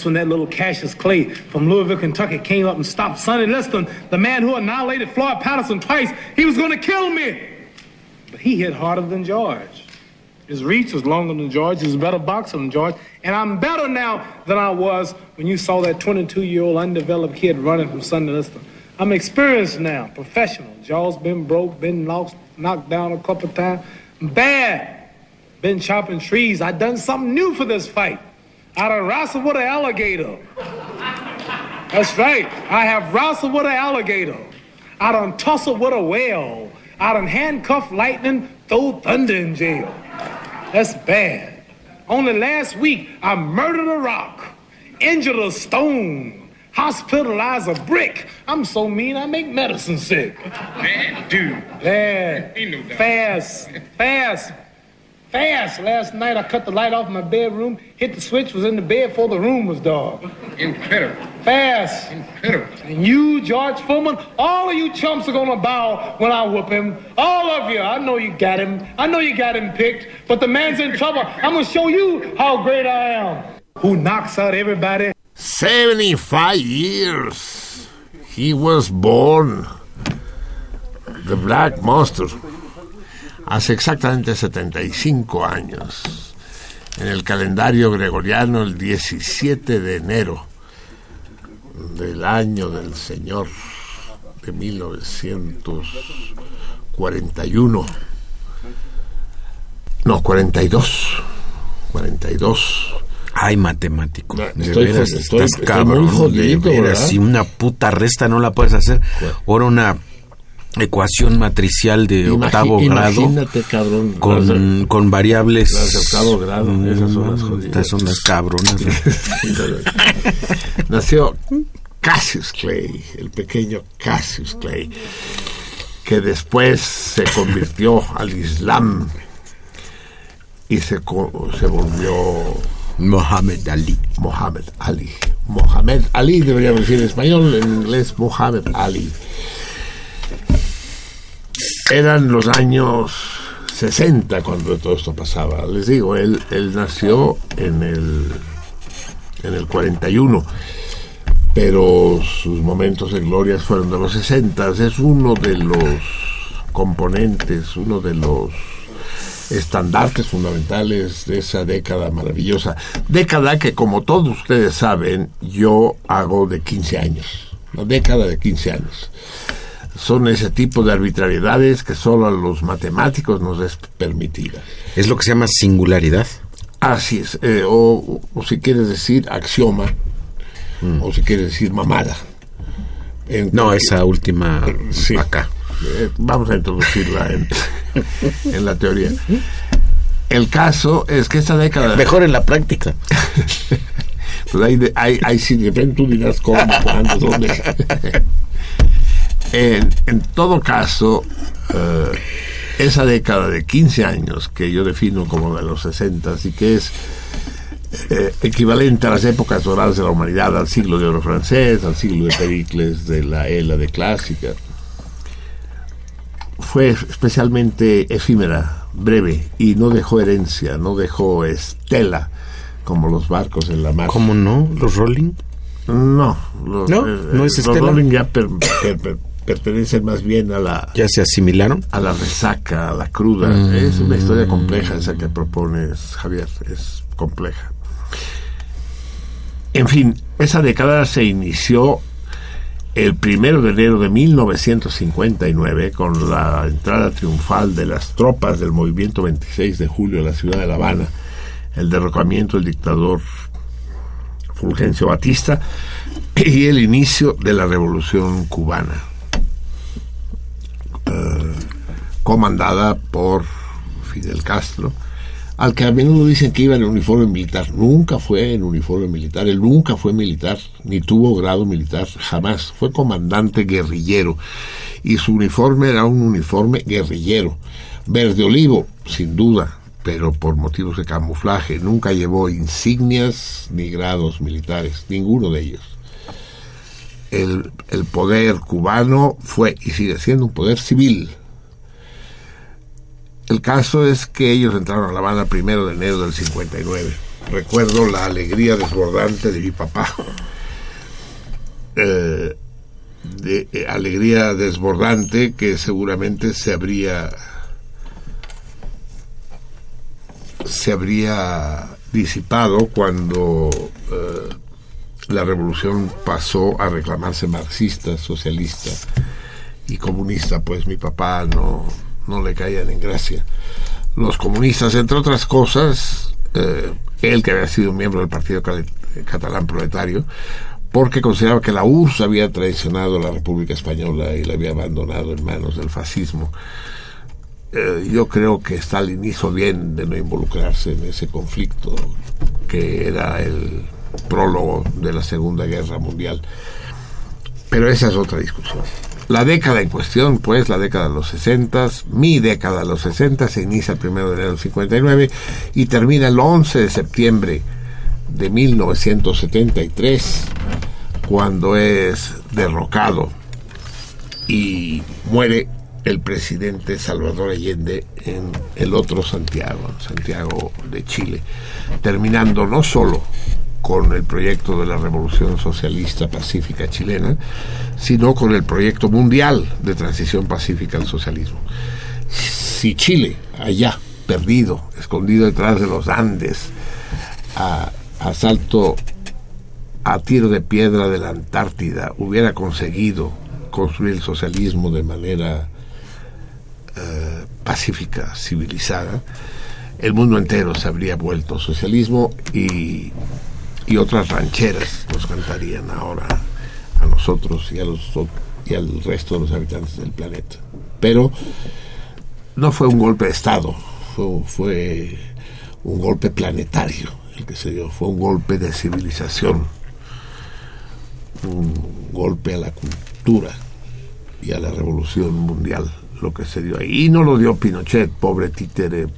That's when that little Cassius Clay from Louisville, Kentucky came up and stopped Sonny Liston, the man who annihilated Floyd Patterson twice. He was going to kill me. But he hit harder than George. His reach was longer than George. He was a better boxer than George. And I'm better now than I was when you saw that 22 year old undeveloped kid running from Sonny Liston. I'm experienced now, professional. Jaw's been broke, been lost, knocked down a couple times. Bad. Been chopping trees. I done something new for this fight. I done wrestled with an alligator. That's right. I have wrestled with an alligator. I done tussled with a whale. I done handcuffed lightning, throw thunder in jail. That's bad. Only last week, I murdered a rock, injured a stone, hospitalized a brick. I'm so mean, I make medicine sick. Man, dude. Bad. Ain't no doubt. Fast. Fast. Fast. Last night I cut the light off my bedroom, hit the switch, was in the bed before the room was dark. Incredible. Fast. Incredible. And you, George Foreman, all of you chumps are gonna bow when I whoop him. All of you. I know you got him. I know you got him picked, but the man's in trouble. I'm gonna show you how great I am. Who knocks out everybody 75 years. He was born. The Black Monster. Hace exactamente 75 años. En el calendario gregoriano, el 17 de enero del año del Señor de 1941. No, 42. 42. Ay, matemático. No, de estoy veras, estoy- estás estoy cabrón. muy jodido, de veras, si una puta resta no la puedes hacer. Ahora una ecuación matricial de octavo grado Imagínate, cabrón. con, con variables. Las de octavo grado, Mm, esas son las jodidas. Estas son las cabronas. Nació Cassius Clay, el pequeño Cassius Clay, que después se convirtió al Islam y se, se volvió Mohamed Ali. Mohammed Ali. Mohamed Ali, deberíamos decir en español, en inglés Mohammed Ali. Eran los años 60 cuando todo esto pasaba. Les digo, él, él nació en el, en el 41, pero sus momentos de gloria fueron de los 60. Es uno de los componentes, uno de los estandartes fundamentales de esa década maravillosa. Década que, como todos ustedes saben, yo hago de 15 años. Una década de 15 años. Son ese tipo de arbitrariedades que solo a los matemáticos nos es permitida. Es lo que se llama singularidad. Así es. eh, o, o si quieres decir axioma, o si quieres decir mamada. En No, cualquier- esa última Sí. acá. Eh, vamos a introducirla en, en la teoría. El caso es que esta década... Mejor en la práctica. Pues ahí, de- ahí, ahí sí, de repente tú dirás cómo, cuándo, dónde. en, en todo caso, eh, esa década de 15 años que yo defino como de los 60 y que es eh, equivalente a las épocas doradas de la humanidad, al siglo de oro francés, al siglo de Pericles, de la de clásica, fue especialmente efímera, breve, y no dejó herencia, no dejó estela, como los barcos en la mar. ¿Cómo no? ¿Los Rolling? No, los, No, no es los. Rolling ya per- per- per- pertenecen más bien a la ¿Ya se asimilaron? a la resaca, a la cruda. Mm. Es una historia compleja esa que propones, Javier. Es compleja. En fin, esa década se inició el primero de enero de 1959 con la entrada triunfal de las tropas del movimiento 26 de julio a la ciudad de La Habana, el derrocamiento del dictador Fulgencio Batista y el inicio de la revolución cubana comandada por Fidel Castro, al que a menudo dicen que iba en uniforme militar. Nunca fue en uniforme militar, él nunca fue militar, ni tuvo grado militar, jamás. Fue comandante guerrillero y su uniforme era un uniforme guerrillero, verde olivo, sin duda, pero por motivos de camuflaje. Nunca llevó insignias ni grados militares, ninguno de ellos. El, el poder cubano fue y sigue siendo un poder civil, el caso es que ellos entraron a La Habana primero de enero del 59. Recuerdo la alegría desbordante de mi papá. Eh, de, eh, alegría desbordante que seguramente se habría se habría disipado cuando eh, la revolución pasó a reclamarse marxista, socialista y comunista, pues mi papá no, no le caían en gracia. Los comunistas, entre otras cosas, eh, él que había sido miembro del Partido Cal- Catalán Proletario, porque consideraba que la URSS había traicionado a la República Española y la había abandonado en manos del fascismo. Eh, yo creo que Stalin hizo bien de no involucrarse en ese conflicto que era el prólogo de la Segunda Guerra Mundial. Pero esa es otra discusión. La década en cuestión, pues, la década de los 60, mi década de los 60, se inicia el 1 de enero del 59 y termina el 11 de septiembre de 1973, cuando es derrocado y muere el presidente Salvador Allende en el otro Santiago, Santiago de Chile, terminando no solo con el proyecto de la Revolución Socialista Pacífica Chilena, sino con el proyecto mundial de transición pacífica al socialismo. Si Chile, allá, perdido, escondido detrás de los Andes, a, a salto a tiro de piedra de la Antártida, hubiera conseguido construir el socialismo de manera eh, pacífica, civilizada, el mundo entero se habría vuelto socialismo y, y otras rancheras nos cantarían ahora a nosotros y, a los, y al resto de los habitantes del planeta. Pero no fue un golpe de Estado, fue, fue un golpe planetario el que se dio, fue un golpe de civilización, un golpe a la cultura y a la revolución mundial, lo que se dio ahí. Y no lo dio Pinochet, pobre títere,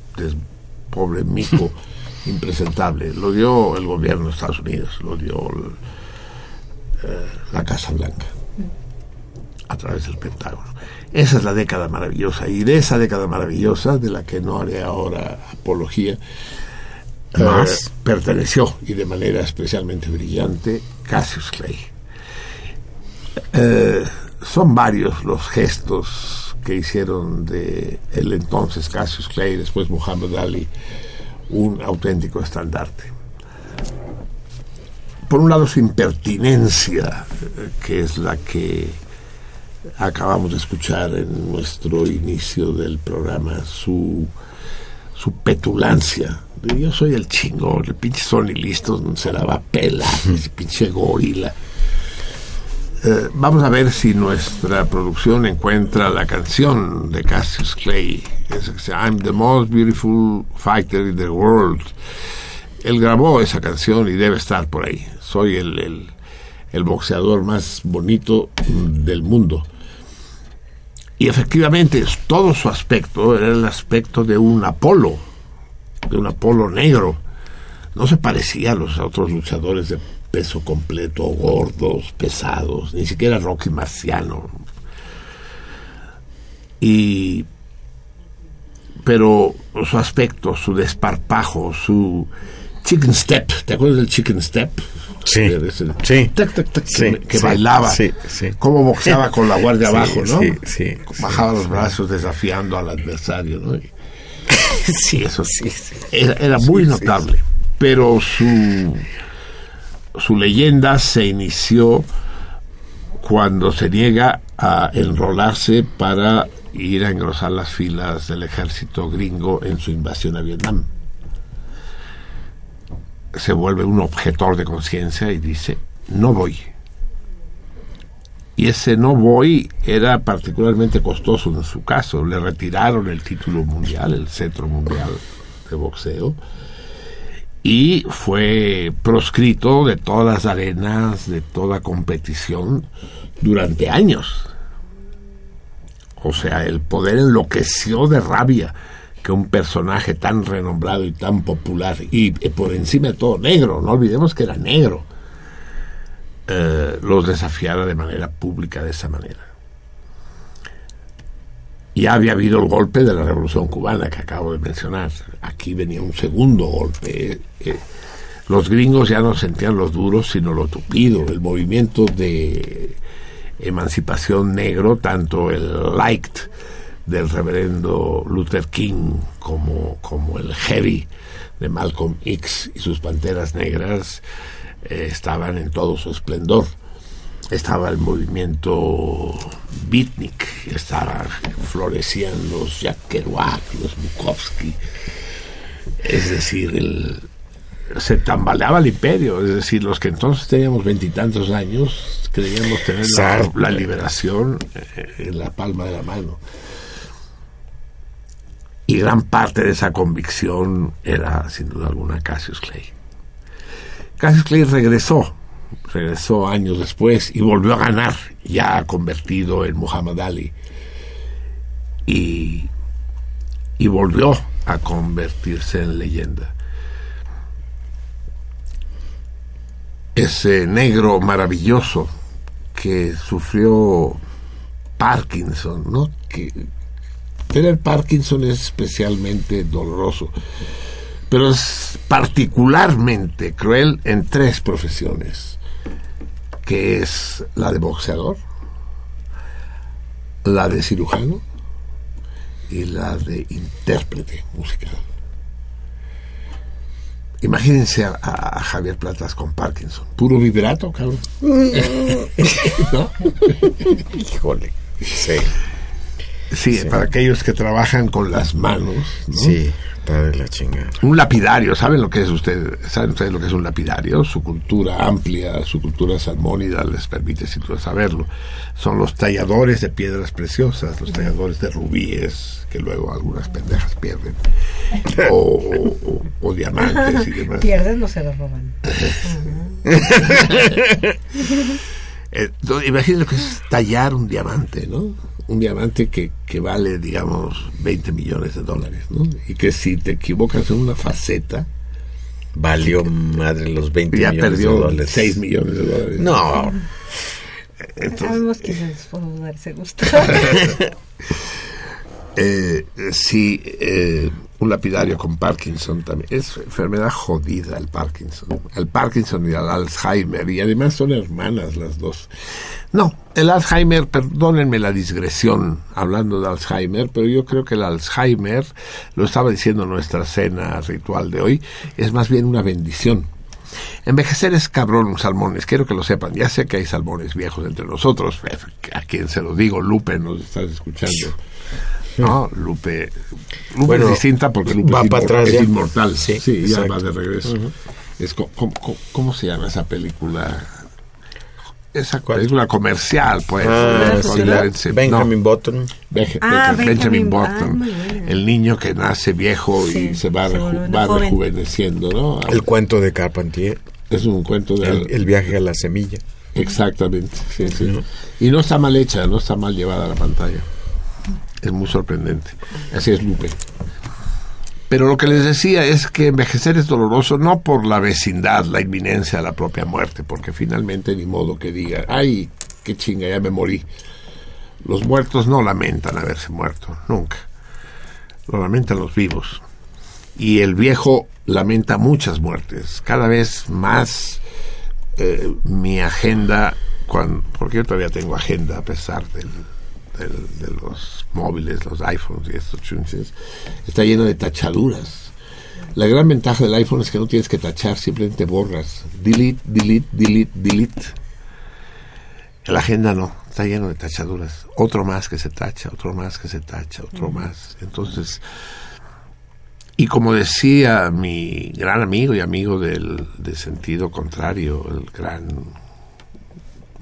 pobre mico, impresentable, lo dio el gobierno de Estados Unidos, lo dio el- eh, la Casa Blanca a través del Pentágono. Esa es la década maravillosa y de esa década maravillosa, de la que no haré ahora apología, eh, Más. perteneció y de manera especialmente brillante Cassius Clay. Eh, son varios los gestos que hicieron de el entonces Cassius Clay, después Muhammad Ali, un auténtico estandarte. Por un lado su impertinencia, que es la que acabamos de escuchar en nuestro inicio del programa, su, su petulancia. Yo soy el chingón, el pinche Sony listo, se la va a pelar, ese pinche gorila. Eh, vamos a ver si nuestra producción encuentra la canción de Cassius Clay. Es I'm the most beautiful fighter in the world. él grabó esa canción y debe estar por ahí. Soy el, el, el boxeador más bonito del mundo. Y efectivamente, todo su aspecto era el aspecto de un Apolo, de un Apolo negro. No se parecía a los otros luchadores de peso completo, gordos, pesados, ni siquiera Rocky Marciano. Y pero su aspecto, su desparpajo, su chicken step, ¿te acuerdas del chicken step? Sí, sí, tac, tac, tac, sí, que, que sí, bailaba, sí, sí. cómo boxeaba con la guardia abajo, ¿no? sí, sí, Bajaba los brazos desafiando al adversario, ¿no? Y sí, eso sí, era, era muy notable, pero su su leyenda se inició cuando se niega a enrolarse para ir a engrosar las filas del ejército gringo en su invasión a Vietnam. Se vuelve un objetor de conciencia y dice, no voy. Y ese no voy era particularmente costoso en su caso. Le retiraron el título mundial, el cetro mundial de boxeo, y fue proscrito de todas las arenas, de toda competición, durante años. O sea, el poder enloqueció de rabia que un personaje tan renombrado y tan popular, y eh, por encima de todo negro, no olvidemos que era negro, eh, los desafiara de manera pública de esa manera. Ya había habido el golpe de la Revolución Cubana que acabo de mencionar. Aquí venía un segundo golpe. eh, eh, los gringos ya no sentían los duros, sino lo tupido. El movimiento de emancipación negro, tanto el light del reverendo Luther King como, como el heavy de Malcolm X y sus panteras negras, eh, estaban en todo su esplendor. Estaba el movimiento beatnik, estaba, florecían los Jack Kerouac, los Bukowski. Es decir, el, se tambaleaba el imperio, es decir, los que entonces teníamos veintitantos años creíamos tener la, la liberación eh, en la palma de la mano. Y gran parte de esa convicción era, sin duda alguna, Cassius Clay. Cassius Clay regresó, regresó años después y volvió a ganar, ya convertido en Muhammad Ali. Y, volvió a convertirse en leyenda. Ese negro maravilloso que sufrió Parkinson, ¿no? Tener Parkinson es especialmente doloroso, pero es particularmente cruel en tres profesiones, que es la de boxeador, la de cirujano y la de intérprete musical. Imagínense a, a- a Javier Platas con Parkinson, puro vibrato, cabrón. ¿No? Híjole. Sí, Sí, para aquellos que trabajan con las manos, ¿no? sí, está de la chingada. Un lapidario, ¿saben lo que es usted? ¿Saben ustedes lo que es un lapidario? Su cultura amplia, su cultura salmónida les permite sin duda saberlo. Son los talladores de piedras preciosas, los talladores de rubíes, que luego algunas pendejas pierden, o, o- o diamantes y demás. Pierden, no se los roban. Eh, entonces, imagínense lo que es tallar un diamante, ¿no? Un diamante que, que vale, digamos, 20 millones de dólares, ¿no? Y que si te equivocas en una faceta, Valió madre los 20 ya millones de perdió dólares. 6 millones de dólares. No, Sabemos que les podemos dar ese gusto. Eh, sí, eh, un lapidario con Parkinson también. Es enfermedad jodida el Parkinson. El Parkinson y el Alzheimer. Y además son hermanas las dos. No, el Alzheimer, perdónenme la digresión hablando de Alzheimer, pero yo creo que el Alzheimer, lo estaba diciendo en nuestra cena ritual de hoy, es más bien una bendición. Envejecer es cabrón, salmones, quiero que lo sepan. Ya sé que hay salmones viejos entre nosotros. A quien se lo digo, Lupe, nos estás escuchando. No, Lupe. Lupe Bueno, es distinta porque Lupe va es, para atrás es ya. inmortal. Sí, Sí, ya va de regreso. es ¿cómo, cómo- cómo se llama esa película? esa película comercial, pues. Ah, sí, la- Benjamin no, Button. Benja- Ah, Benjamin, Benjamin- ah, Button, muy buena. el niño que nace viejo y se va, se reju- va rejuveneciendo, ¿no? El cuento de Carpentier, es un cuento de... el, el viaje a la semilla. Exactamente, sí, sí. Y no está mal hecha, no está mal llevada a la pantalla. Es muy sorprendente. Así es Lupe. Pero lo que les decía es que envejecer es doloroso no por la vecindad, la inminencia de la propia muerte, porque finalmente ni modo que diga, ay, qué chinga, ya me morí. Los muertos no lamentan haberse muerto, nunca. Lo lamentan los vivos. Y el viejo lamenta muchas muertes, cada vez más eh, mi agenda, cuan- porque yo todavía tengo agenda a pesar del, de los móviles, los iPhones y estos chunches, está lleno de tachaduras. La gran ventaja del iPhone es que no tienes que tachar, simplemente borras. Delete, delete, delete, delete. La agenda no, está lleno de tachaduras. Otro más que se tacha, otro más que se tacha, otro más. Entonces, y como decía mi gran amigo y amigo del, de sentido contrario, el gran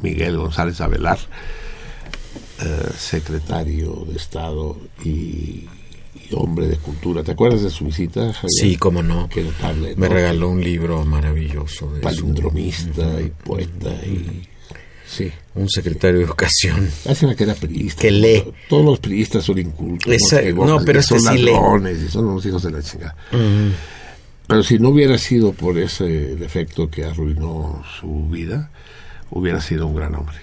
Miguel González Avelar, eh, secretario de Estado y, y hombre de cultura. ¿Te acuerdas de su visita, Javier? Sí, cómo no. Qué notable. Me ¿no? regaló un libro maravilloso. De su- Palindromista y poeta y... Sí. un secretario de educación. Lástima que era periodista. Que lee. Todos los periodistas son incultos. Esa- no, pero y son este sí lee. y son unos hijos de la chingada. Pero si no hubiera sido por ese defecto que arruinó su vida, hubiera sido un gran hombre.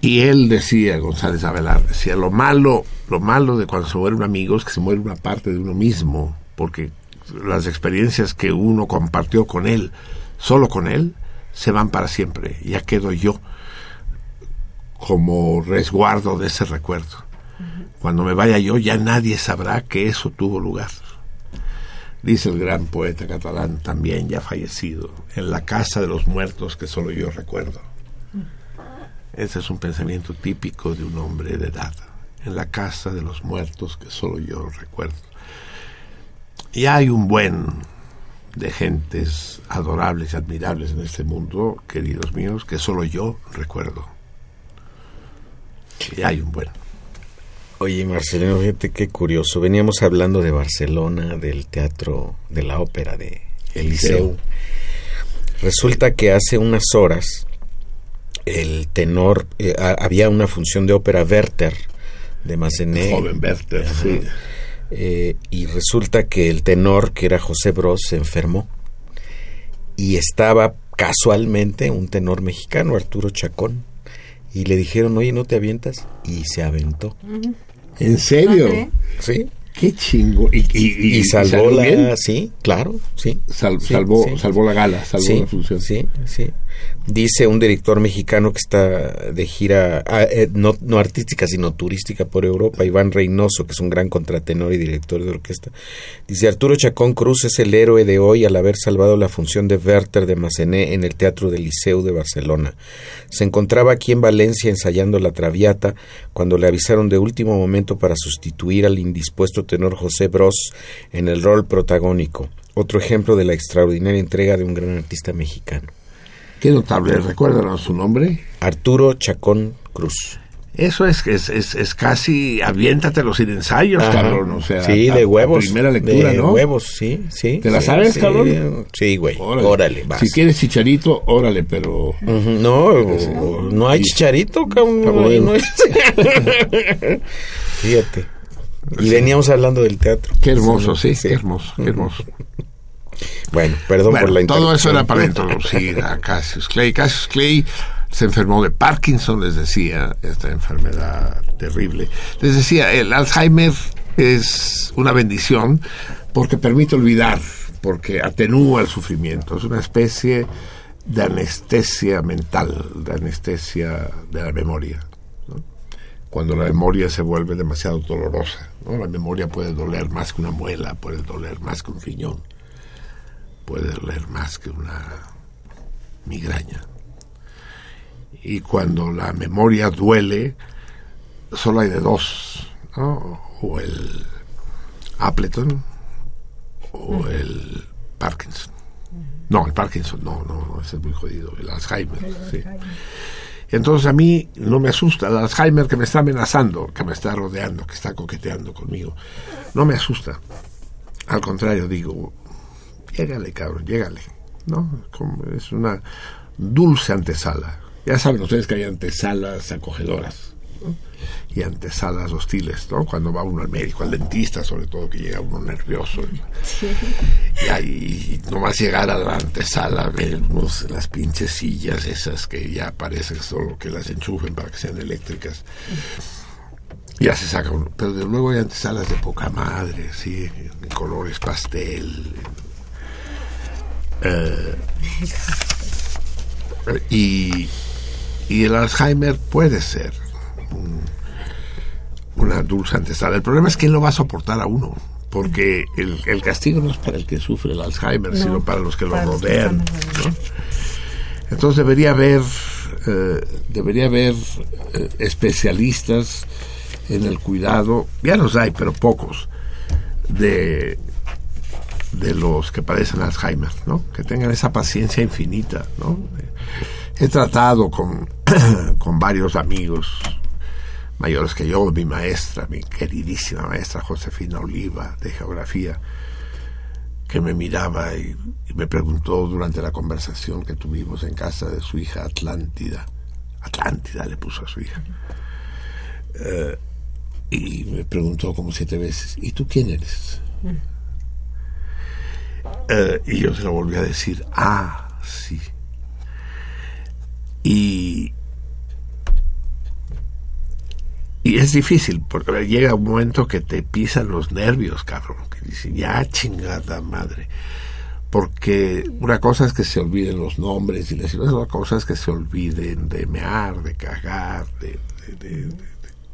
Y él decía, González Avelar, decía, lo malo, lo malo de cuando se muere un amigo es que se muere una parte de uno mismo, porque las experiencias que uno compartió con él, solo con él, se van para siempre. Ya quedo yo como resguardo de ese recuerdo. Cuando me vaya yo, ya nadie sabrá que eso tuvo lugar. Dice el gran poeta catalán, también ya fallecido, en la casa de los muertos que solo yo recuerdo. Ese es un pensamiento típico de un hombre de edad, en la casa de los muertos que solo yo recuerdo. Y hay un buen de gentes adorables y admirables en este mundo, queridos míos, que solo yo recuerdo. Y hay un buen. Oye, Marcelino, fíjate qué curioso. Veníamos hablando de Barcelona, del teatro, de la ópera de Eliseu. Resulta que hace unas horas el tenor, eh, ha- había una función de ópera Werther de Massenet. Joven Werther, sí. Eh, y resulta que el tenor, que era José Bros, se enfermó. Y estaba casualmente un tenor mexicano, Arturo Chacón. Y le dijeron, oye, ¿no te avientas? Y se aventó. ¿En serio? Sí. Qué chingo. Y, y, Y, salvó la... bien. Sí, claro, sí. Sal- Sí, salvó, sí. salvó la gala, salvó sí, la función. Sí, sí. Dice un director mexicano que está de gira, ah, eh, no, no artística, sino turística por Europa, Iván Reynoso, que es un gran contratenor y director de orquesta. Dice, Arturo Chacón Cruz es el héroe de hoy al haber salvado la función de Werther de Massenet en el Teatro del Liceu de Barcelona. Se encontraba aquí en Valencia ensayando la Traviata cuando le avisaron de último momento para sustituir al indispuesto tenor José Bros en el rol protagónico. Otro ejemplo de la extraordinaria entrega de un gran artista mexicano. Qué notable. Recuérdanos su nombre. Arturo Chacón Cruz. Eso es, es, es, es casi aviéntatelo sin ensayos, Ajá. cabrón. O sea, sí, a- de huevos. primera lectura, de ¿no? huevos, sí, sí. ¿Te la sabes, sí, cabrón? Sí, güey. Órale, vas. Si quieres chicharito, órale, pero... No, no hay chicharito, cabrón. No hay- Fíjate. Y veníamos hablando del teatro. Qué hermoso, sí, qué hermoso, qué hermoso. Bueno, perdón Bueno, por la todo eso era para introducir a Cassius Clay. Cassius Clay se enfermó de Parkinson, les decía, esta enfermedad terrible. Les decía, el Alzheimer es una bendición porque permite olvidar, porque atenúa el sufrimiento. Es una especie de anestesia mental, de anestesia de la memoria. ¿no? Cuando la memoria se vuelve demasiado dolorosa. ¿no? La memoria puede doler más que una muela, puede doler más que un riñón puede doler más que una migraña. Y cuando la memoria duele, solo hay de dos, ¿no? O el Appleton o el Parkinson. No, el Parkinson, no, no, no, ese es muy jodido. El Alzheimer, sí. Entonces a mí no me asusta el Alzheimer que me está amenazando, que me está rodeando, que está coqueteando conmigo. No me asusta. Al contrario, digo, llégale, cabrón, llégale. ¿No? Como es una dulce antesala. Ya saben ustedes que hay antesalas acogedoras ¿no? y antesalas hostiles, ¿no? Cuando va uno al médico, al dentista, sobre todo, que llega uno nervioso. Y ahí nomás llegar a la antesala, vemos las pinches sillas esas que ya parecen solo que las enchufen para que sean eléctricas. Ya se saca uno. Pero de luego hay antesalas de poca madre, sí, en colores pastel. Eh, y, y el Alzheimer puede ser un- una dulce antesala. El problema es quién lo va a soportar a uno. Porque el, el castigo no es para el que sufre el Alzheimer, No, sino para los que lo los rodean. Entonces debería haber, eh, debería haber eh, especialistas en el cuidado, ya los hay, pero pocos, de, de los que padecen Alzheimer, ¿no? Que tengan esa paciencia infinita. He tratado con, con varios amigos mayores que yo, mi maestra, mi queridísima maestra Josefina Oliva de geografía, que me miraba y, y me preguntó durante la conversación que tuvimos en casa de su hija Atlántida. Atlántida le puso a su hija. Eh, y me preguntó como siete veces, ¿y tú quién eres? Eh, y yo se lo volví a decir, ah, sí. Y, y es difícil, porque llega un momento que te pisan los nervios, cabrón, que dices, ya chingada madre. Porque una cosa es que se olviden los nombres y las otra cosa es que se olviden de mear, de cagar, de, de- de- de-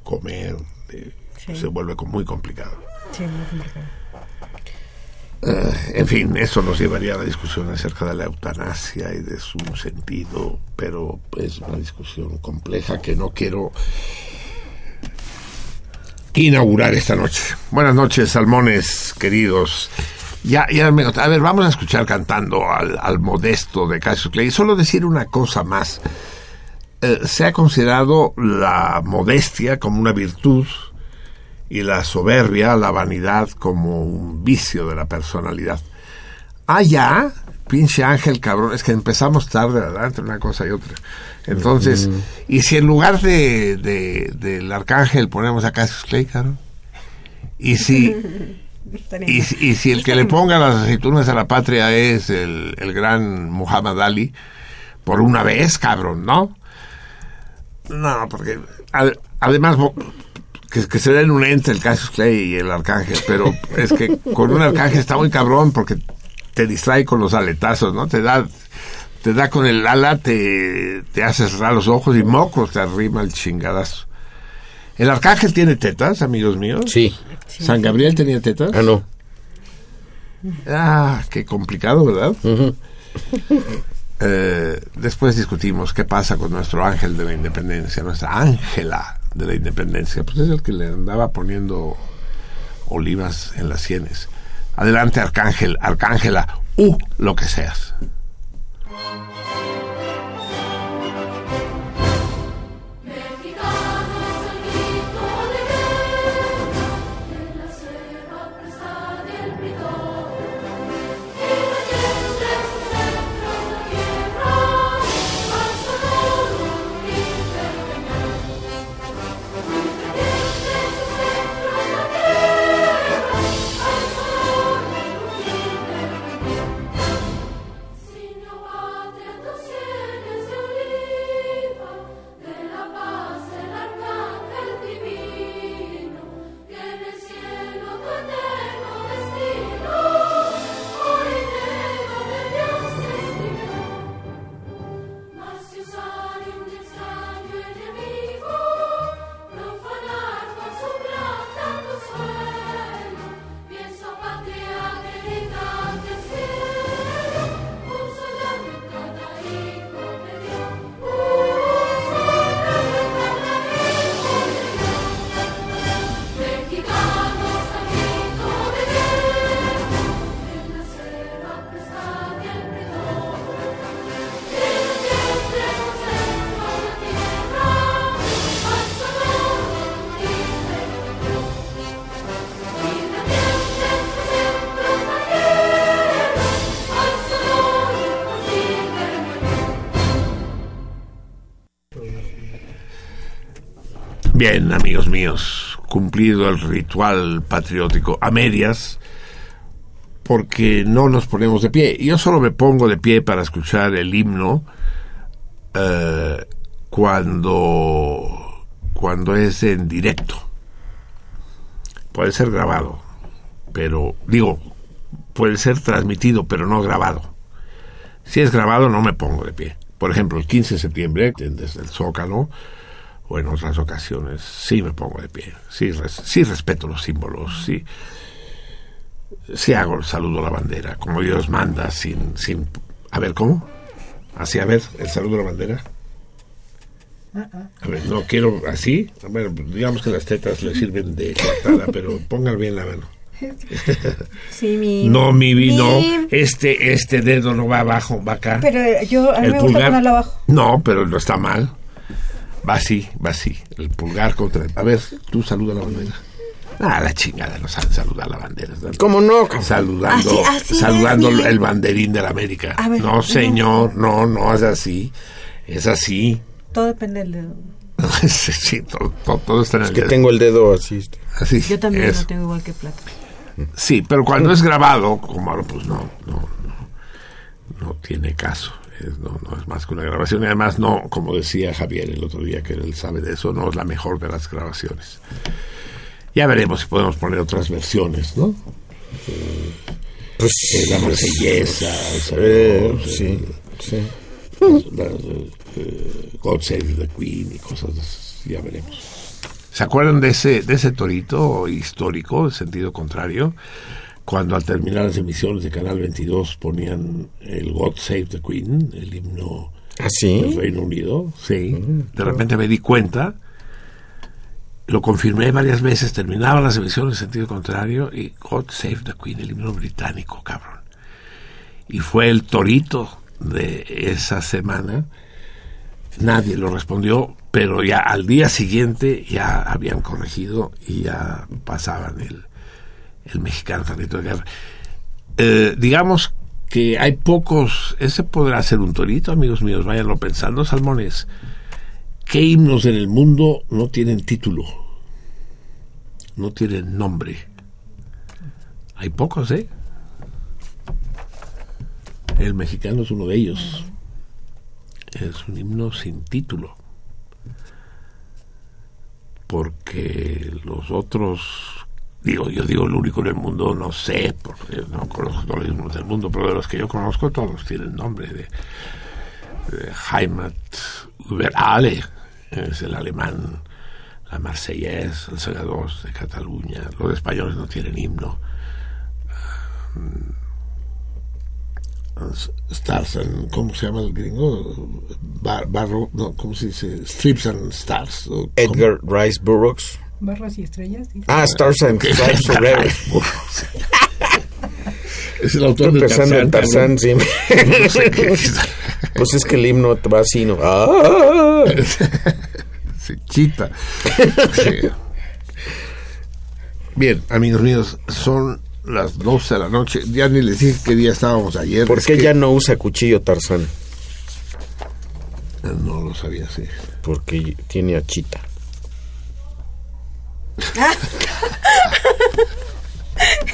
comer. de- Sí. Se vuelve muy complicado. Sí, muy complicado. Eh, en fin, eso nos llevaría a la discusión acerca de la eutanasia y de su sentido, pero es una discusión compleja que no quiero inaugurar esta noche. Buenas noches, salmones queridos. Ya, ya me, a ver, vamos a escuchar cantando al, modesto de Cassius Clay. Solo decir una cosa más. Eh, se ha considerado la modestia como una virtud y la soberbia, la vanidad como un vicio de la personalidad. Ah, ya, pinche ángel cabrón, es que empezamos tarde, ¿verdad? Entre una cosa y otra. Entonces, y si en lugar de, de- del arcángel ponemos a Cassius Clay, cabrón, y si, y, si- y si el que le ponga las aceitunas a la patria es el, el gran Muhammad Ali, por una vez, cabrón, ¿no? No, porque ad- además que, que se den un ente el Cassius Clay y el arcángel, pero es que con un arcángel está muy cabrón porque te distrae con los aletazos, ¿no? Te da te da con el ala, te, te hace cerrar los ojos y mocos te arrima el chingadazo. ¿El arcángel tiene tetas, amigos míos? Sí. ¿San Gabriel tenía tetas? Ah, no. Ah, qué complicado, ¿verdad? Eh, después discutimos qué pasa con nuestro ángel de la independencia, nuestra ángela de la independencia. Pues es el que le andaba poniendo olivas en las sienes. Adelante, arcángel, arcángela, u lo que seas. Bien, amigos míos, cumplido el ritual patriótico a medias, porque no nos ponemos de pie. Yo solo me pongo de pie para escuchar el himno eh, cuando, cuando es en directo. Puede ser grabado, pero digo, puede ser transmitido, pero no grabado. Si es grabado, no me pongo de pie. Por ejemplo, el 15 de septiembre, desde el Zócalo, o en otras ocasiones, sí me pongo de pie. Sí, res- sí respeto los símbolos, sí, sí hago el saludo a la bandera, como Dios manda, sin, sin... A ver, ¿cómo? Así, a ver, el saludo a la bandera. A ver, no quiero así. A ver, digamos que las tetas le sirven de coartada, pero pongan bien la mano. Sí, mi. No, mi vino. mi- Este, este dedo no va abajo, va acá. Pero eh, yo, a mí me gusta ponerlo abajo. No, pero no está mal. Va así, va así. El pulgar contra. A ver, tú saluda la bandera. Ah, la chingada, no saben saludar la bandera. ¿Cómo no? Saludando, Así- así saludando es, el banderín de la América. A ver, no, señor, no, no es así. Es así. Todo depende del dedo. sí, sí, todo, todo- todo está en el Que dedo. tengo el dedo así. Así, Yo también eso. lo tengo igual que plata. Sí, pero cuando es grabado, como ahora, pues no, no, no, no tiene caso. Es, no, no es más que una grabación. Y además, no, como decía Javier el otro día, que él sabe de eso, no es la mejor de las grabaciones. Ya veremos si podemos poner otras versiones, ¿no? Pues Eh, la marsellesa, el eh, sí, sí. la, eh, God Save the Queen y cosas de esas. Ya veremos. ¿Se acuerdan de ese, de ese torito histórico, de sentido contrario? Cuando al terminar las emisiones de Canal 22 ponían el God Save the Queen, el himno ¿Ah, del? Reino Unido, sí. De repente me di cuenta, lo confirmé varias veces, terminaban las emisiones en sentido contrario y God Save the Queen, el himno británico, cabrón. Y fue el torito de esa semana. Nadie lo respondió, pero ya al día siguiente ya habían corregido y ya pasaban el, el mexicano Carlito de Guerra. Digamos que hay pocos, ese podrá ser un torito, amigos míos, váyanlo pensando, salmones. ¿Qué himnos en el mundo no tienen título? No tienen nombre. Hay pocos, ¿eh? El mexicano es uno de ellos. Es un himno sin título. Porque los otros, digo, yo digo el único en el mundo, no sé, porque no conozco todos los himnos del mundo, pero de los que yo conozco todos tienen nombre de, Heimat über alle, es el alemán, la Marseillaise, el Segador de Cataluña, los españoles no tienen himno. Stars and, ¿cómo se llama el gringo? Bar- barro, no, ¿cómo se dice? Strips and Stars. Edgar Rice Burroughs. Barras y estrellas. dice. Ah, Stars and Stripes Forever. es el autor Estoy de pensando en Tarzán. Tarzán, sí. Pues es que el himno va así, ¿no? ¡Ah! Sí, chita. Sí. Bien, amigos míos, son las 12 de la noche. Ya ni les dije qué día estábamos ayer. ¿Por Es qué que- ya no usa cuchillo Tarzán? No lo sabía, sí. Porque tiene a Chita.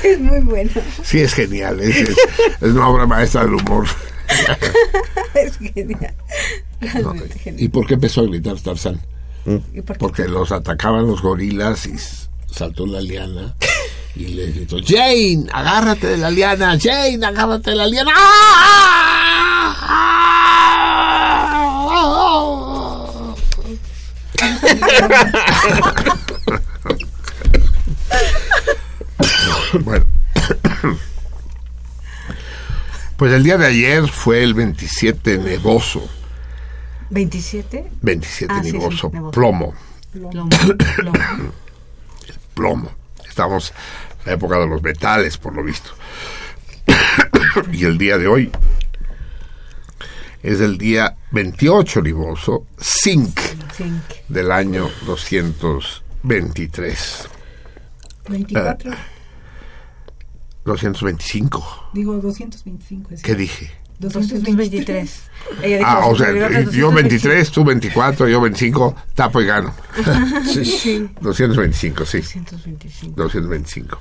Es muy bueno. Sí, es genial. Es, es- es una obra maestra del humor. Es genial. ¿Y por qué empezó a gritar Tarzán? ¿Y por? Porque los atacaban los gorilas y saltó la liana y le gritó, Jane, agárrate de la liana, Jane, agárrate de la liana. bueno. Pues el día de ayer fue el 27 nevoso, 27. 27 Ah, sí, sí, nevoso, nevoso. plomo. Plomo, plomo. plomo. Estamos en la época de los metales, por lo visto. y el día de hoy es el día 28 liboso, zinc, Zinc. del año 223. 24. 225. Digo 225. es ¿Qué dije? 223. Ella dijo, Ah, o sea, supervivió yo 23, tú 24, yo 25, tapo y gano. Sí. 225, sí. 225. 225.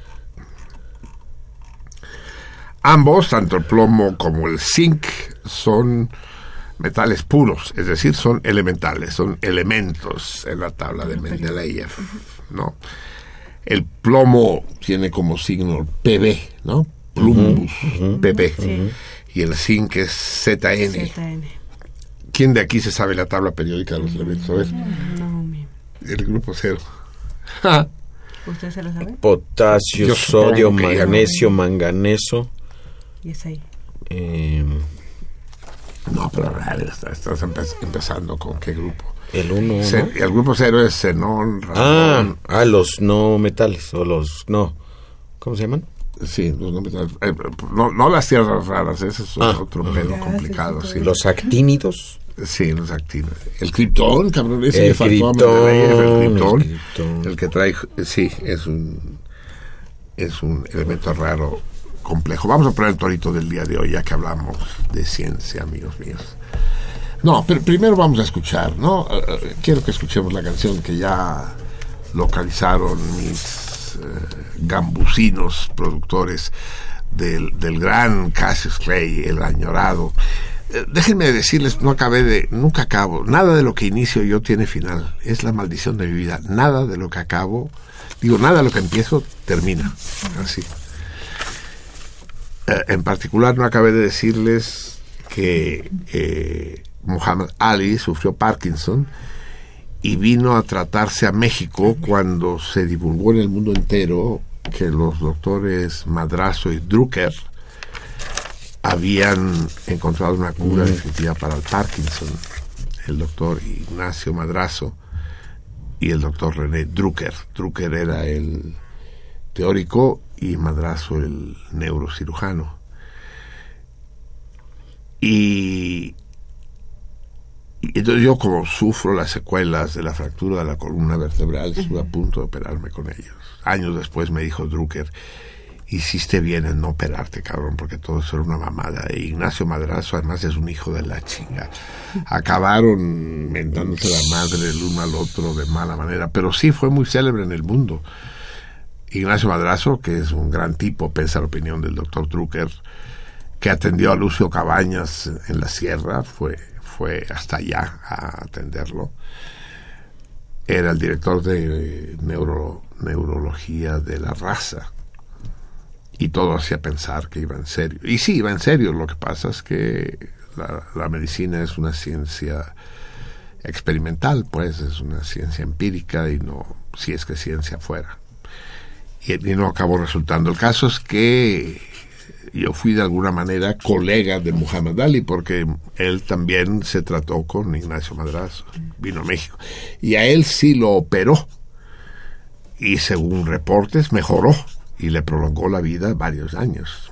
Ambos, tanto el plomo como el zinc, son metales puros, es decir, son elementales, son elementos en la tabla de Mendeleev, ¿no? El plomo tiene como signo PB, ¿no? Plumbus, PB. Sí. Y el zinc es ZN. ZN. ¿Quién de aquí se sabe la tabla periódica de los elementos? A ver, No, mi- el grupo cero. ¿Usted se lo sabe? Potasio, Yo sodio, magnesio, manganeso. Y es ahí. eh, No, pero a ver, está- estás empe- empezando con qué grupo. El 1. Ce- el grupo cero es xenón, Ah, radón. ah, los no metales o los no. ¿Cómo se llaman? Sí, los no, metales. Eh, no, no las tierras raras, ese es Ah. otro pedo complicado. Sí, Los actínidos. sí, los actinos. El criptón, cabrón, ese El le faltó a criptón, Mendeleev, el el criptón. criptón. El que trae, sí, es un, es un elemento raro, complejo. Vamos a poner el torito del día de hoy, ya que hablamos de ciencia, amigos míos. No, pero primero vamos a escuchar, ¿no? Eh, eh, quiero que escuchemos la canción que ya localizaron mis eh, gambusinos productores del, del gran Cassius Clay, el añorado. Déjenme decirles, no acabé de, nunca acabo, nada de lo que inicio yo tiene final, es la maldición de mi vida, nada de lo que acabo, digo, nada de lo que empiezo termina, así. En particular no acabé de decirles que eh, Muhammad Ali sufrió Parkinson y vino a tratarse a México cuando se divulgó en el mundo entero que los doctores Madrazo y Drucker habían encontrado una cura definitiva para el Parkinson. El doctor Ignacio Madrazo y el doctor René Drucker. Drucker era el teórico y Madrazo el neurocirujano. Y, y entonces yo como sufro las secuelas de la fractura de la columna vertebral, estuve a punto de operarme con ellos. Años después me dijo Drucker, hiciste bien en no operarte, cabrón, porque todo eso era una mamada. E Ignacio Madrazo además es un hijo de la chinga. Acabaron mentándose la madre el uno al otro de mala manera, pero sí fue muy célebre en el mundo. Ignacio Madrazo, que es un gran tipo, pese a la opinión del doctor Drucker, que atendió a Lucio Cabañas en la sierra, fue, fue hasta allá a atenderlo. Era el director de neuro, neurología de la raza. Y todo hacía pensar que iba en serio. Y sí, iba en serio. Lo que pasa es que la, medicina es una ciencia experimental, pues es una ciencia empírica y no, si es que ciencia fuera. Y no acabó resultando. El caso es que yo fui de alguna manera colega de Muhammad Ali porque él también se trató con Ignacio Madrazo, vino a México. Y a él sí lo operó. Y según reportes, mejoró y le prolongó la vida varios años.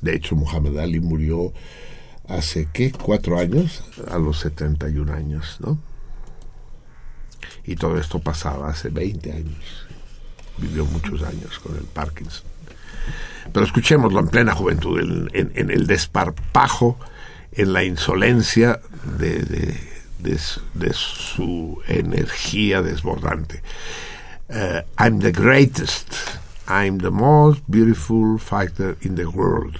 De hecho, Muhammad Ali murió hace, ¿qué? Cuatro años, a los 71 años, ¿no? Y todo esto pasaba hace 20 años. Vivió muchos años con el Parkinson. Pero escuchémoslo en plena juventud, en, el desparpajo, en la insolencia de, su- energía desbordante. Uh, I'm the greatest. I'm the most beautiful fighter in the world.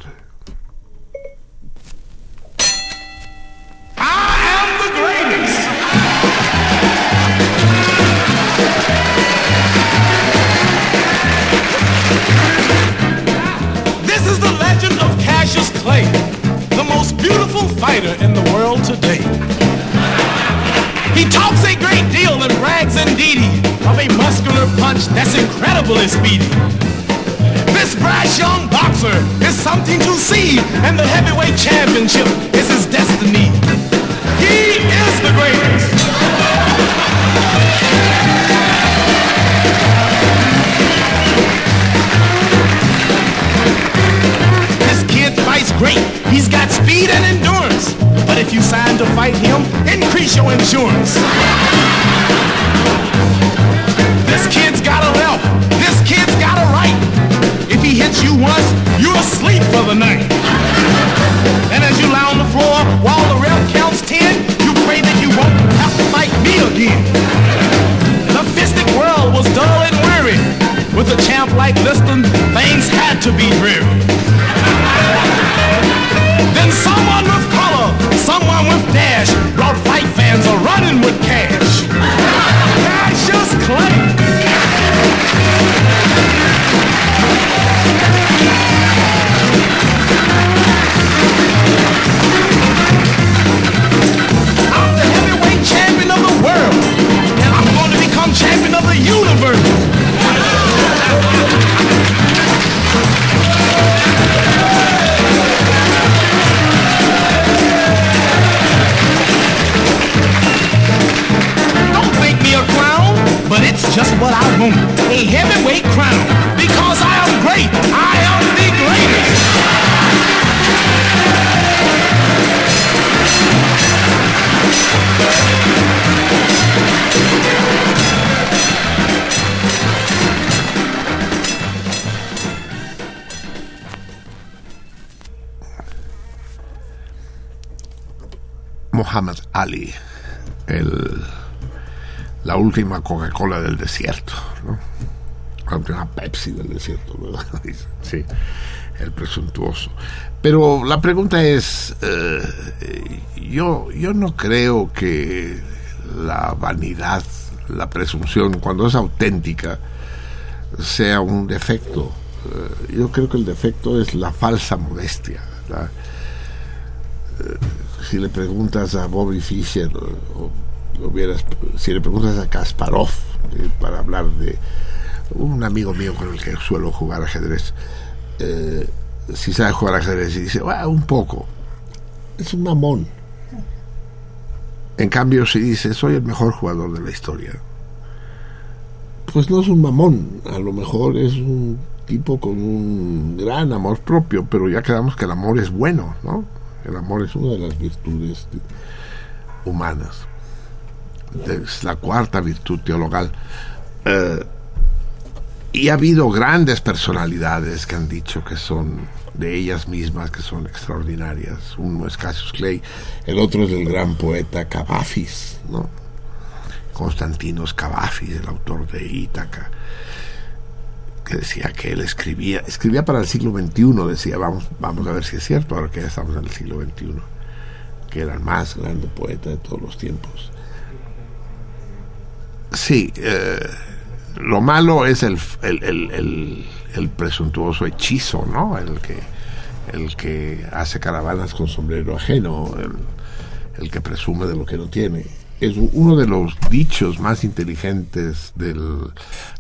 This is the legend of Cassius Clay, the most beautiful fighter in the world today. He talks a great deal and brags indeed of a muscular punch that's incredibly speedy. This brash young boxer is something to see, and the heavyweight championship is his destiny. He is the greatest. great. He's got speed and endurance. But if you sign to fight him, increase your insurance. This kid's got a left. This kid's got a right. If he hits you once, you're asleep for the night. And as you lie on the floor, while the ref counts ten, you pray that you won't have to fight me again. The fistic world was dull and weary. With a champ like Liston, things had to be dreary. Then someone with color, someone with dash, brought fight fans a running with cash. Cassius Clay. A heavyweight crown. Because I am great. I am the greatest. Muhammad Ali, el, la última Coca-Cola del desierto, ¿no? La última Pepsi del desierto, ¿verdad? Sí, el presuntuoso. Pero la pregunta es, eh, yo, yo no creo que la vanidad, la presunción, cuando es auténtica, sea un defecto. Eh, yo creo que el defecto es la falsa modestia. la- si le preguntas a Bobby Fischer si le preguntas a Kasparov eh, para hablar de un amigo mío con el que suelo jugar ajedrez eh, si sabe jugar ajedrez y dice "Ah, un poco es un mamón. En cambio si dice soy el mejor jugador de la historia pues no es un mamón. A lo mejor es un tipo con un gran amor propio pero ya quedamos que el amor es bueno no el amor es una de las virtudes de- humanas. Es la cuarta virtud teologal. Eh, y ha habido grandes personalidades que han dicho que son de ellas mismas, que son extraordinarias. Uno es Cassius Clay, el otro es el gran poeta Cavafis, ¿no? Constantinos Cavafis, el autor de Ítaca que decía que él escribía, escribía para el siglo XXI, decía, vamos, vamos a ver si es cierto, ahora que ya estamos en el siglo XXI, que era el más grande poeta de todos los tiempos. Sí, eh, lo malo es el, el, el, el- presuntuoso hechizo, ¿no? El que, el que hace caravanas con sombrero ajeno, el, que presume de lo que no tiene. Es uno de los dichos más inteligentes del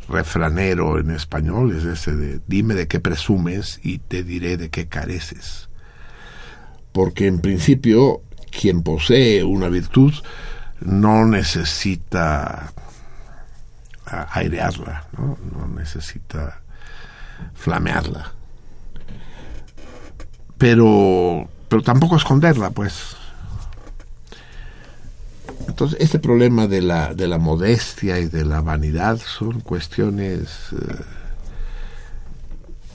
refranero en español, es ese de dime de qué presumes y te diré de qué careces. Porque en principio quien posee una virtud no necesita airearla, ¿no? no necesita flamearla. Pero, pero tampoco esconderla, pues. Entonces, este problema de la, de la modestia y de la vanidad son cuestiones eh,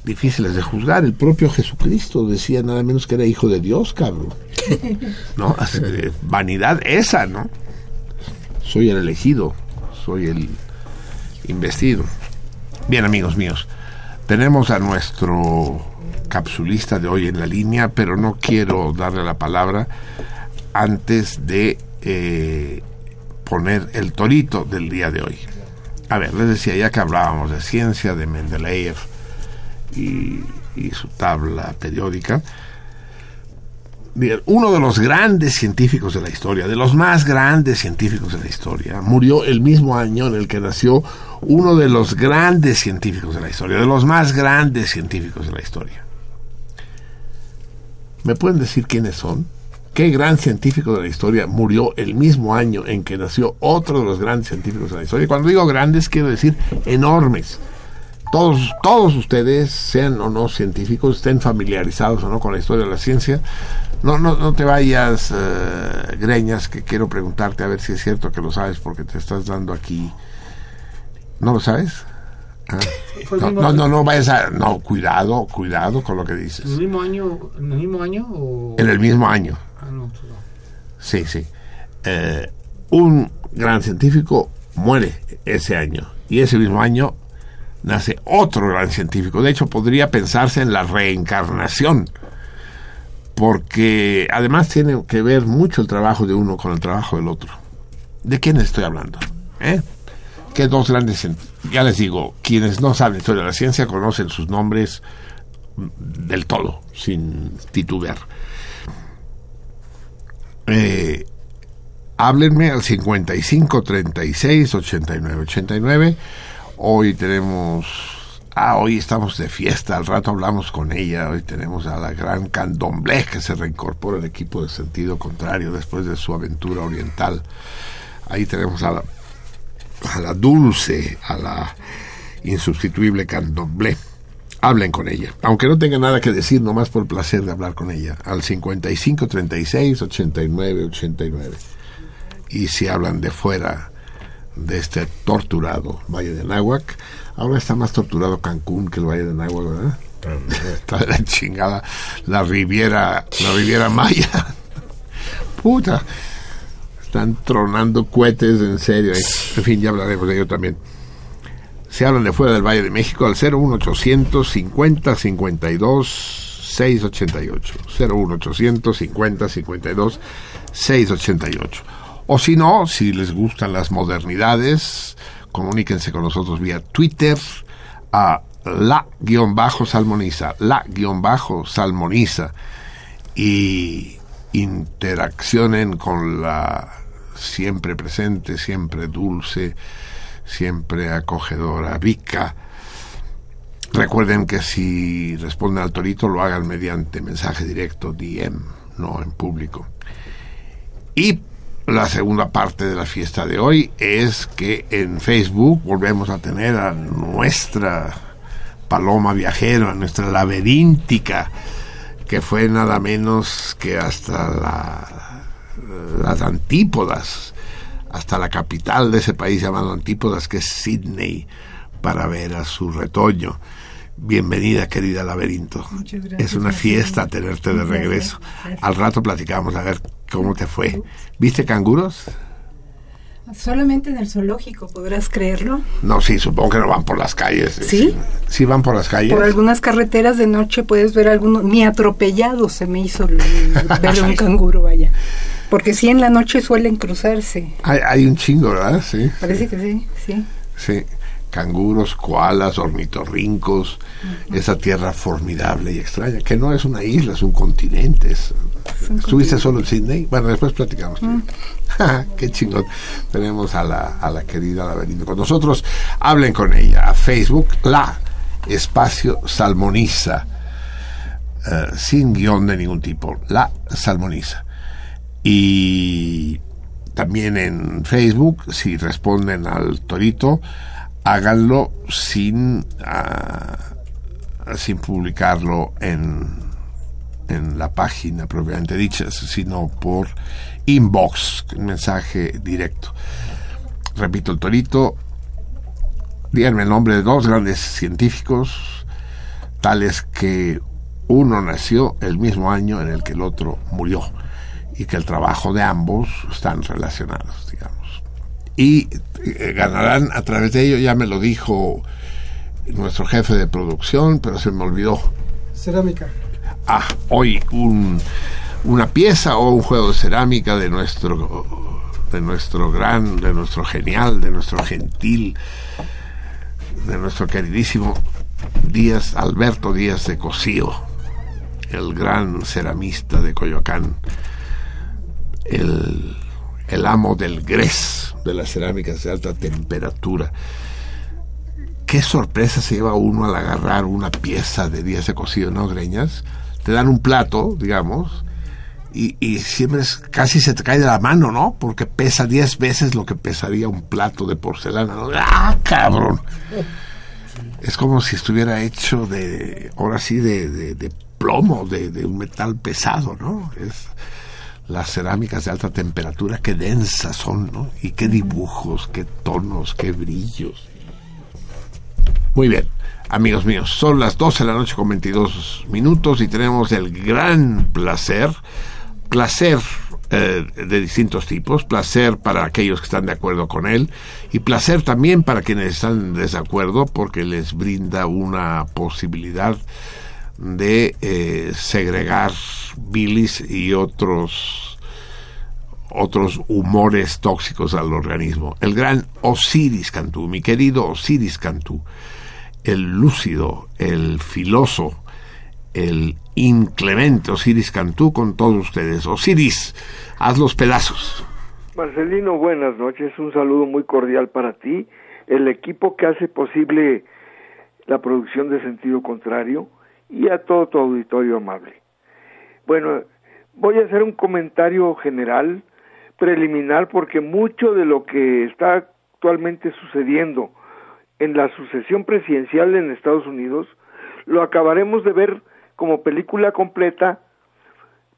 difíciles de juzgar. El propio Jesucristo decía nada menos que era hijo de Dios, cabrón. ¿No? Así vanidad esa, ¿no? Soy el elegido, soy el investido. Bien, amigos míos, tenemos a nuestro capsulista de hoy en la línea, pero no quiero darle la palabra antes de eh, poner el torito del día de hoy. A ver, les decía, ya que hablábamos de ciencia, de Mendeleev y, su tabla periódica, uno de los grandes científicos de la historia, de los más grandes científicos de la historia, murió el mismo año en el que nació uno de los grandes científicos de la historia, de los más grandes científicos de la historia. ¿Me pueden decir quiénes son? ¿Qué gran científico de la historia murió el mismo año en que nació otro de los grandes científicos de la historia? Cuando digo grandes, quiero decir enormes. Todos, todos ustedes, sean o no científicos, estén familiarizados o no con la historia de la ciencia, no, no, no te vayas, eh, Greñas, que quiero preguntarte a ver si es cierto que lo sabes porque te estás dando aquí. ¿No lo sabes? Ah. El No, no, no, no vayas a... No, cuidado, cuidado con lo que dices. ¿En el mismo año? ¿En el mismo año o...? En el mismo año. Ah, no, no. Sí, sí. Eh, un gran científico muere ese año. Y ese mismo año nace otro gran científico. De hecho, podría pensarse en la reencarnación, porque además tiene que ver mucho el trabajo de uno con el trabajo del otro. ¿De quién estoy hablando? ¿Eh? Que dos grandes, ya les digo, quienes no saben historia de la ciencia conocen sus nombres del todo, sin titubear. Eh, háblenme al 55 36 89 89. Hoy tenemos. Ah, hoy estamos de fiesta. Al rato hablamos con ella. Hoy tenemos a la gran Candomblé que se reincorpora al equipo de sentido contrario después de su aventura oriental. Ahí tenemos a la, a la dulce, a la insustituible Candomblé. Hablen con ella, aunque no tenga nada que decir, nomás por placer de hablar con ella, al 55 36 89 89 y si hablan de fuera de este torturado Valle de Náhuac, ahora está más torturado Cancún que el Valle de Náhuac, ¿verdad? Está de la chingada la Riviera, la Riviera Maya. Puta. Están tronando cohetes en serio. En fin, ya hablaremos de ello también. Se hablan de fuera del Valle de México al 01800 50 52 688. 01800 50 52 688. O si no, si les gustan las modernidades, comuníquense con nosotros vía Twitter a la-salmoniza, la-salmoniza y interaccionen con la siempre presente, siempre dulce, siempre acogedora Vika. Recuerden que si responden al torito lo hagan mediante mensaje directo, DM, no en público. Y la segunda parte de la fiesta de hoy es que en Facebook volvemos a tener a nuestra paloma viajera, nuestra laberíntica, que fue nada menos que hasta la- las antípodas, hasta la capital de ese país llamado Antípodas, que es Sydney, para ver a su retoño. Bienvenida, querida laberinto. Muchas gracias, Es una fiesta tenerte de Gracias, regreso. gracias. Al rato platicamos a ver cómo te fue. ¿Viste canguros? Solamente en el zoológico, podrás creerlo. No, sí, supongo que no van por las calles. ¿Sí? Sí van por las calles. Por algunas carreteras de noche puedes ver algunos, ni atropellado se me hizo el- ver un canguro, vaya. Porque sí en la noche suelen cruzarse. Hay, hay un chingo, ¿verdad? Sí. Parece que sí, sí. Sí. Canguros, koalas, ornitorrincos, esa tierra formidable y extraña, que no es una isla, es un continente. es- ¿Estuviste solo en Sydney? Bueno, después platicamos. Qué chingón. Tenemos a la, a la querida Laberinto con nosotros. Hablen con ella a Facebook, la espacio salmoniza, eh, sin guion de ningún tipo, la salmoniza. Y también en Facebook, si responden al torito, háganlo sin, ah, sin publicarlo en, en la página propiamente dicha, sino por inbox, mensaje directo. Repito, el torito, díganme el nombre de dos grandes científicos, tales que uno nació el mismo año en el que el otro murió y que el trabajo de ambos están relacionados. Y eh, ganarán a través de ello, ya me lo dijo nuestro jefe de producción, pero se me olvidó. Cerámica. Ah, hoy un, una pieza o un juego de cerámica de nuestro de nuestro gran, de nuestro genial, de nuestro gentil, de nuestro queridísimo Díaz, Alberto Díaz de Cosío, el gran ceramista de Coyoacán, el, el amo del gres de las cerámicas de alta temperatura. Qué sorpresa se lleva uno al agarrar una pieza de Díaz de Cosío, ¿no, Greñas? Te dan un plato, digamos, y, siempre es- casi se te cae de la mano, ¿no? Porque pesa 10 veces lo que pesaría un plato de porcelana. ¡Ah, cabrón! Es como si estuviera hecho de, ahora sí, de plomo, de, de un metal pesado, ¿no? Es las cerámicas de alta temperatura, qué densas son, ¿no? Y qué dibujos, qué tonos, qué brillos. Muy bien, amigos míos, son las 12 de la noche con 22 minutos y tenemos el gran placer, placer eh, de distintos tipos, placer para aquellos que están de acuerdo con él y placer también para quienes están en desacuerdo porque les brinda una posibilidad de eh, segregar bilis y otros otros humores tóxicos al organismo. El gran Osiris Cantú, mi querido Osiris Cantú, el lúcido, el filoso, el inclemente Osiris Cantú con todos ustedes. Osiris, haz los pedazos. Marcelino, buenas noches. Un saludo muy cordial para ti, el equipo que hace posible la producción de sentido contrario y a todo tu auditorio amable. Bueno, voy a hacer un comentario general, preliminar, porque mucho de lo que está actualmente sucediendo en la sucesión presidencial en Estados Unidos lo acabaremos de ver como película completa,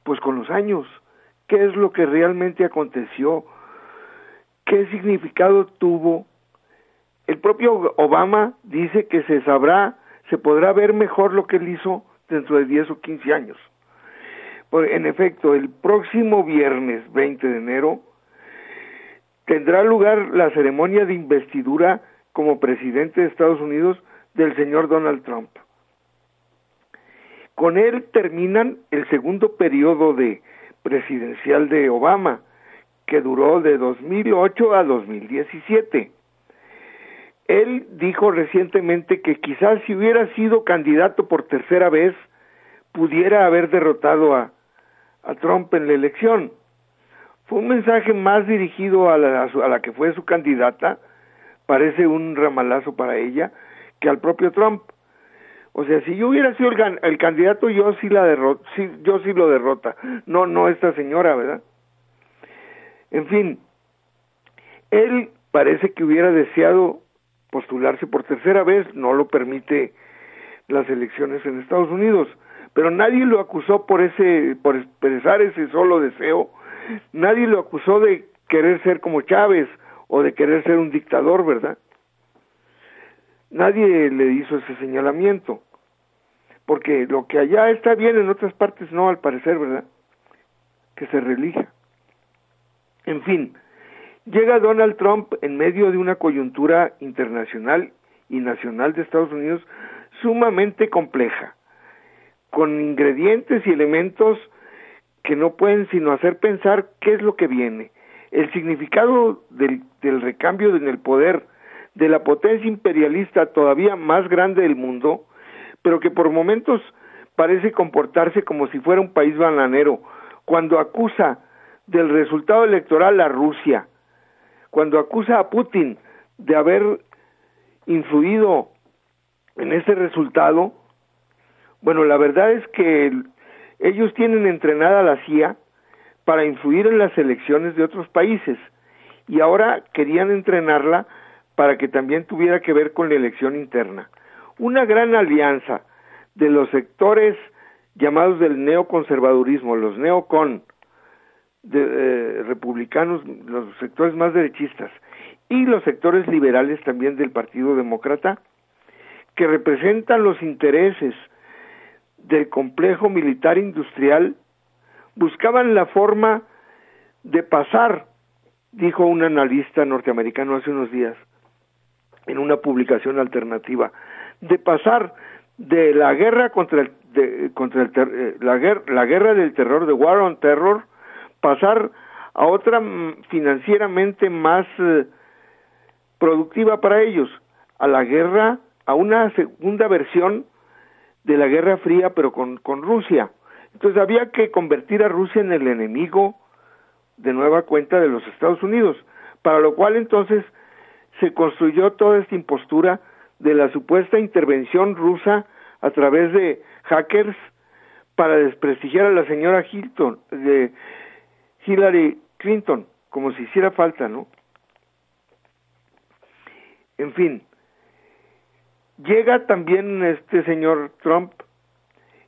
pues con los años. ¿Qué es lo que realmente aconteció? ¿Qué significado tuvo? El propio Obama dice que se sabrá, se podrá ver mejor lo que él hizo dentro de 10 o 15 años. En efecto, el próximo viernes 20 de enero tendrá lugar la ceremonia de investidura como presidente de Estados Unidos del señor Donald Trump. Con él terminan el segundo periodo de presidencial de Obama, que duró de 2008 a 2017. Él dijo recientemente que quizás si hubiera sido candidato por tercera vez, pudiera haber derrotado a, a Trump en la elección. Fue un mensaje más dirigido a la, a la que fue su candidata, parece un ramalazo para ella, que al propio Trump. O sea, si yo hubiera sido el, el candidato, yo sí la derrota, yo sí lo derrota, no, no esta señora, ¿verdad? En fin, él parece que hubiera deseado postularse por tercera vez, no lo permite las elecciones en Estados Unidos, pero nadie lo acusó por ese, por expresar ese solo deseo, nadie lo acusó de querer ser como Chávez o de querer ser un dictador, ¿verdad? Nadie le hizo ese señalamiento, porque lo que allá está bien en otras partes no, al parecer, ¿verdad? Que se relija. En fin, llega Donald Trump en medio de una coyuntura internacional y nacional de Estados Unidos sumamente compleja, con ingredientes y elementos que no pueden sino hacer pensar qué es lo que viene. El significado del, recambio en el poder de la potencia imperialista todavía más grande del mundo, pero que por momentos parece comportarse como si fuera un país bananero, cuando acusa del resultado electoral a Rusia, cuando acusa a Putin de haber influido en ese resultado, bueno, la verdad es que el- ellos tienen entrenada a la CIA para influir en las elecciones de otros países y ahora querían entrenarla para que también tuviera que ver con la elección interna. Una gran alianza de los sectores llamados del neoconservadurismo, los neocon, de, eh, republicanos, los sectores más derechistas, y los sectores liberales también del Partido Demócrata, que representan los intereses del complejo militar industrial, buscaban la forma de pasar, dijo un analista norteamericano hace unos días, en una publicación alternativa, de pasar de la guerra contra el, de- contra el eh, la, guerra, la guerra del terror, de War on Terror, pasar a otra mm, financieramente más eh, productiva para ellos, a la guerra, a una segunda versión de la Guerra Fría, pero con, con Rusia. Entonces había que convertir a Rusia en el enemigo de nueva cuenta de los Estados Unidos, para lo cual entonces se construyó toda esta impostura de la supuesta intervención rusa a través de hackers para desprestigiar a la señora Hilton, de Hillary Clinton, como si hiciera falta, ¿no? En fin, llega también este señor Trump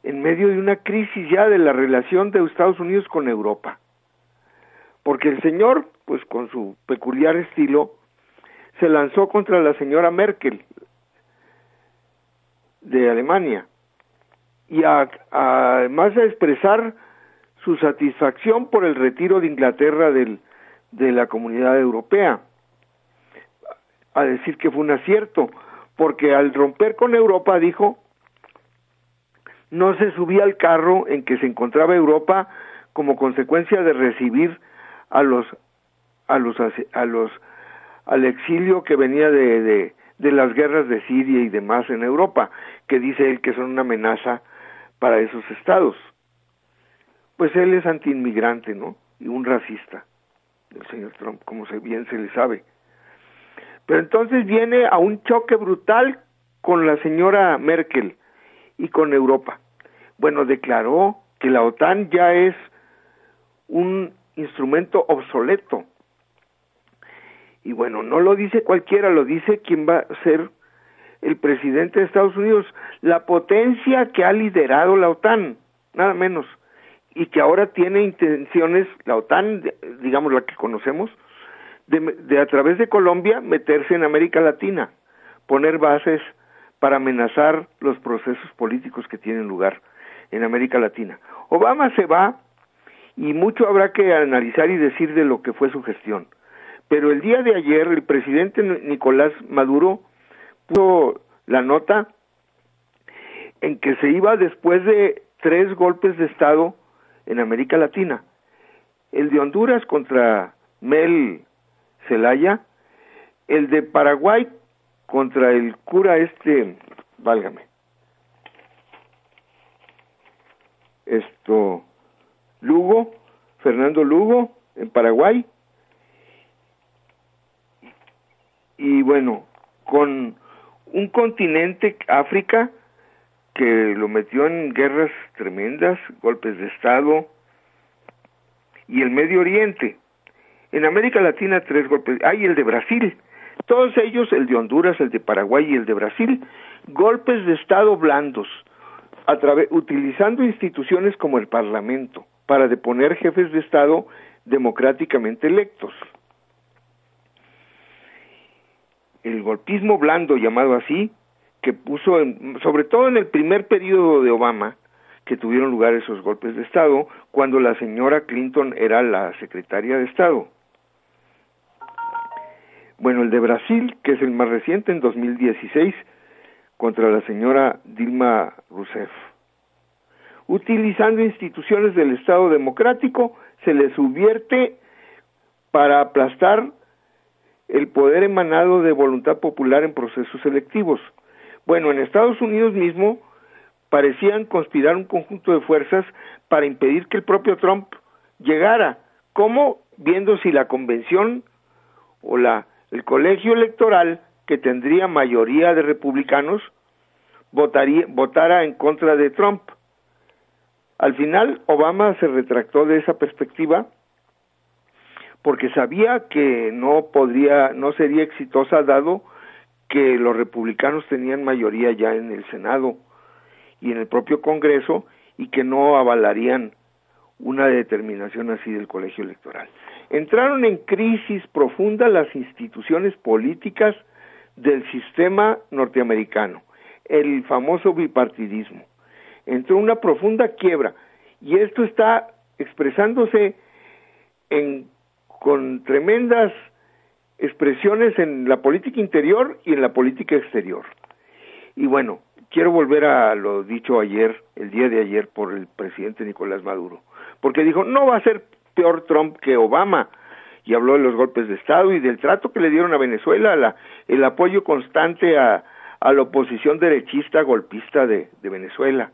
en medio de una crisis ya de la relación de Estados Unidos con Europa. Porque el señor, pues con su peculiar estilo, se lanzó contra la señora Merkel de Alemania y a- a- además de expresar su satisfacción por el retiro de Inglaterra del, de la comunidad europea, a decir que fue un acierto, porque al romper con Europa dijo, no se subía al carro en que se encontraba Europa como consecuencia de recibir a los a los a los al exilio que venía de, de, de las guerras de Siria y demás en Europa, que dice él que son una amenaza para esos estados. Pues él es antiinmigrante, ¿no? Y un racista, el señor Trump, como se bien se le sabe. Pero entonces viene a un choque brutal con la señora Merkel y con Europa. Bueno, declaró que la OTAN ya es un instrumento obsoleto. Y bueno, no lo dice cualquiera, lo dice quien va a ser el presidente de Estados Unidos, la potencia que ha liderado la OTAN, nada menos, y que ahora tiene intenciones, la OTAN, digamos la que conocemos, de, de a través de Colombia meterse en América Latina, poner bases para amenazar los procesos políticos que tienen lugar en América Latina. Obama se va y mucho habrá que analizar y decir de lo que fue su gestión. Pero el día de ayer el presidente Nicolás Maduro puso la nota en que se iba después de tres golpes de Estado en América Latina. El de Honduras contra Mel Zelaya, el de Paraguay contra el cura este, válgame, esto, Lugo, Fernando Lugo, en Paraguay, y bueno, con un continente, África, que lo metió en guerras tremendas, golpes de Estado, y el Medio Oriente. En América Latina tres golpes, hay el de Brasil, todos ellos, el de Honduras, el de Paraguay y el de Brasil, golpes de Estado blandos, utilizando instituciones como el Parlamento para deponer jefes de Estado democráticamente electos. El golpismo blando, llamado así, que puso, en, sobre todo en el primer periodo de Obama, que tuvieron lugar esos golpes de Estado, cuando la señora Clinton era la secretaria de Estado. Bueno, el de Brasil, que es el más reciente, en 2016, contra la señora Dilma Rousseff. Utilizando instituciones del Estado democrático, se les subvierte para aplastar el poder emanado de voluntad popular en procesos electivos. Bueno, en Estados Unidos mismo parecían conspirar un conjunto de fuerzas para impedir que el propio Trump llegara. ¿Cómo? Viendo si la convención o la el colegio electoral que tendría mayoría de republicanos votaría, votara en contra de Trump. Al final Obama se retractó de esa perspectiva porque sabía que no podría, no sería exitosa dado que los republicanos tenían mayoría ya en el Senado y en el propio Congreso y que no avalarían una determinación así del colegio electoral. Entraron en crisis profunda las instituciones políticas del sistema norteamericano, el famoso bipartidismo. Entró una profunda quiebra y esto está expresándose en, con tremendas expresiones en la política interior y en la política exterior. Y bueno, quiero volver a lo dicho ayer, el día de ayer, por el presidente Nicolás Maduro, porque dijo, no va a ser peor Trump que Obama, y habló de los golpes de Estado y del trato que le dieron a Venezuela, la, el apoyo constante a, la oposición derechista golpista de Venezuela.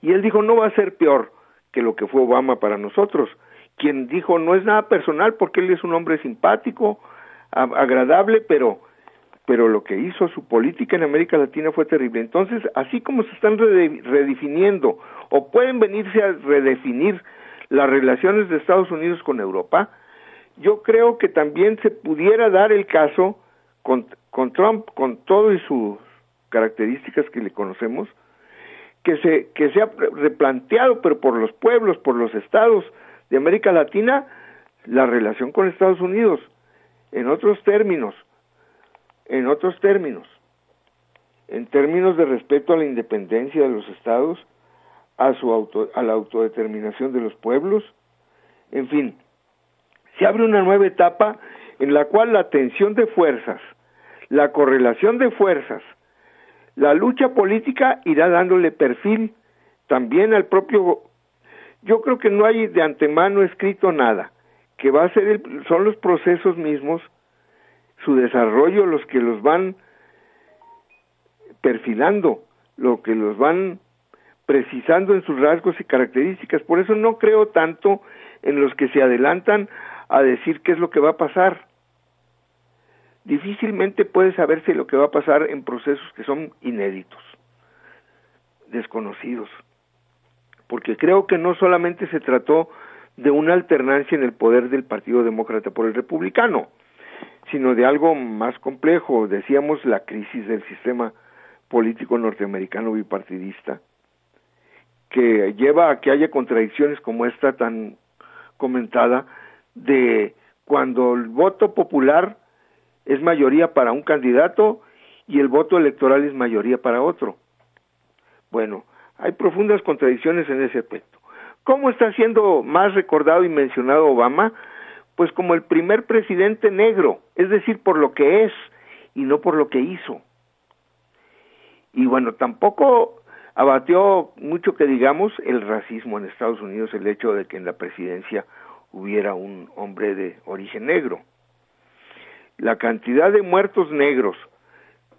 Y él dijo, no va a ser peor que lo que fue Obama para nosotros, quien dijo, no es nada personal porque él es un hombre simpático, agradable, pero pero lo que hizo su política en América Latina fue terrible. Entonces, así como se están redefiniendo o pueden venirse a redefinir las relaciones de Estados Unidos con Europa, yo creo que también se pudiera dar el caso con, con Trump, con todo y sus características que le conocemos, que se, que se ha replanteado, pero por los pueblos, por los estados de América Latina, la relación con Estados Unidos. En otros términos, en otros términos, en términos de respeto a la independencia de los estados, a, su auto, a la autodeterminación de los pueblos. En fin, se abre una nueva etapa en la cual la tensión de fuerzas, la correlación de fuerzas, la lucha política irá dándole perfil también al propio yo creo que no hay de antemano escrito nada, que va a ser el- son los procesos mismos, su desarrollo los que los van perfilando, lo que los van precisando en sus rasgos y características. Por eso no creo tanto en los que se adelantan a decir qué es lo que va a pasar. Difícilmente puede saberse lo que va a pasar en procesos que son inéditos, desconocidos porque creo que no solamente se trató de una alternancia en el poder del Partido Demócrata por el Republicano, sino de algo más complejo, decíamos la crisis del sistema político norteamericano bipartidista, que lleva a que haya contradicciones como esta tan comentada, de cuando el voto popular es mayoría para un candidato y el voto electoral es mayoría para otro. Bueno, hay profundas contradicciones en ese aspecto. ¿Cómo está siendo más recordado y mencionado Obama? Pues como el primer presidente negro, es decir, por lo que es y no por lo que hizo. Y bueno, tampoco abatió mucho que digamos el racismo en Estados Unidos, el hecho de que en la presidencia hubiera un hombre de origen negro. La cantidad de muertos negros,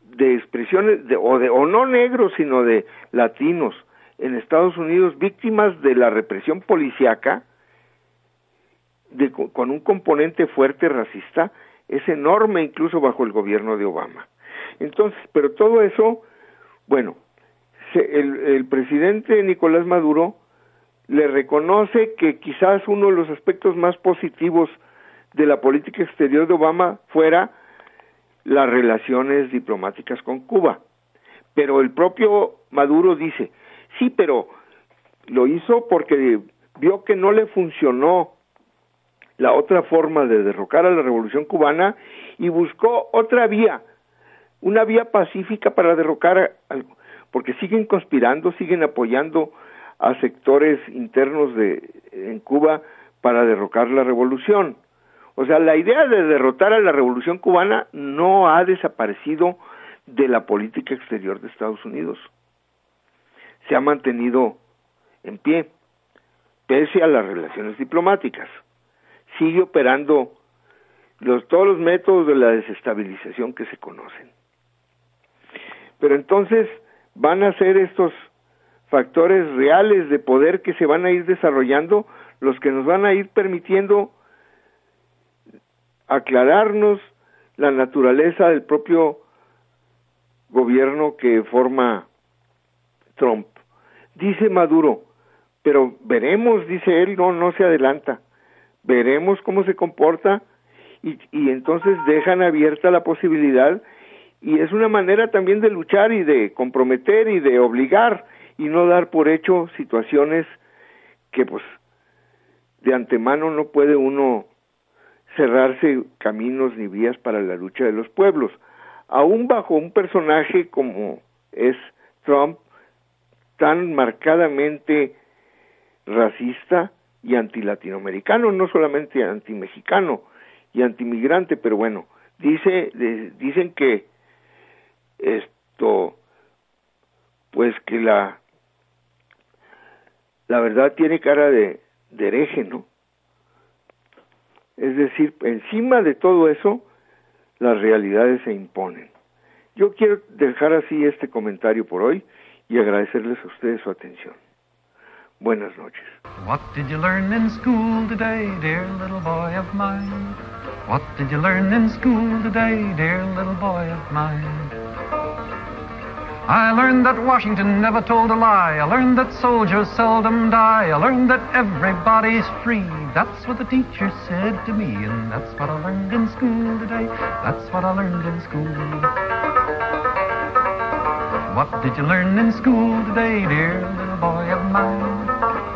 de expresiones, de, o, de, o no negros, sino de latinos, en Estados Unidos víctimas de la represión policíaca de, con un componente fuerte racista es enorme incluso bajo el gobierno de Obama. Entonces, pero todo eso, bueno, se, el, el presidente Nicolás Maduro le reconoce que quizás uno de los aspectos más positivos de la política exterior de Obama fuera las relaciones diplomáticas con Cuba. Pero el propio Maduro dice, sí, pero lo hizo porque vio que no le funcionó la otra forma de derrocar a la revolución cubana y buscó otra vía, una vía pacífica para derrocar, al, porque siguen conspirando, siguen apoyando a sectores internos de en Cuba para derrocar la revolución. O sea, la idea de derrotar a la revolución cubana no ha desaparecido de la política exterior de Estados Unidos. Se ha mantenido en pie, pese a las relaciones diplomáticas. Sigue operando los, todos los métodos de la desestabilización que se conocen. Pero entonces van a ser estos factores reales de poder que se van a ir desarrollando los que nos van a ir permitiendo aclararnos la naturaleza del propio gobierno que forma Trump. Dice Maduro, pero veremos, dice él, no, no se adelanta, veremos cómo se comporta y, y entonces dejan abierta la posibilidad y es una manera también de luchar y de comprometer y de obligar y no dar por hecho situaciones que pues de antemano no puede uno cerrarse caminos ni vías para la lucha de los pueblos. Aún bajo un personaje como es Trump, tan marcadamente racista y antilatinoamericano, no solamente antimexicano y antimigrante, pero bueno, dice, dicen que esto, pues que la, la verdad tiene cara de, de hereje, ¿no? Es decir, encima de todo eso, las realidades se imponen. Yo quiero dejar así este comentario por hoy y agradecerles a ustedes su atención. Buenas noches. What did you learn in school today, dear little boy of mine? What did you learn in school today, dear little boy of mine? I learned that Washington never told a lie. I learned that soldiers seldom die. I learned that everybody's free. That's what the teacher said to me, and that's what I learned in school today. That's what I learned in school. What did you learn in school today, dear little boy of mine?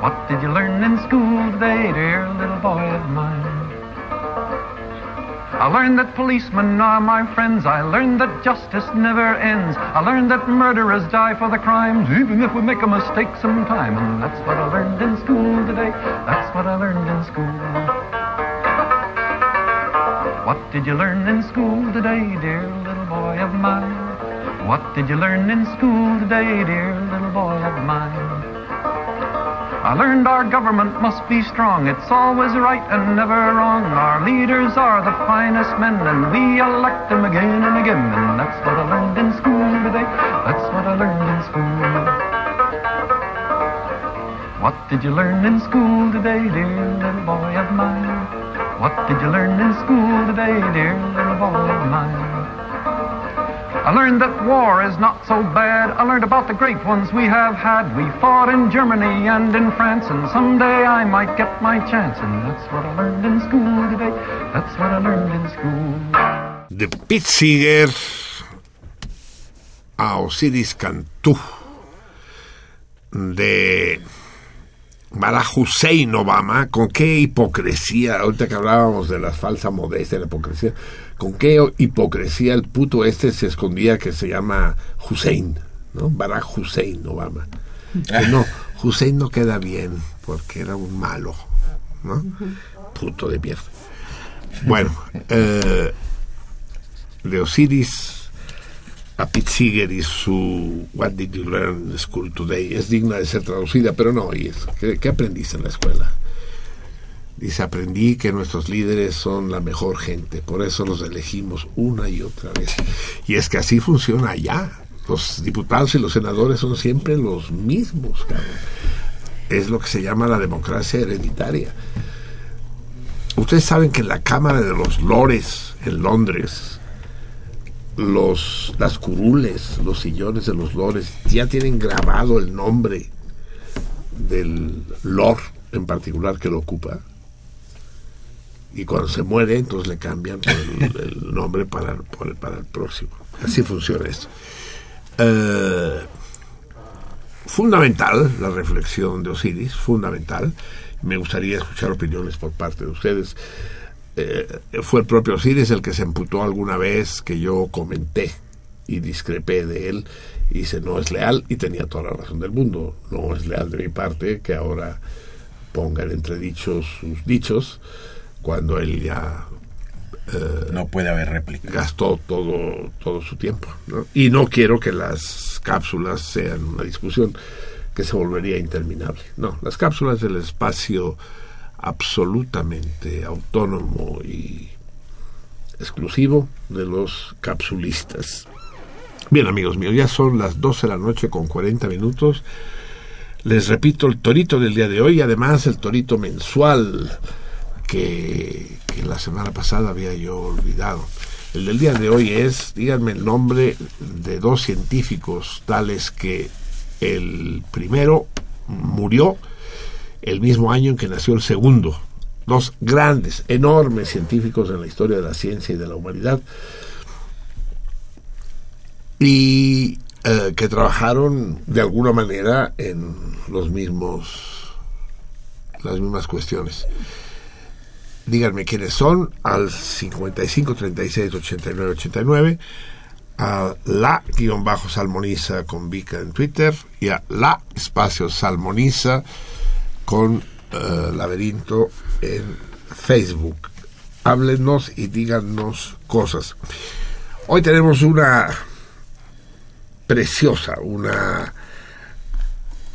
What did you learn in school today, dear little boy of mine? I learned that policemen are my friends. I learned that justice never ends. I learned that murderers die for the crimes, even if we make a mistake sometime. And that's what I learned in school today. That's what I learned in school. What did you learn in school today, dear little boy of mine? What did you learn in school today, dear little boy of mine? I learned our government must be strong. It's always right and never wrong. Our leaders are the finest men, and we elect them again and again. And that's what I learned in school today. That's what I learned in school. What did you learn in school today, dear little boy of mine? What did you learn in school today, dear little boy of mine? I learned that war is not so bad. I learned about the great ones we have had. We fought in Germany and in France, and someday I might get my chance. And that's what I learned in school today. That's what I learned in school. de Pete Seeger a Osiris Cantú, de Barack Hussein Obama, con qué hipocresía, ahorita que hablábamos de la falsa modestia, la hipocresía, con qué hipocresía el puto este se escondía que se llama Hussein, ¿no? Barack Hussein Obama. No, Hussein no queda bien, porque era un malo, ¿no? Puto de mierda. Bueno, eh, de a y su What Did You Learn School Today es digna de ser traducida, pero no, y es, ¿qué, qué aprendiste en la escuela? Dice, aprendí que nuestros líderes son la mejor gente, por eso los elegimos una y otra vez. Y es que así funciona allá. Los diputados y los senadores son siempre los mismos, cabrón. Es lo que se llama la democracia hereditaria. Ustedes saben que en la Cámara de los Lores en Londres, los, las curules, los sillones de los lores, ya tienen grabado el nombre del lord en particular que lo ocupa. Y cuando se muere, entonces le cambian el, el nombre para, el- para el próximo. Así funciona esto. Eh, fundamental la reflexión de Osiris, fundamental. Me gustaría escuchar opiniones por parte de ustedes. Eh, fue el propio Osiris el que se emputó alguna vez que yo comenté y discrepé de él y dice no es leal y tenía toda la razón del mundo. No es leal de mi parte que ahora ponga en entredicho sus dichos cuando él ya eh, No puede haber réplica. gastó todo, todo su tiempo. ¿no? Y no quiero que las cápsulas sean una discusión que se volvería interminable. No, las cápsulas del espacio absolutamente autónomo y exclusivo de los capsulistas. Bien, amigos míos, ya son las 12 de la noche con 40 minutos. Les repito el torito del día de hoy, además el torito mensual que, la semana pasada había yo olvidado. El del día de hoy es, díganme el nombre de dos científicos tales que el primero murió el mismo año en que nació el segundo. Dos grandes, enormes científicos en la historia de la ciencia y de la humanidad y eh, que trabajaron de alguna manera en los mismos las mismas cuestiones. Díganme quiénes son al 55 36 89 89 a la guion bajo salmoniza con Vika en Twitter y a la espacio salmoniza con eh, laberinto en Facebook. Háblenos y díganos cosas. Hoy tenemos una preciosa, una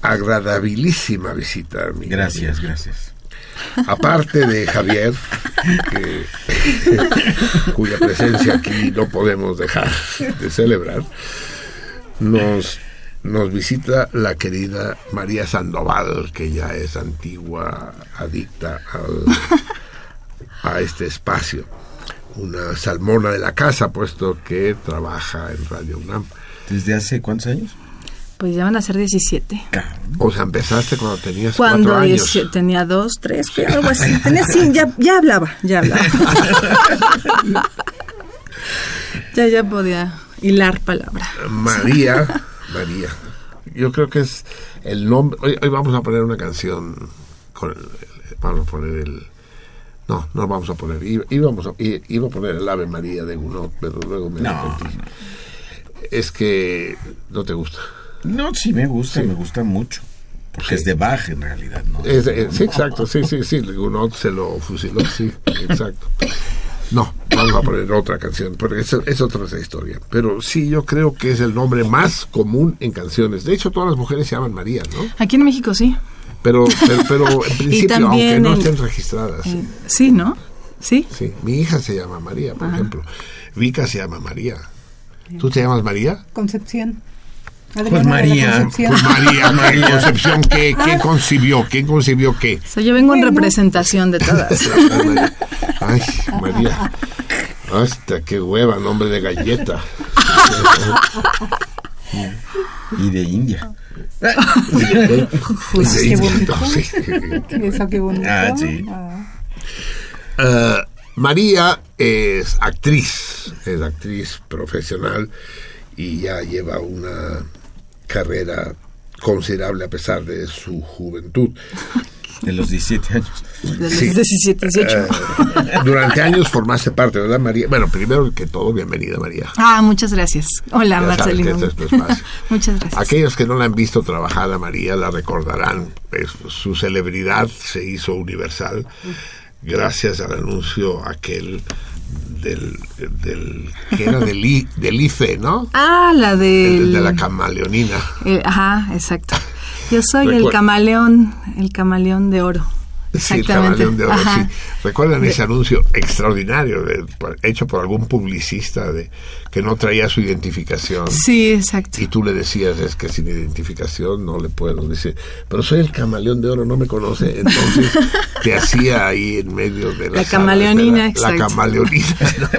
agradabilísima visita. mi Gracias, gracias. Aparte de Javier, que- cuya presencia aquí no podemos dejar de celebrar, nos, nos visita la querida María Sandoval, que ya es antigua adicta a este espacio. Una salmona de la casa, puesto que trabaja en Radio UNAM. ¿Desde hace cuántos años? Pues ya van a ser 17. O sea, empezaste cuando tenías Cuando cuatro años. 17 tenía dos, tres, que algo así. Tenía, sí, ya, ya hablaba, ya hablaba. ya, ya podía hilar palabra. María, María. Yo creo que es el nombre. Hoy, hoy vamos a poner una canción. Con el- el- vamos a poner el No, no vamos a poner. Iba- Íbamos a, iba a poner el Ave María de Gounod, pero luego me No, arrepentí. Es que no te gusta. No, sí me gusta, me gusta mucho. Porque es de Bach en realidad, ¿no? Es- es- sí, exacto, sí, sí, sí. Gounod se lo fusiló, sí, exacto. No, vamos a poner otra canción, porque es, es otra esa historia. Pero sí, yo creo que es el nombre más común en canciones. De hecho, todas las mujeres se llaman María, ¿no? Aquí en México sí. Pero, pero, pero en principio, aunque no en- estén registradas. sí. Eh, sí, ¿no? Sí. Sí, mi hija se llama María, por Ajá. ejemplo. Vika se llama María. ¿Tú te llamas María? Concepción. Pues María, pues María, María Concepción, ¿qué, qué concibió? ¿Quién concibió qué? O sea, yo vengo en representación de todas. Ay, María. Hasta qué hueva, nombre de galleta. Y de India. Pues, qué bonito. sí. Eso qué bonito. Ah, sí. Eh, María es actriz, es actriz profesional y ya lleva una carrera considerable a pesar de su juventud. De los 17 años. De los Sí. 17, 18. Eh, durante años formaste parte, ¿verdad, María? Bueno, primero que todo, bienvenida, María. Ah, muchas gracias. Hola, Ya sabes que Marcelino. este es muchas gracias. Aquellos que no la han visto trabajar a María la recordarán. pues, su celebridad se hizo universal gracias al anuncio aquel del, del que era del, I- del IFE, ¿no? Ah, la El del... de la camaleonina. eh, ajá, exacto. Yo soy el camaleón, el camaleón de oro. Sí, el camaleón de oro, Ajá. sí. ¿Recuerdan ese anuncio extraordinario de- hecho por algún publicista de que no traía su identificación? Sí, exacto. Y tú le decías, es que sin identificación no le puedo decir, pero soy el camaleón de oro, no me conoce, entonces te hacía ahí en medio de la, La sala camaleonina, La exacto. camaleonina.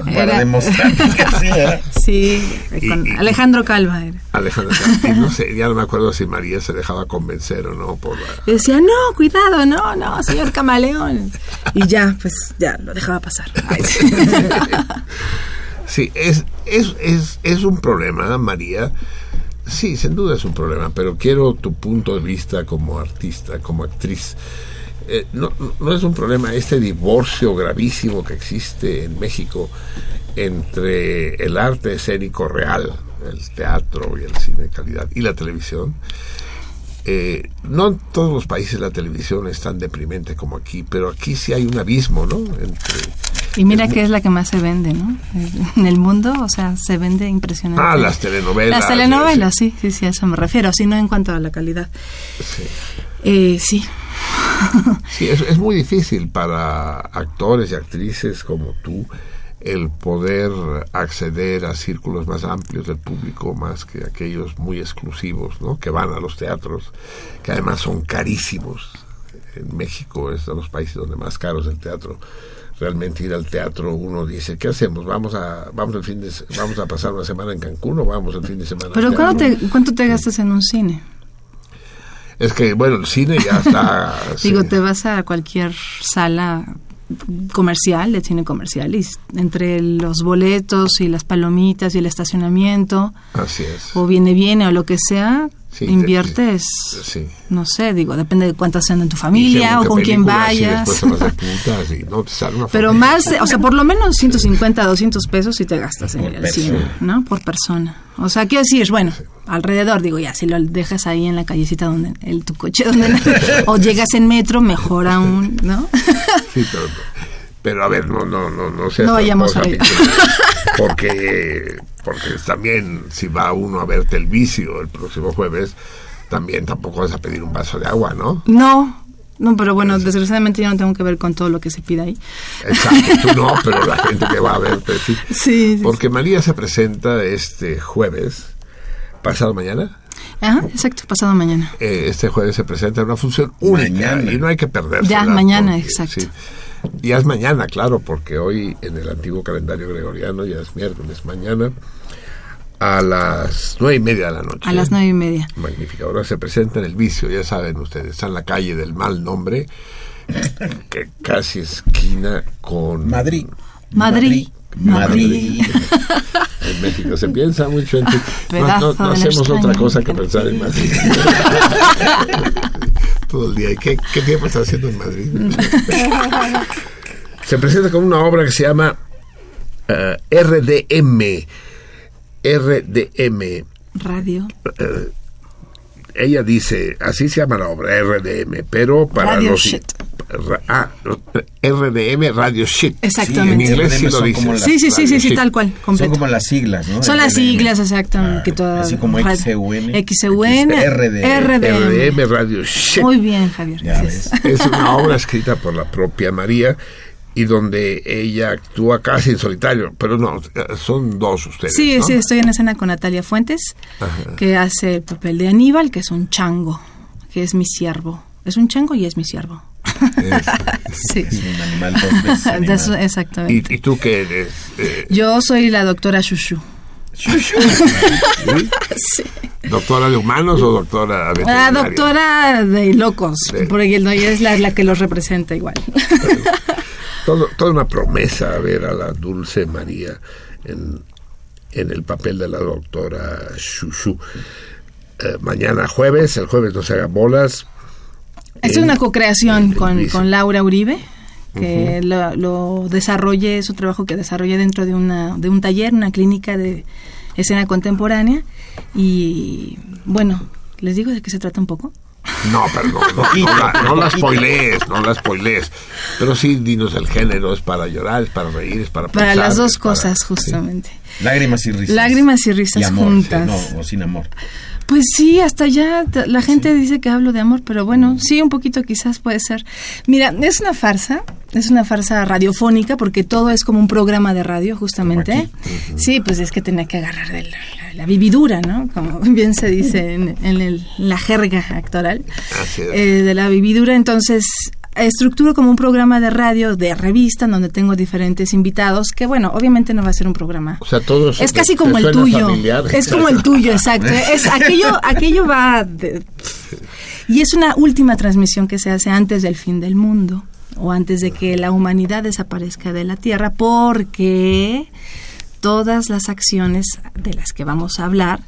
¿no? Era- demostrar que así era. Sí, con Y- y- Alejandro Calva era. Alejandra, y no sé, ya no me acuerdo si María se dejaba convencer o no por la... Decía, no, cuidado, no, no, señor camaleón. Y ya, pues ya, lo dejaba pasar. Sí. Sí, es, es, es, es un problema, María. Sí, sin duda es un problema, pero quiero tu punto de vista como artista, como actriz. Eh, no, no es un problema este divorcio gravísimo que existe en México entre el arte escénico real, el teatro y el cine de calidad y la televisión. Eh, no en todos los países la televisión es tan deprimente como aquí, pero aquí sí hay un abismo, ¿no? Entre Y mira que es la que más se vende, ¿no? En el mundo, o sea, se vende impresionante. Ah, las telenovelas. Las telenovelas, sí, sí, sí, a eso me refiero, así no en cuanto a la calidad. Eh, sí. Sí, es, es muy difícil para actores y actrices como tú el poder acceder a círculos más amplios del público, más que aquellos muy exclusivos, ¿no? Que van a los teatros, que además son carísimos. En México es de los países donde más caro es el teatro. Realmente ir al teatro uno dice, ¿qué hacemos? ¿Vamos a vamos el fin de vamos a pasar una semana en Cancún o vamos el fin de semana? Pero teatro?" ¿cuánto te, ¿cuánto te gastas en un cine? Es que, bueno, el cine ya está... Digo, sí. te vas a cualquier sala comercial, de cine comercial, y entre los boletos y las palomitas y el estacionamiento, Así es. o viene, viene, o lo que sea, Sí, inviertes, Sí. no sé, digo, depende de cuántas sean en tu familia o con quién vayas. putas y no una Pero familia. más, o sea, por lo menos 150, 200 pesos si te gastas en el cine. ¿no? Por persona. O sea, quiero decir, bueno, alrededor, digo, ya, si lo dejas ahí en la callecita donde, el, tu coche donde, o llegas en metro, mejor aún, ¿no? Sí, pero, pero a ver, no, no, no, no seas No vayamos. Pintura, Porque, porque también, si va uno a verte el vicio el próximo jueves, también tampoco vas a pedir un vaso de agua, ¿no? No, no, pero bueno, desgraciadamente yo no tengo que ver con todo lo que se pide ahí. Exacto, tú no, pero la gente que va a verte sí. Sí, sí, Porque María se presenta este jueves, pasado mañana. Ajá, exacto, pasado mañana. Eh, este jueves se presenta una función única Mañana. y no hay que perderse. Ya, mañana, exacto. Ya es mañana, claro, porque hoy en el antiguo calendario gregoriano ya es miércoles. Mañana a las nueve y media de la noche. A las nueve y media. Magnífica. Ahora se presenta en el vicio, ya saben ustedes. Está en la calle del mal nombre, que casi esquina con Madrid. Madrid. Madrid. En México se piensa mucho en ti. No, no- hacemos otra cosa que pensar en Madrid. Todo el día. ¿Y qué, qué tiempo estás haciendo en Madrid? se presenta con una obra que se llama eh, RDM. RDM. Radio. Eh, ella dice, así se llama la obra, RDM, pero para Radio los... Shit. Ra- ah, RDM, Radio Shit. Exactamente. en inglés sí lo son dice. como las- Sí, sí, sí, sí, sí, tal cual, Son completo. como las siglas, ¿no? Son las siglas, exacto. que toda, así como radio- XEUN. XEUN, RDM. RDM. RDM, Radio Shit. Muy bien, Javier. Ya gracias. ves. Es una obra escrita por la propia María y donde ella actúa casi en solitario, pero no, son dos ustedes. Sí, ¿no? sí, estoy en escena con Natalia Fuentes, Ajá. que hace el papel de Aníbal, que es un chango, que es mi siervo. Es un chango y es mi siervo. sí. Es un animal dos veces animal. Eso, Exactamente. ¿Y, y tú qué eres? Eh, Yo soy la doctora Shushu. ¿sí? ¿Doctora de humanos o doctora La veterinaria? doctora de locos, De- porque no, ella es la, la que los representa igual. Todo, toda una promesa ver a la Dulce María en, en el papel de la doctora Shushu. Eh, mañana jueves, el jueves no se hagan bolas. Es una co-creación con, Laura Uribe, que lo, lo desarrollé, es un trabajo que desarrollé dentro de, una, de un taller, una clínica de escena contemporánea. Y bueno, ¿les digo de qué se trata un poco? No, pero no, no, no la, no la spoilees, no la spoilees. Pero sí, dinos el género, es para llorar, es para reír, es para Para las dos para- cosas, justamente. Lágrimas y risas. Lágrimas y risas amor, juntas. No, o sin amor. Pues sí, hasta ya la gente dice que hablo de amor, pero bueno, sí, un poquito quizás puede ser. Mira, es una farsa, es una farsa radiofónica porque todo es como un programa de radio, justamente. Sí, pues es que tenía que agarrar de la, la- la vividura, ¿no? Como bien se dice en, en el- la jerga actoral, eh, de la vividura. Entonces, estructuro como un programa de radio, de revista, en donde tengo diferentes invitados, que bueno, obviamente no va a ser un programa O sea, todo eso es casi te como el tuyo. familiar. Es como el tuyo, exacto. Es aquello, aquello va de- y es una última transmisión que se hace antes del fin del mundo o antes de que la humanidad desaparezca de la Tierra, porque todas las acciones de las que vamos a hablar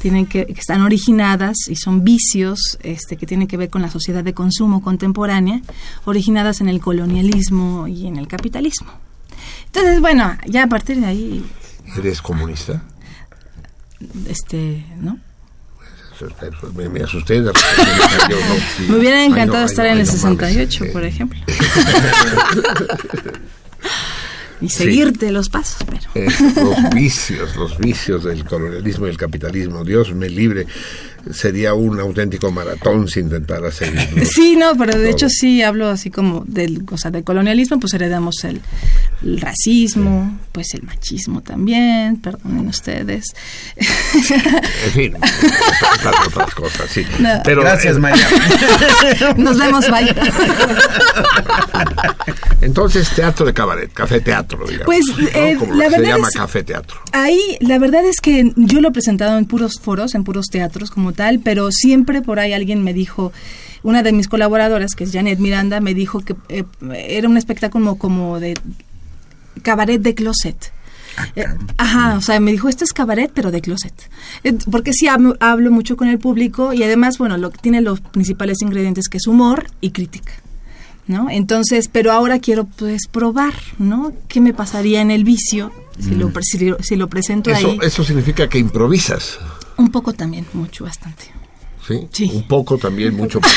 tienen que, que están originadas y son vicios este, que tienen que ver con la sociedad de consumo contemporánea, originadas en el colonialismo y en el capitalismo. Entonces, bueno, ya a partir de ahí, ¿Eres comunista? este, ¿no? Me, me asusté. de- yo no. Me hubiera Ay, encantado no, estar en ay, el no 68, mames. por ejemplo. y seguirte los pasos, pero... Los vicios, los vicios del colonialismo y el capitalismo. Dios me libre. Sería un auténtico maratón si intentara seguirlo. Sí, no, pero de Todo. hecho sí hablo así como del, o sea, del colonialismo, pues heredamos el, el racismo, pues el machismo también, perdonen ustedes. En fin, otras cosas, sí. No. Pero, Gracias, eh, María. Nos vemos, bye. Entonces, teatro de cabaret, café teatro, digamos. Pues, ¿no? eh, Como la que se verdad llama es- café teatro. Ahí, la verdad es que yo lo he presentado en puros foros, en puros teatros como tal, pero siempre por ahí alguien me dijo, una de mis colaboradoras, que es Janet Miranda, me dijo que eh, era un espectáculo como de cabaret de closet. Eh, ajá, o sea, me dijo, esto es cabaret, pero de closet. Eh, Porque sí hablo, mucho con el público y además, bueno, lo que tiene los principales ingredientes que es humor y crítica. ¿No? Entonces, pero ahora quiero pues probar, ¿no? ¿Qué me pasaría en el vicio si, lo, si, lo- si lo presento Eso, ahí? eso significa que improvisas, Un poco también, mucho, bastante. ¿sí? Sí. Un poco también, mucho.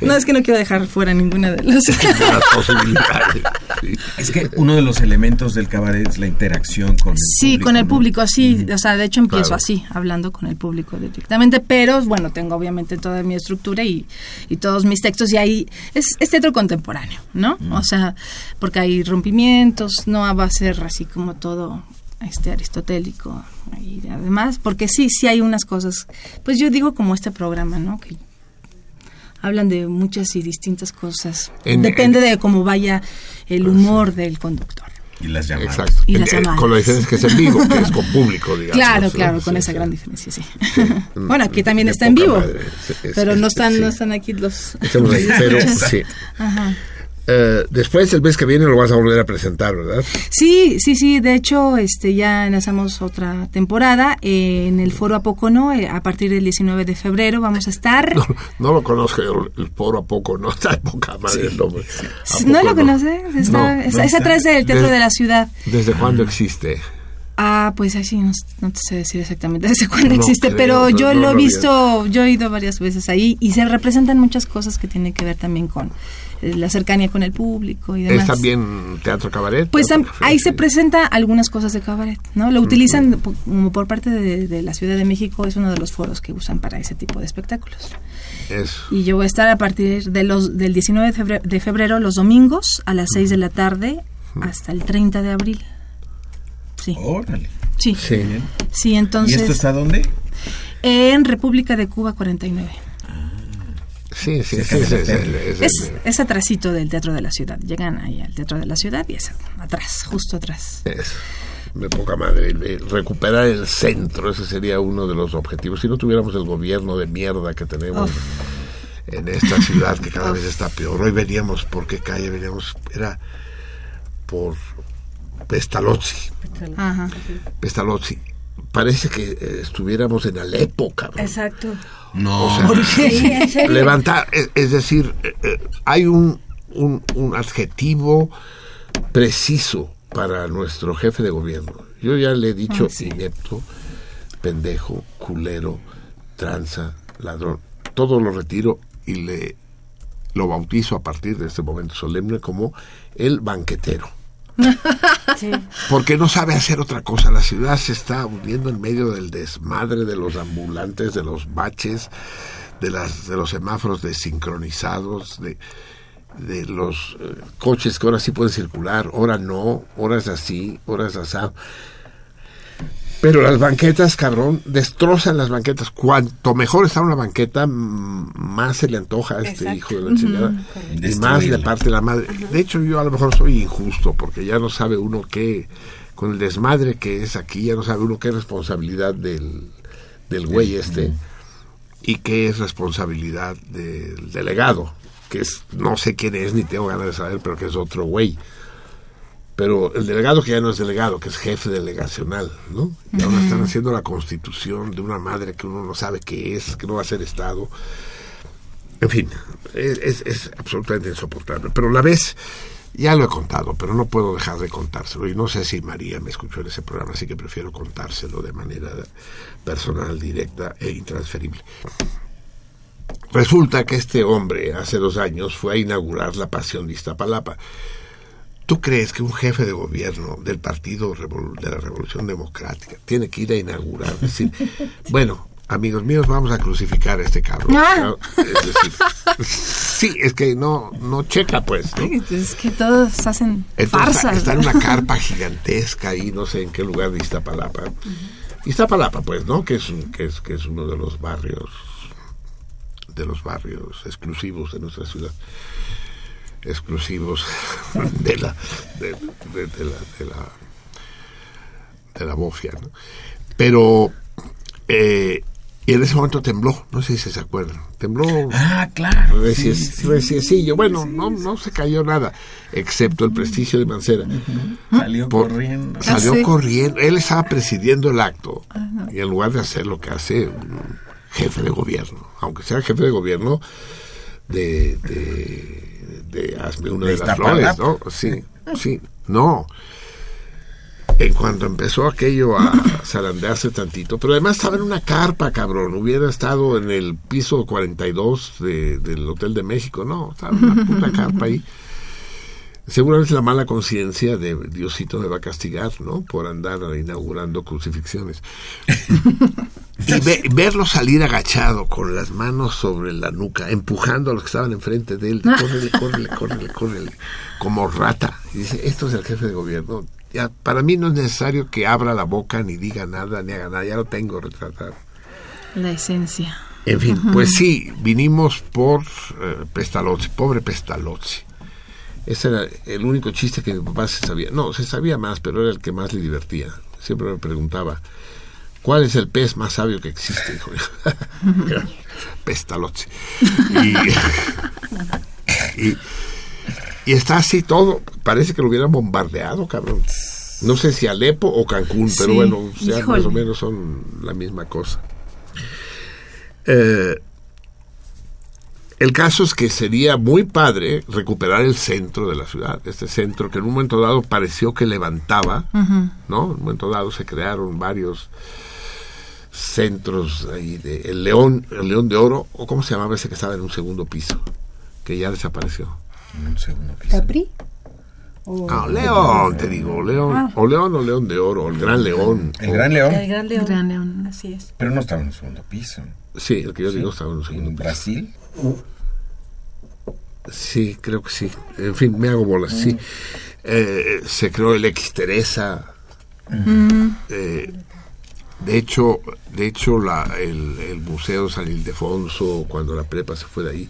No, es que no quiero dejar fuera ninguna de las... las posibilidades. sí. Es que uno de los elementos del cabaret es la interacción con el Sí, público, con el ¿no? público, sí. O sea, de hecho empiezo Claro. así, hablando con el público directamente, pero bueno, tengo obviamente toda mi estructura y, y todos mis textos y ahí es, es teatro contemporáneo, ¿no? O sea, porque hay rompimientos, no va a ser así como todo este aristotélico y además, porque sí, sí hay unas cosas, pues yo digo como este programa, ¿no? Que hablan de muchas y distintas cosas. En- Depende de cómo vaya el humor del conductor. Y las llamadas. Exacto. Y las Eh, llamadas. con la diferencia que es en vivo, que es con público, digamos. Claro, claro, con Sí, esa sí. gran diferencia, sí. Sí. bueno, aquí también De está en vivo, madre. Es- es- pero no es- están, sí. no están aquí los. Estamos ahí, pero sí. Ajá. Eh, después, el mes que viene, lo vas a volver a presentar, ¿verdad? Sí, sí, sí. De hecho, este ya lanzamos otra temporada eh, en el Foro Apocono eh, a partir del 19 de febrero. Vamos a estar. No, no lo conozco, yo, el foro a poco, no está de poca madre el nombre. ¿A ¿No poco lo conoces? Está, No, es, no. es atrás del Teatro Desde- de la Ciudad. ¿Desde cuándo existe? Ah, pues así no, no te sé decir exactamente desde cuándo No existe, creo, pero yo no lo he visto, yo he ido varias veces ahí y se representan muchas cosas que tienen que ver también con la cercanía con el público y demás. ¿Es también teatro cabaret? Pues Teatro ahí se presenta algunas cosas de cabaret, ¿no? Lo utilizan como por parte de, de la Ciudad de México, es uno de los foros que usan para ese tipo de espectáculos. Eso. Y yo voy a estar a partir de los, del 19 de febrero, de febrero los domingos a las 6 de la tarde hasta el 30 de abril. Sí. Órale. Sí. Sí. Sí, entonces... ¿Y esto está dónde? En República de Cuba 49. Sí, sí, sí. Sí, sí, es- Es, atrasito del Teatro de la Ciudad. Llegan ahí al Teatro de la Ciudad y es atrás, justo atrás. es- de poca madre. Recuperar el centro, ese sería uno de los objetivos. Si no tuviéramos el gobierno de mierda que tenemos en esta ciudad, que cada vez está peor. Hoy veníamos, ¿por qué calle? Veníamos, era por Pestalozzi. Ajá. Pestalozzi. Parece que eh, estuviéramos en Alepo, cabrón. Exacto. No. O sea, levantar, es, decir, eh, eh, hay un, un, un adjetivo preciso para nuestro jefe de gobierno. Yo ya le he dicho Ah, sí. inepto, pendejo, culero, tranza, ladrón. Todo lo retiro y le lo bautizo a partir de este momento solemne como el banquetero. Porque no sabe hacer otra cosa. La ciudad se está hundiendo en medio del desmadre de los ambulantes, de los baches, de, las, de los semáforos desincronizados, de, de los eh, coches que ahora sí pueden circular, ahora no, horas así, horas así. Pero las banquetas, cabrón, destrozan las banquetas. Cuanto mejor está una banqueta, mm, más se le antoja a este Exacto. hijo de la chingada. y más de parte de la madre. De hecho, yo a lo mejor soy injusto, porque ya no sabe uno qué, con el desmadre que es aquí, ya no sabe uno qué es responsabilidad del, del güey este y qué es responsabilidad del delegado, que es, no sé quién es, ni tengo ganas de saber, pero que es otro güey. Pero el delegado que ya no es delegado, que es jefe delegacional, ¿no? Y ahora están haciendo la constitución de una madre que uno no sabe qué es, que no va a ser Estado. En fin, es, absolutamente insoportable. Pero la vez, ya lo he contado, pero no puedo dejar de contárselo. Y no sé si María me escuchó en ese programa, así que prefiero contárselo de manera personal, directa e intransferible. Resulta que este hombre hace dos años fue a inaugurar la Pasión de Iztapalapa. ¿Tú crees que un jefe de gobierno del Partido de la Revolución Democrática tiene que ir a inaugurar? Decir, bueno, amigos míos, vamos a crucificar a este cabrón. Ah. Es decir, sí, es que no, no checa, pues. ¿no? Es que todos hacen Entonces, farsas. está en una carpa gigantesca ahí, no sé en qué lugar de Iztapalapa. Iztapalapa, pues, ¿no? Que es, un- que es, que es uno de los barrios, de los barrios exclusivos de nuestra ciudad. Exclusivos de la, de, de- de la, de la, de la bofia, ¿no? Pero, eh, y en ese momento tembló, no sé si se acuerdan, tembló Ah, claro. Recién- Sí. Bueno, no, no se cayó nada, excepto el prestigio de Mancera. Salió Por- corriendo. Salió Ah, sí. corriendo. Él estaba presidiendo el acto. Y en lugar de hacer lo que hace un jefe de gobierno, aunque sea jefe de gobierno de, de, de hazme una De de las flores. ¿no? Sí, sí, no. En cuanto empezó aquello a zarandearse tantito, pero además estaba en una carpa, cabrón. Hubiera estado en el piso 42 de, del Hotel de México, no, estaba en una puta carpa ahí. Seguramente la mala conciencia de Diosito me va a castigar, ¿no? Por andar inaugurando crucifixiones. Y ve- verlo salir agachado con las manos sobre la nuca, empujando a los que estaban enfrente de él, córrele, córrele, córrele, córrele, como rata. Y dice, esto es el jefe de gobierno. Ya, para mí no es necesario que abra la boca, ni diga nada, ni haga nada, ya lo tengo retratado. La esencia. En fin, pues sí, vinimos por eh, Pestalozzi, pobre Pestalozzi. Ese era el único chiste que mi papá se sabía. No, se sabía más, pero era el que más le divertía. Siempre me preguntaba, ¿cuál es el pez más sabio que existe? Hijo? Era Pestalozzi. Y, y, Y está así todo, parece que lo hubieran bombardeado, cabrón. No sé si Alepo o Cancún, pero Sí, bueno, o sea, más o menos son la misma cosa. Eh, el caso es que sería muy padre recuperar el centro de la ciudad, este centro que en un momento dado pareció que levantaba. ¿no? En un momento dado se crearon varios centros ahí de el León, el León de Oro, o cómo se llamaba ese que estaba en un segundo piso, que ya desapareció. En un segundo piso. ¿Capri? O- Ah, León, te digo, León, Ah. o León o León de Oro, o el Gran León. El o- Gran León. El Gran León. Gran León. Así es. Pero no estaba en un segundo piso. Sí, el que yo digo estaba en un segundo ¿En piso. Brasil? Sí, creo que sí. En fin, me hago bolas, sí. Eh, se creó el Ex Teresa. Eh, de hecho, de hecho la, el, el Museo San Ildefonso, cuando la prepa se fue de ahí,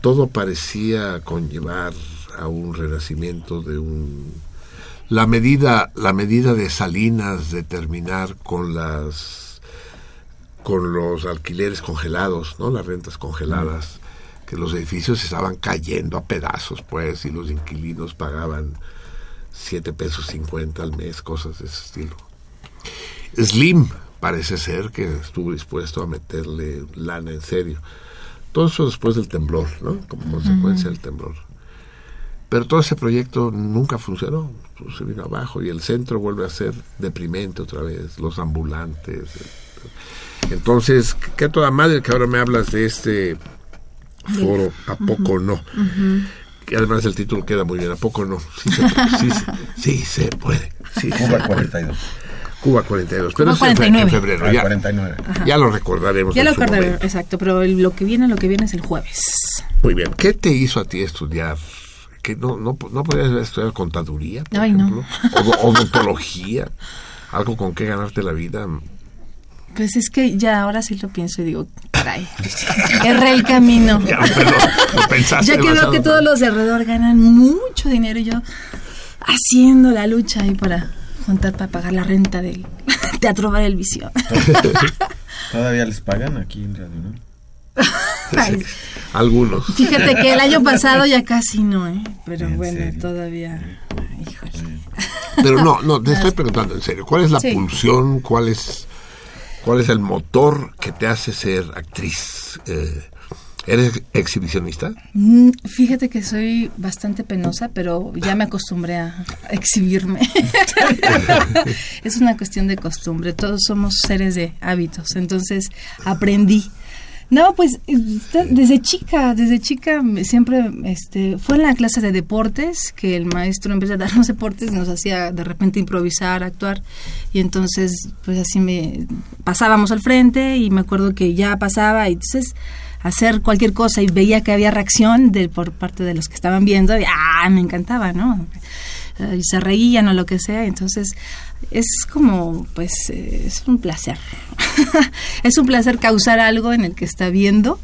todo parecía conllevar a un renacimiento de un... La medida, la medida de Salinas de terminar con las con los alquileres congelados, ¿no? Las rentas congeladas, que los edificios estaban cayendo a pedazos, pues, y los inquilinos pagaban siete pesos cincuenta al mes, cosas de ese estilo. Slim parece ser que estuvo dispuesto a meterle lana en serio. Todo eso después del temblor, ¿no? Como consecuencia del temblor. Pero todo ese proyecto nunca funcionó, pues, se vino abajo y el centro vuelve a ser deprimente otra vez, los ambulantes. Entonces, qué toda madre que ahora me hablas de este foro, ¿a poco no? Que además el título queda muy bien, ¿a poco no? Sí se, sí, se- sí se puede. Sí, se Cuba puede. 42. Cuba 42, pero Cuba es en fe- en 49. febrero, Ah, ya, 49. ya lo recordaremos. Ya lo momento. exacto, pero el- lo que viene, lo que viene es el jueves. Muy bien, ¿qué te hizo a ti estudiar? ¿Que no, no, no podías estudiar contaduría, por Ay, no. ejemplo? O- odontología, algo con que ganarte la vida. Pues es que ya ahora sí lo pienso y digo, caray, erré el camino. Ya, pero lo pensaste Ya que veo que todos los de alrededor ganan mucho dinero y yo haciendo la lucha ahí para juntar para pagar la renta del Teatro Bar El Vicio. ¿Todavía les pagan aquí en Radio? Ay, Algunos. Fíjate que el año pasado ya casi no, ¿eh? Pero ¿En bueno, serio? todavía. Híjole. Pero no, no, te estoy preguntando en serio, ¿cuál es la Sí. pulsión, cuál es, cuál es el motor que te hace ser actriz? Eh, ¿Eres exhibicionista? Mm, Fíjate que soy bastante penosa, pero ya me acostumbré a exhibirme. es una cuestión de costumbre. Todos somos seres de hábitos. Entonces aprendí. No, pues eh, desde chica, desde chica siempre este, fue en la clase de deportes que el maestro empezó a darnos deportes nos hacía de repente improvisar, actuar y entonces pues así me pasábamos al frente y me acuerdo que ya pasaba y entonces hacer cualquier cosa y veía que había reacción de, por parte de los que estaban viendo y ¡ah! me encantaba, ¿no? Eh, Y se reían o lo que sea, entonces es como, pues, eh, es un placer. es un placer causar algo en el que está viendo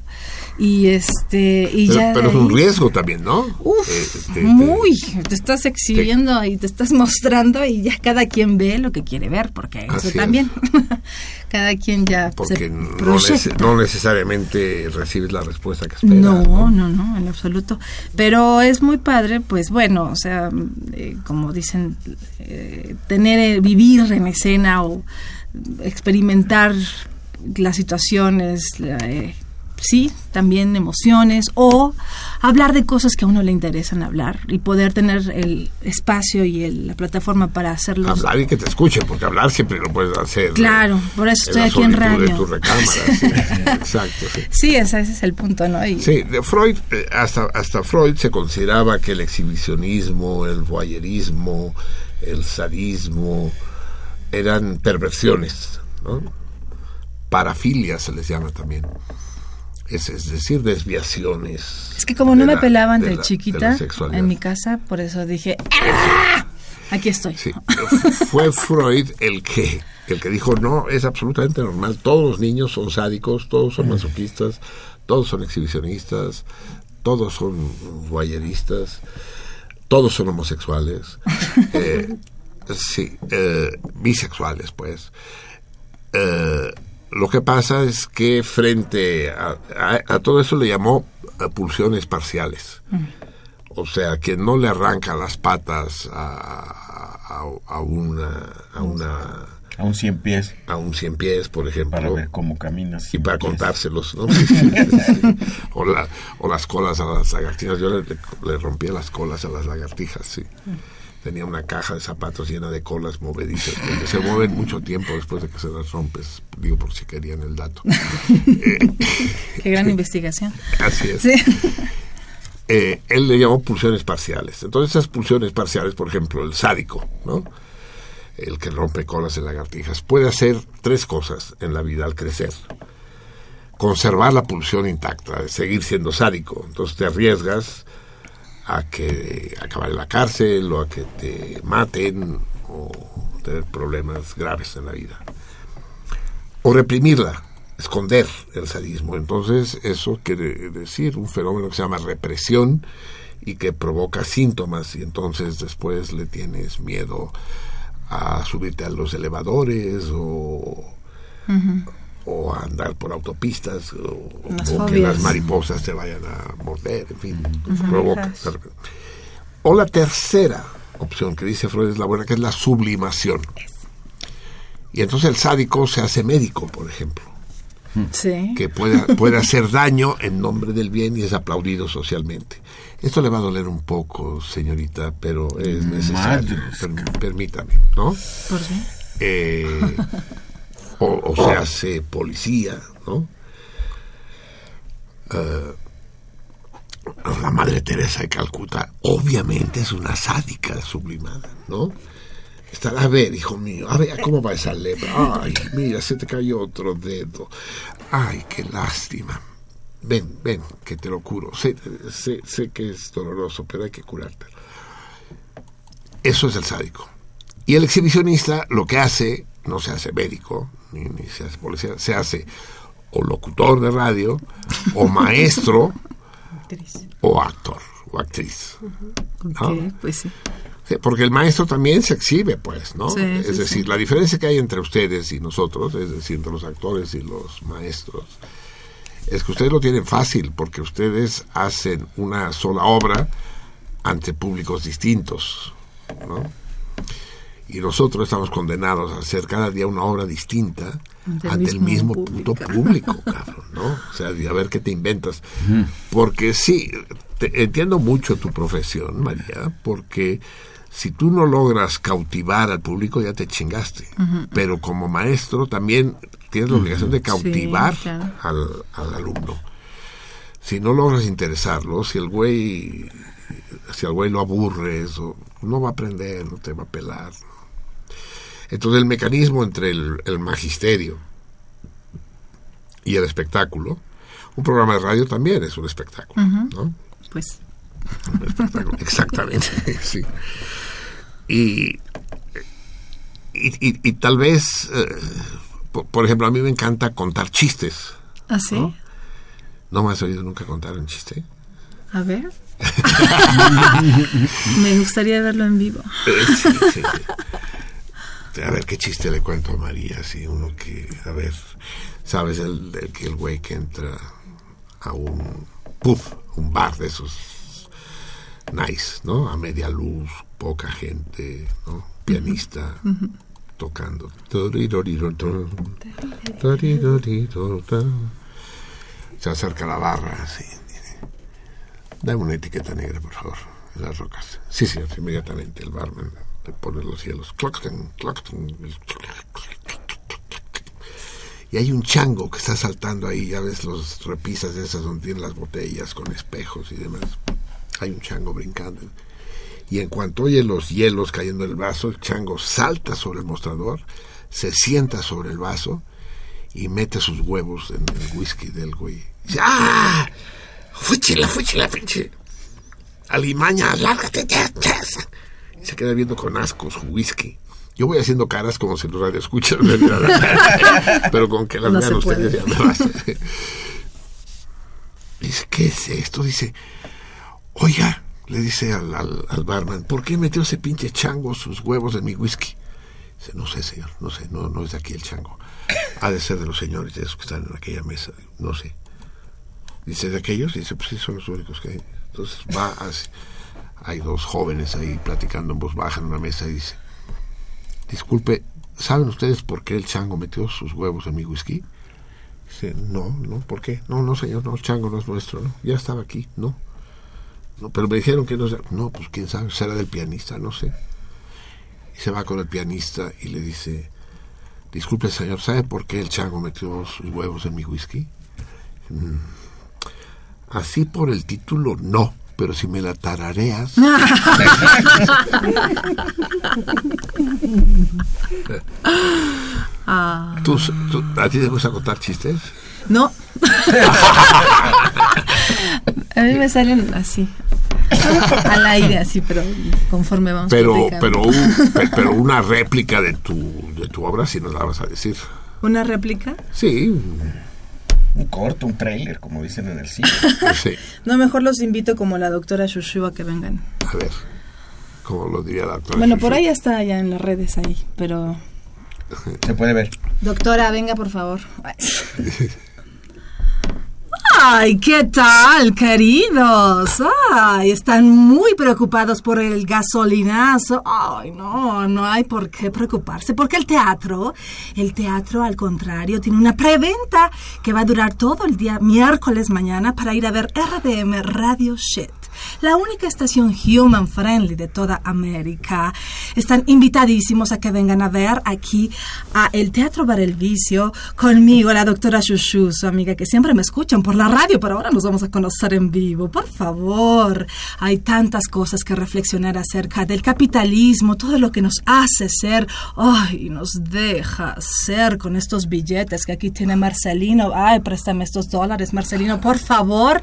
y este y Pero, ya pero es un riesgo también, ¿no? Uf, Eh, te- te- muy. Te estás exhibiendo y te estás mostrando y ya cada quien ve lo que quiere ver, porque eso es. cada quien ya Porque se no, nece- no necesariamente recibes la respuesta que esperas. No, no, no, en absoluto. Pero es muy padre, pues bueno, o sea, eh, como dicen, eh, tener, eh, vivir en escena o experimentar las situaciones, la, eh, sí, también emociones, o hablar de cosas que a uno le interesan hablar y poder tener el espacio y el- la plataforma para hacerlo. Hablar y que te escuchen, porque hablar siempre lo puedes hacer. Claro, por eso estoy aquí en radio. de tu recámara, sí. Exacto, sí. Sí, ese, ese es el punto, ¿no? Y- Sí, de Freud, eh, hasta, hasta Freud se consideraba que el exhibicionismo, el voyeurismo, el sadismo eran perversiones, ¿no? Parafilia se les llama también. Es, es decir, desviaciones. Es que como no me la- pelaban de de, la- chiquita de en mi casa, por eso dije, ¡Ah! aquí estoy. Sí, fue Freud el que el que dijo no es absolutamente normal todos los niños son sádicos todos son masoquistas todos son exhibicionistas todos son voyeristas todos son homosexuales eh, sí eh, bisexuales pues Eh, lo que pasa es que frente a, a- a todo eso le llamó pulsiones parciales O sea, que no le arranca las patas a, a, a una... A una A un cien pies. a un cien pies, por ejemplo. Para ver cómo caminas. y para contárselos, ¿no? Sí, sí, sí. O, la- o las colas a las lagartijas. Yo le, le- le rompía las colas a las lagartijas, sí. Tenía una caja de zapatos llena de colas movedizas, porque se mueven mucho tiempo después de que se las rompes. Digo, por si querían el dato. Qué gran investigación. Así es. Sí. Eh, él le llamó pulsiones parciales. Entonces, esas pulsiones parciales, por ejemplo, el sádico, ¿no? El que rompe colas en lagartijas, puede hacer tres cosas en la vida al crecer. Conservar la pulsión intacta, seguir siendo sádico. Entonces te arriesgas a que acabar en la cárcel o a que te maten o tener problemas graves en la vida. O reprimirla, esconder el sadismo. Entonces, eso quiere decir un fenómeno que se llama represión y que provoca síntomas y entonces después le tienes miedo a subirte a los elevadores o, o a andar por autopistas o, que las mariposas te vayan a morder, en fin, provoca. O la tercera opción que dice Freud es la buena, que es la sublimación. Y entonces el sádico se hace médico, por ejemplo Sí. que pueda, puede hacer daño en nombre del bien y es aplaudido socialmente. Esto le va a doler un poco, señorita, pero es necesario. Per- permítame, ¿no? ¿Por qué? Eh, o, se hace policía, ¿no? Eh, la Madre Teresa de Calcuta obviamente es una sádica sublimada, ¿no? Estará a ver, hijo mío, a ver cómo va esa lepra. Ay, mira, se te cayó otro dedo. Ay, qué lástima. Ven, ven, que te lo curo. Sé, sé, sé que es doloroso, pero hay que curarte. Eso es el sádico. Y el exhibicionista lo que hace, no se hace médico, ni, ni se hace policía, se hace o locutor de radio, o maestro, o actor, o actriz. pues sí. Sí, porque el maestro también se exhibe, pues, ¿no? Sí, es sí, decir, sí. la diferencia que hay entre ustedes y nosotros, es decir, entre los actores y los maestros, es que ustedes lo tienen fácil, porque ustedes hacen una sola obra ante públicos distintos, ¿no? Y nosotros estamos condenados a hacer cada día una obra distinta Ante ante, el el mismo puto público, cabrón, ¿no? O sea, de a ver qué te inventas. Porque sí, te- entiendo mucho tu profesión, María, porque si tú no logras cautivar al público ya te chingaste. Pero como maestro también tienes la obligación de cautivar Sí, claro. al, al alumno. Si no logras interesarlo, si el güey si al güey lo aburres, o no va a aprender, no te va a pelar. Entonces el mecanismo entre el, el magisterio y el espectáculo, un programa de radio también es un espectáculo. ¿no? Pues. Un espectáculo, exactamente, sí. Y, y, y- y tal vez, eh, por, por ejemplo, a mí me encanta contar chistes. ¿Ah, sí? ¿No? ¿No me has oído nunca contar un chiste? A ver. Me gustaría verlo en vivo. Eh, sí, sí, sí. A ver qué chiste le cuento a María, así uno que, a ver, sabes el, el que el güey que entra a un puff, un bar de esos nice, ¿no? A media luz, poca gente, ¿no? Pianista Ujú. tocando. Torirorirotón, torirorirotón. Se acerca la barra, dice, Dame una etiqueta negra, por favor, en las rocas. Sí, sí, inmediatamente el barman le pone los cielos. Y hay un chango que está saltando ahí, ya ves los repisas de esas donde tienen las botellas con espejos y demás. Hay un chango brincando. Y en cuanto oye los hielos cayendo en el vaso, el chango salta sobre el mostrador, se sienta sobre el vaso y mete sus huevos en el whisky del güey. ¡Ah! ¡Fúchila, fúchila, pinche! Alimaña, lárgate, ya, ya. Y se queda viendo con asco su whisky. Yo voy haciendo caras como si los radioescuchas vieran. Pero con que las No vean ustedes ya basta. Dice, ¿qué es esto? Dice, oiga, le dice al, al, al barman, ¿por qué metió ese pinche chango sus huevos en mi whisky? Dice, no sé, señor, no sé, no, no es de aquí el chango. Ha de ser de los señores, de esos que están en aquella mesa. No sé. Dice, ¿de aquellos? Dice, pues sí, son los únicos que hay. Entonces va, hace, hay dos jóvenes ahí platicando en voz baja en una mesa y dice, disculpe, ¿saben ustedes por qué el chango metió sus huevos en mi whisky? Dice, no, no, ¿por qué? No, no, señor, no, el chango no es nuestro, ¿no? Ya estaba aquí, no. No, pero me dijeron que no No, pues quién sabe, será del pianista, no sé. Y se va con el pianista y le dice, disculpe señor, ¿sabe por qué el chango metió sus huevos en mi whisky? "Mm, así por el título, no, pero si me la tarareas... Ah. ¿Tú, tú- ¿A ti te gusta contar chistes? No. A mí me salen así. Al aire, así, pero conforme vamos Pero, pero, un- pero una réplica de tu, de tu obra sí nos la vas a decir. ¿Una réplica? Sí. Un corto, un trailer, como dicen en el cine. Sí. No, mejor los invito como la doctora Shushu a que vengan. A ver, como lo diría la doctora. Bueno, por ahí está ya en las redes ahí, pero... Se puede ver. Doctora, venga, por favor. Ay, ¿qué tal, queridos? Ay, están muy preocupados por el gasolinazo. Ay, no, no hay por qué preocuparse, porque el teatro, el teatro al contrario, tiene una preventa que va a durar todo el día miércoles mañana para ir a ver RDM Radio Shit. La única estación human friendly de toda América. Están invitadísimos a que vengan a ver aquí a el Teatro Bar El Vicio conmigo, la doctora Shushu, su amiga, que siempre me escuchan por la radio, pero ahora nos vamos a conocer en vivo. Por favor, hay tantas cosas que reflexionar acerca del capitalismo, todo lo que nos hace ser, ay, nos deja ser con estos billetes que aquí tiene Marcelino. Ay, préstame estos dólares, Marcelino, por favor.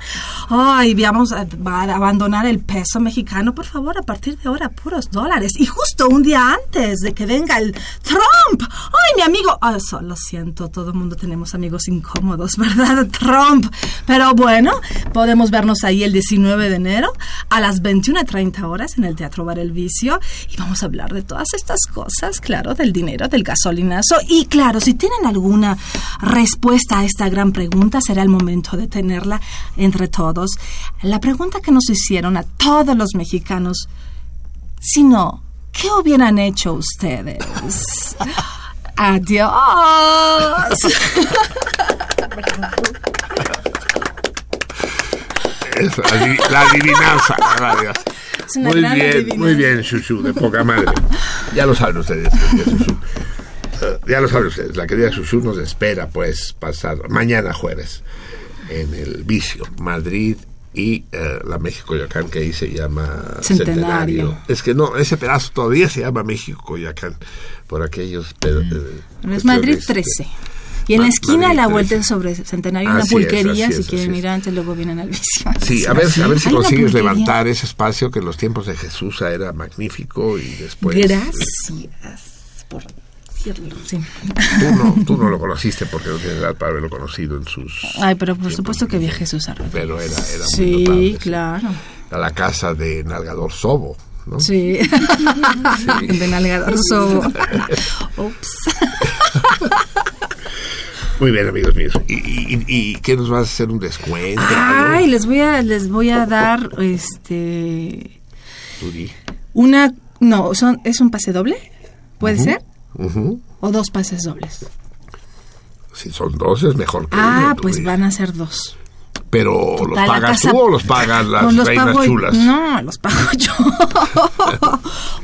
Ay, vamos a, va a abandonar el peso mexicano, por favor, a partir de ahora, puros dólares. Y justo un día antes de que venga el Trump. Ay, mi amigo. Ah, eso, lo siento, todo el mundo tenemos amigos incómodos, ¿verdad? Trump. Pero bueno, podemos vernos ahí el 19 de enero a las 21.30 horas en el Teatro Bar El Vicio y vamos a hablar de todas estas cosas, claro, del dinero, del gasolinazo. Y claro, si tienen alguna respuesta a esta gran pregunta, será el momento de tenerla entre todos. La pregunta que nos hicieron a todos los mexicanos, si no, ¿qué hubieran hecho ustedes? Adiós. Eso, la adivinanza. la adivinanza. Es una Muy gran bien, adivinanza. muy bien, Shushu, de poca madre. Ya lo saben ustedes, Shushu. Eh, ya lo saben ustedes, la querida Shushu nos espera, pues, pasado mañana jueves, en el Vicio, Madrid y eh, la México Coyoacán, que ahí se llama Centenario. Es que no, ese pedazo todavía se llama México Coyoacán, por aquellos... pe- eh, es Madrid cuestiones, 13. Y en la Ma- esquina a Madrid la vuelta 13. es sobre Centenario, una Así es, pulquería, así si es, quieren es. ir antes, luego vienen al vicio. Sí, a ver, a ver si una consigues levantar ese espacio que en los tiempos de Jesús era magnífico y después... Gracias por decirlo, sí. Tú no, tú no lo conociste porque no tienes edad para haberlo conocido en sus... Ay, pero por supuesto que vi a Jesús a Pero era, era muy Sí, notable. claro. A la casa de Nalgador Sobo, ¿no? Sí. De nalgador sobo. Ups. Muy bien, amigos míos. ¿Y, y, y qué nos vas a hacer un descuento? Ay, les voy a les voy a dar este di. una no, son es un pase doble? ¿Puede Ujú. ser? O dos pases dobles. Si son dos es mejor que Ah, uno, pues van a ser dos. Pero ¿los Total, pagas casa- tú o los pagan las los reinas pago- chulas? No, los pago yo.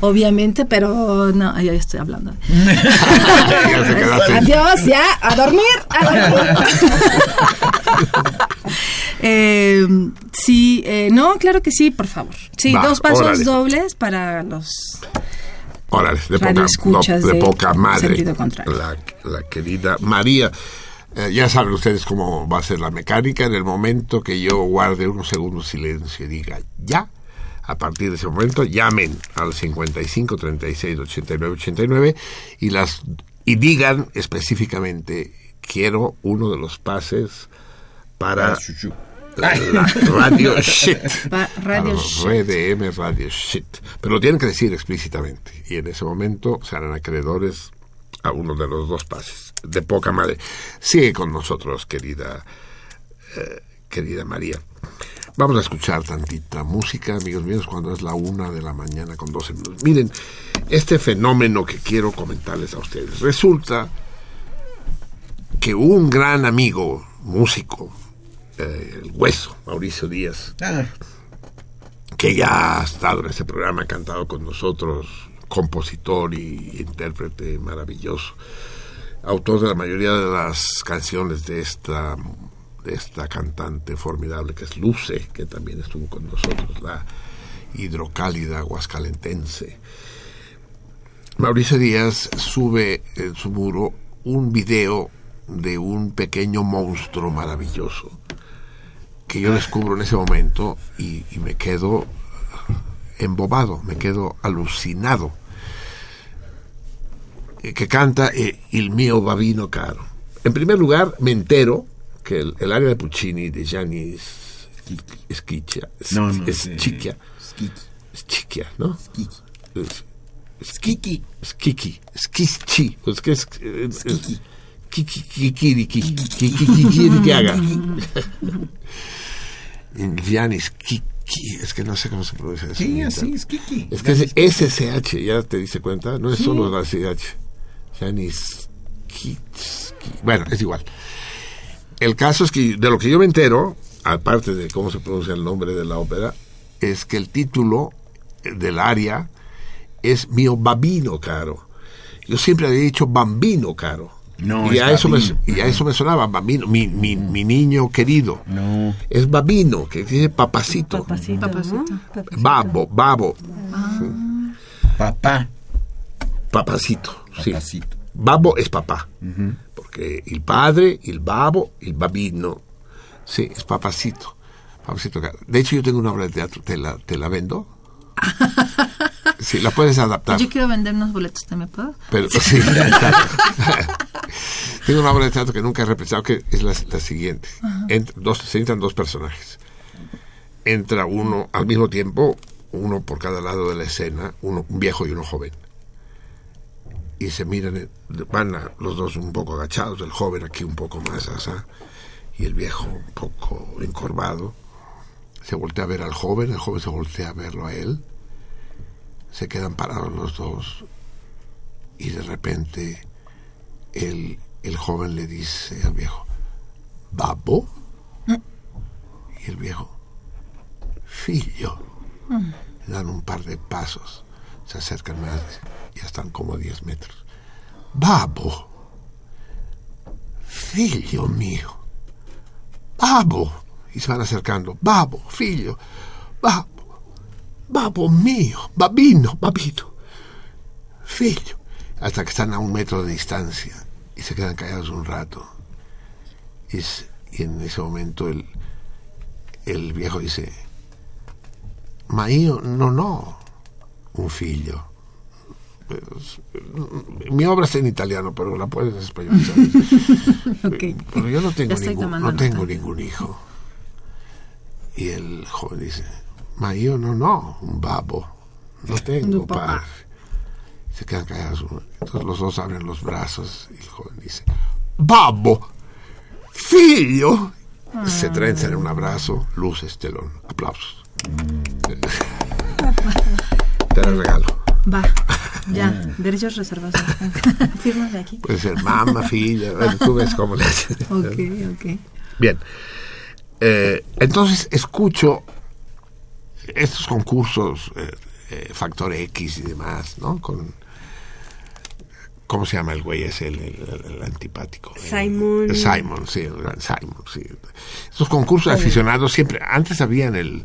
Obviamente, pero no, ya estoy hablando. Ya se quedaste. Adiós, ya, a dormir, a dormir. Eh, sí, eh, no, claro que sí, por favor. Sí, Va, dos pasos órale. dobles para los Órale, de poca, radioescuchas no, de de poca madre. La, la querida María. Eh, ya saben ustedes cómo va a ser la mecánica. En el momento que yo guarde unos segundos silencio y diga ya, a partir de ese momento llamen al 55 36 89 89 y, las, y digan específicamente quiero uno de los pases para la, la radio shit. Pa- radio Para RDM Radio Shit. Pero lo tienen que decir explícitamente. Y en ese momento serán acreedores a uno de los dos pases. De poca madre. Sigue con nosotros, querida, eh, querida María. Vamos a escuchar tantita música, amigos míos, cuando es la una de la mañana con 12 minutos. Miren, este fenómeno que quiero comentarles a ustedes. Resulta que un gran amigo, músico, eh, el hueso, Mauricio Díaz, que ya ha estado en este programa, ha cantado con nosotros, compositor y intérprete maravilloso, autor de la mayoría de las canciones de esta de esta cantante formidable que es Luce, que también estuvo con nosotros, la hidrocálida aguascalentense. Mauricio Díaz sube en su muro un video de un pequeño monstruo maravilloso que yo descubro en ese momento y, y me quedo embobado, me quedo alucinado. Eh, Que canta eh, Il mio babino caro. En primer lugar, me entero que el, el área de Puccini de Gianni Schicchia, No, no, es sí. Schicchia, Schicchia, ¿no? Es- Skiki, Skiki, Skischi, es que es eh, es- Kiki, Kikiriki, Kikiriki haga. Gianni Schicchi, es que no sé cómo se pronuncia eso. Sí, así, Skiki. Es que es SSH, ya te diste cuenta, no es solo la. Janis Kitski. Bueno, es igual. El caso es que de lo que yo me entero, aparte de cómo se pronuncia el nombre de la ópera, es que el título del aria es Mio Babino Caro. Yo siempre había dicho Bambino Caro. No, y, es a eso me, y a eso me sonaba Bambino, mi, mi, mi niño querido. No. Es Babino, que dice papacito. Papacito. Babo, babo. Papá. Papacito, sí. Babo es papá. Porque el padre, el babo, el babino. Sí, es papacito. Papacito. De hecho, yo tengo una obra de teatro. ¿Te la, te la vendo? Sí, la puedes adaptar. Yo quiero vender unos boletos, ¿te me puedo? Pero, sí. Tengo una obra de teatro que nunca he representado, que es la, la siguiente. Dos, se entran dos personajes. Entra uno al mismo tiempo, uno por cada lado de la escena, uno, un viejo y uno joven. Y se miran, eh, van a- los dos un poco agachados, el joven aquí un poco más asá, y el viejo un poco encorvado. Se voltea a ver al joven, el joven se voltea a verlo a él. Se quedan parados los dos y de repente el, el joven le dice al viejo, ¿Babo? Y el viejo, Fillo. Dan un par de pasos, se acercan más, ya están como a 10 metros. Babo, filho mío, babo. Y se van acercando, babo, filho, babo, babo mío, babino, babino, filho. Hasta que están a un metro de distancia y se quedan callados un rato. Y, es- y en ese momento el, el viejo dice, ma io non ho un figlio. Pues, Mi obra está en italiano, pero la puedes españolizar. Pero yo no tengo, ningún, no tengo ningún hijo. Y el joven dice, ma io non ho un babo. No tengo padre. Se quedan callados. Entonces los dos abren los brazos y el joven dice, Babbo, figlio. Se trenzan en un abrazo, luces, telón, aplausos. Te la regalo. Va, ya, derechos reservados. Fírmame aquí. Puede ser mamá, filla, tú ves cómo le. Ok, ok. Bien. Eh, entonces escucho estos concursos, eh, eh, Factor X y demás, ¿no? Con. ¿Cómo se llama el güey ese, el, el- el antipático? Simon. El Simon, sí, el gran Simon, sí. Estos concursos de aficionados siempre, antes habían el.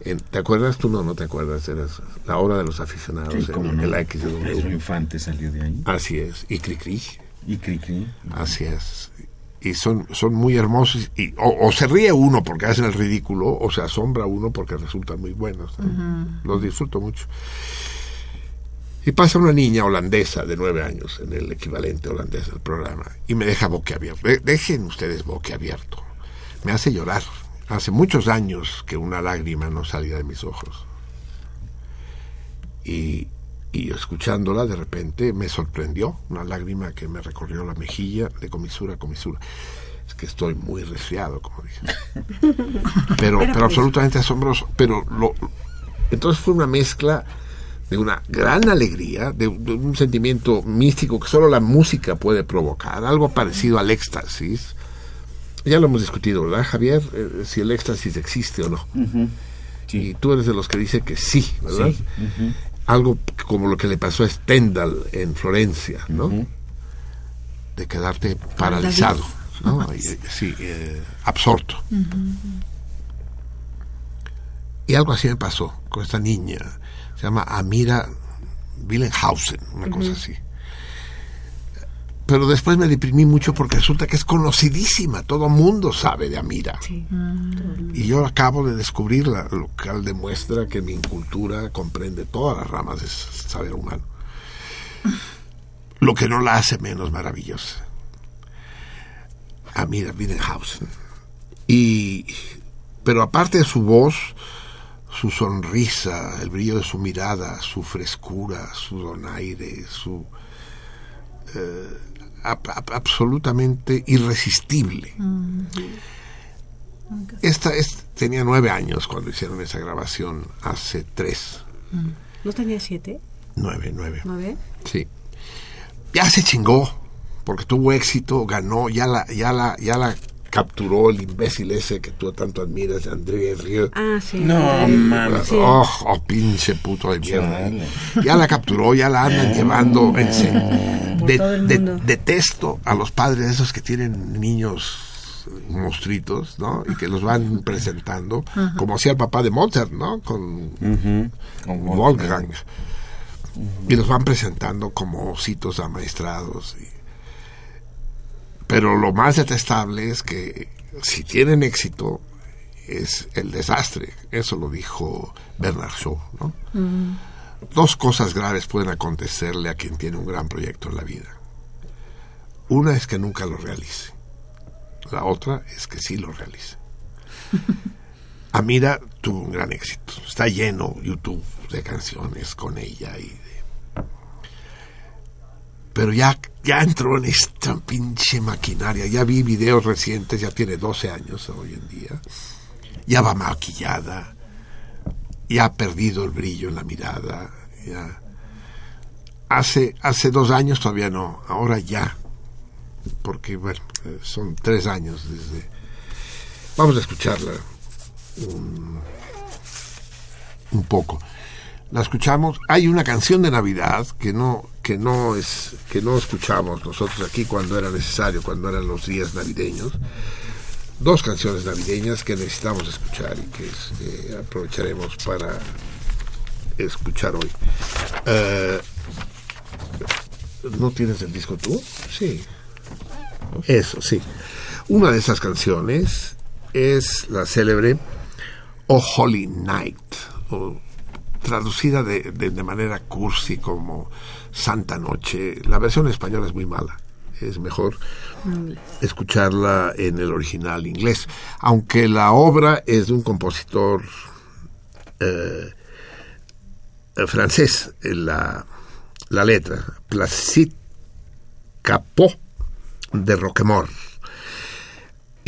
en- ¿Te acuerdas? Tú no, no te acuerdas. Era la hora de los aficionados. Sí, en no. el X. Pedro Infante salió de ahí. Así es. Y Cricri. Y Cricri. Así es. Y son, son muy hermosos. Y, o, o se ríe uno porque hacen el ridículo, o se asombra uno porque resultan muy buenos. ¿no? Los disfruto mucho. Y pasa una niña holandesa de nueve años, en el equivalente holandés del programa, y me deja boquiabierto. De- Dejen ustedes boquiabierto. Me hace llorar. Hace muchos años que una lágrima no salía de mis ojos. Y, y escuchándola, de repente me sorprendió una lágrima que me recorrió la mejilla de comisura a comisura. Es que estoy muy resfriado, como dije. Pero, pero por absolutamente asombroso. Pero lo, entonces fue una mezcla de una gran alegría, de, de un sentimiento místico que solo la música puede provocar, algo parecido al éxtasis. Ya lo hemos discutido, ¿verdad, Javier? Eh, si el éxtasis existe o no. Y tú eres de los que dice que sí, ¿verdad? Sí. Algo como lo que le pasó a Stendhal en Florencia, ¿no? De quedarte paralizado, ¿no? Eh, sí, eh, absorto. Y algo así me pasó con esta niña. Se llama Amira Willenhausen, una cosa así. Pero después me deprimí mucho porque resulta que es conocidísima. Todo mundo sabe de Amira. Y yo acabo de descubrirla, lo cual demuestra que mi cultura comprende todas las ramas del saber humano. Lo que no la hace menos maravillosa. Amira Willenhausen. Y, pero aparte de su voz, su sonrisa, el brillo de su mirada, su frescura, su donaire, su eh, absolutamente irresistible. Esta es, tenía nueve años cuando hicieron esa grabación, hace tres, ¿No tenía siete? nueve, nueve. ¿Nueve? Sí. Ya se chingó, porque tuvo éxito, ganó, ya la, ya la, ya la capturó el imbécil ese que tú tanto admiras, André Rieu. Ah, sí. No, mames. Sí. Oh, oh, pinche puto de mierda. Ya la capturó, ya la andan llevando en se- Por de- todo el de- detesto a los padres esos que tienen niños monstruitos, ¿no? Y que los van presentando, como hacía el papá de Mozart, ¿no? Con Wolfgang. Y los van presentando como ositos amaestrados. y- Pero lo más detestable es que si tienen éxito es el desastre. Eso lo dijo Bernard Shaw, ¿no? Dos cosas graves pueden acontecerle a quien tiene un gran proyecto en la vida. Una es que nunca lo realice. La otra es que sí lo realice. Amira tuvo un gran éxito. Está lleno YouTube de canciones con ella y. Pero ya, ya entró en esta pinche maquinaria. Ya vi videos recientes, ya tiene 12 años hoy en día. Ya va maquillada. Ya ha perdido el brillo en la mirada. Ya. Hace, hace dos años todavía no, ahora ya. Porque, bueno, son tres años desde... Vamos a escucharla un, un poco. La escuchamos. Hay una canción de Navidad que no que no es que no escuchamos nosotros aquí cuando era necesario, cuando eran los días navideños. Dos canciones navideñas que necesitamos escuchar y que este, aprovecharemos para escuchar hoy. Eh, ¿No tienes el disco tú? Sí. Eso, sí. Una de esas canciones es la célebre Oh Holy Night, traducida de, de- de manera cursi como Santa Noche. La versión española es muy mala. Es mejor escucharla en el original inglés. Aunque la obra es de un compositor eh, eh, francés, eh, la, la letra, Placide Capot de Roquemort.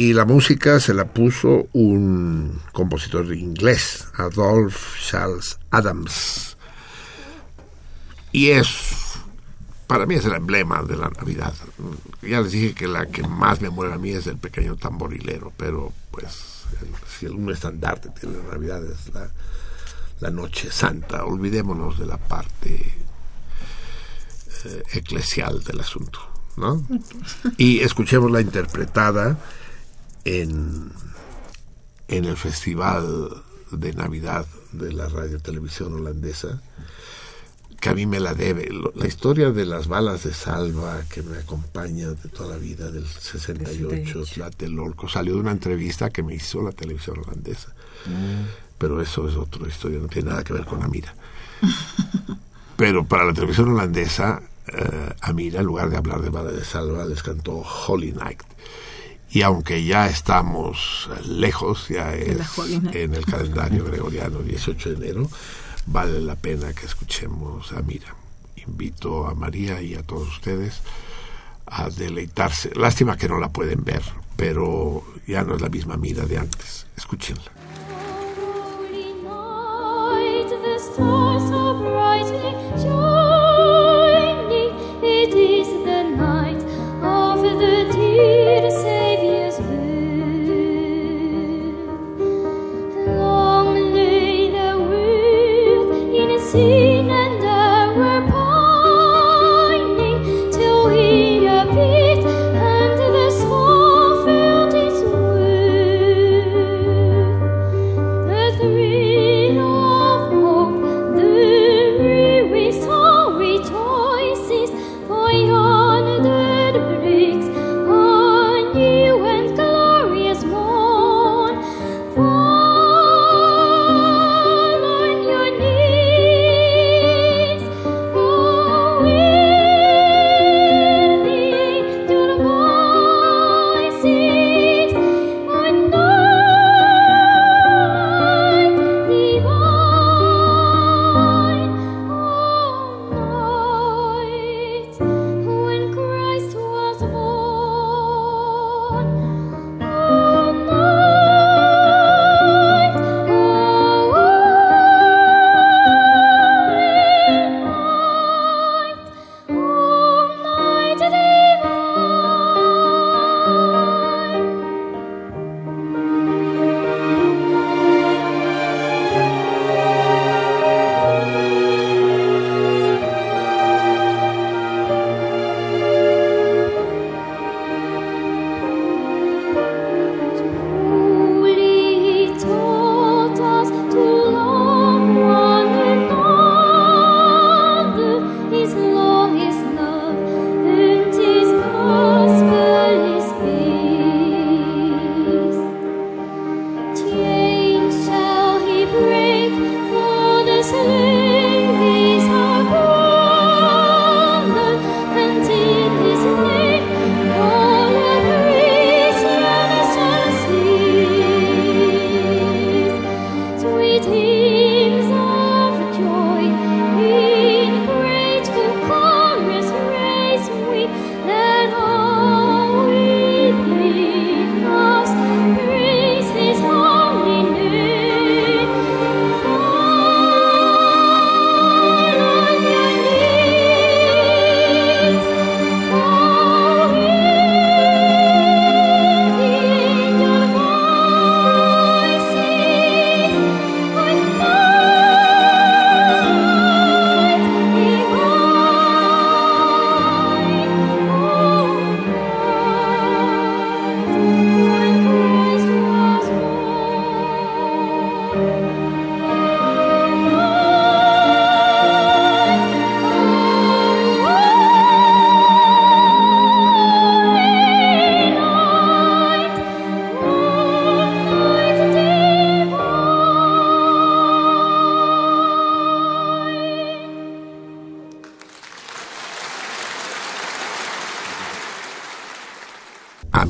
Y la música se la puso un compositor inglés, Adolphe Charles Adams. Y es, para mí es el emblema de la Navidad. Ya les dije que la que más me mueve a mí es el pequeño tamborilero, pero pues el- si algún estandarte tiene la Navidad es la, la Noche Santa. Olvidémonos de la parte eh, eclesial del asunto, ¿no? Y escuchémosla interpretada en, en el Festival de Navidad de la Radio Televisión Holandesa, que a mí me la debe. La historia de las balas de salva que me acompaña de toda la vida del 68, Tlatelolco, salió de una entrevista que me hizo la televisión holandesa. Pero eso es otra historia, no tiene nada que ver con Amira. Pero para la televisión holandesa, eh, Amira, en lugar de hablar de Bala de Salva, les cantó Holy Night. Y aunque ya estamos lejos, ya es en el calendario gregoriano, 18 de enero, vale la pena que escuchemos a Amira. Invito a María y a todos ustedes a deleitarse. Lástima que no la pueden ver, pero ya no es la misma Mira de antes. Escúchenla.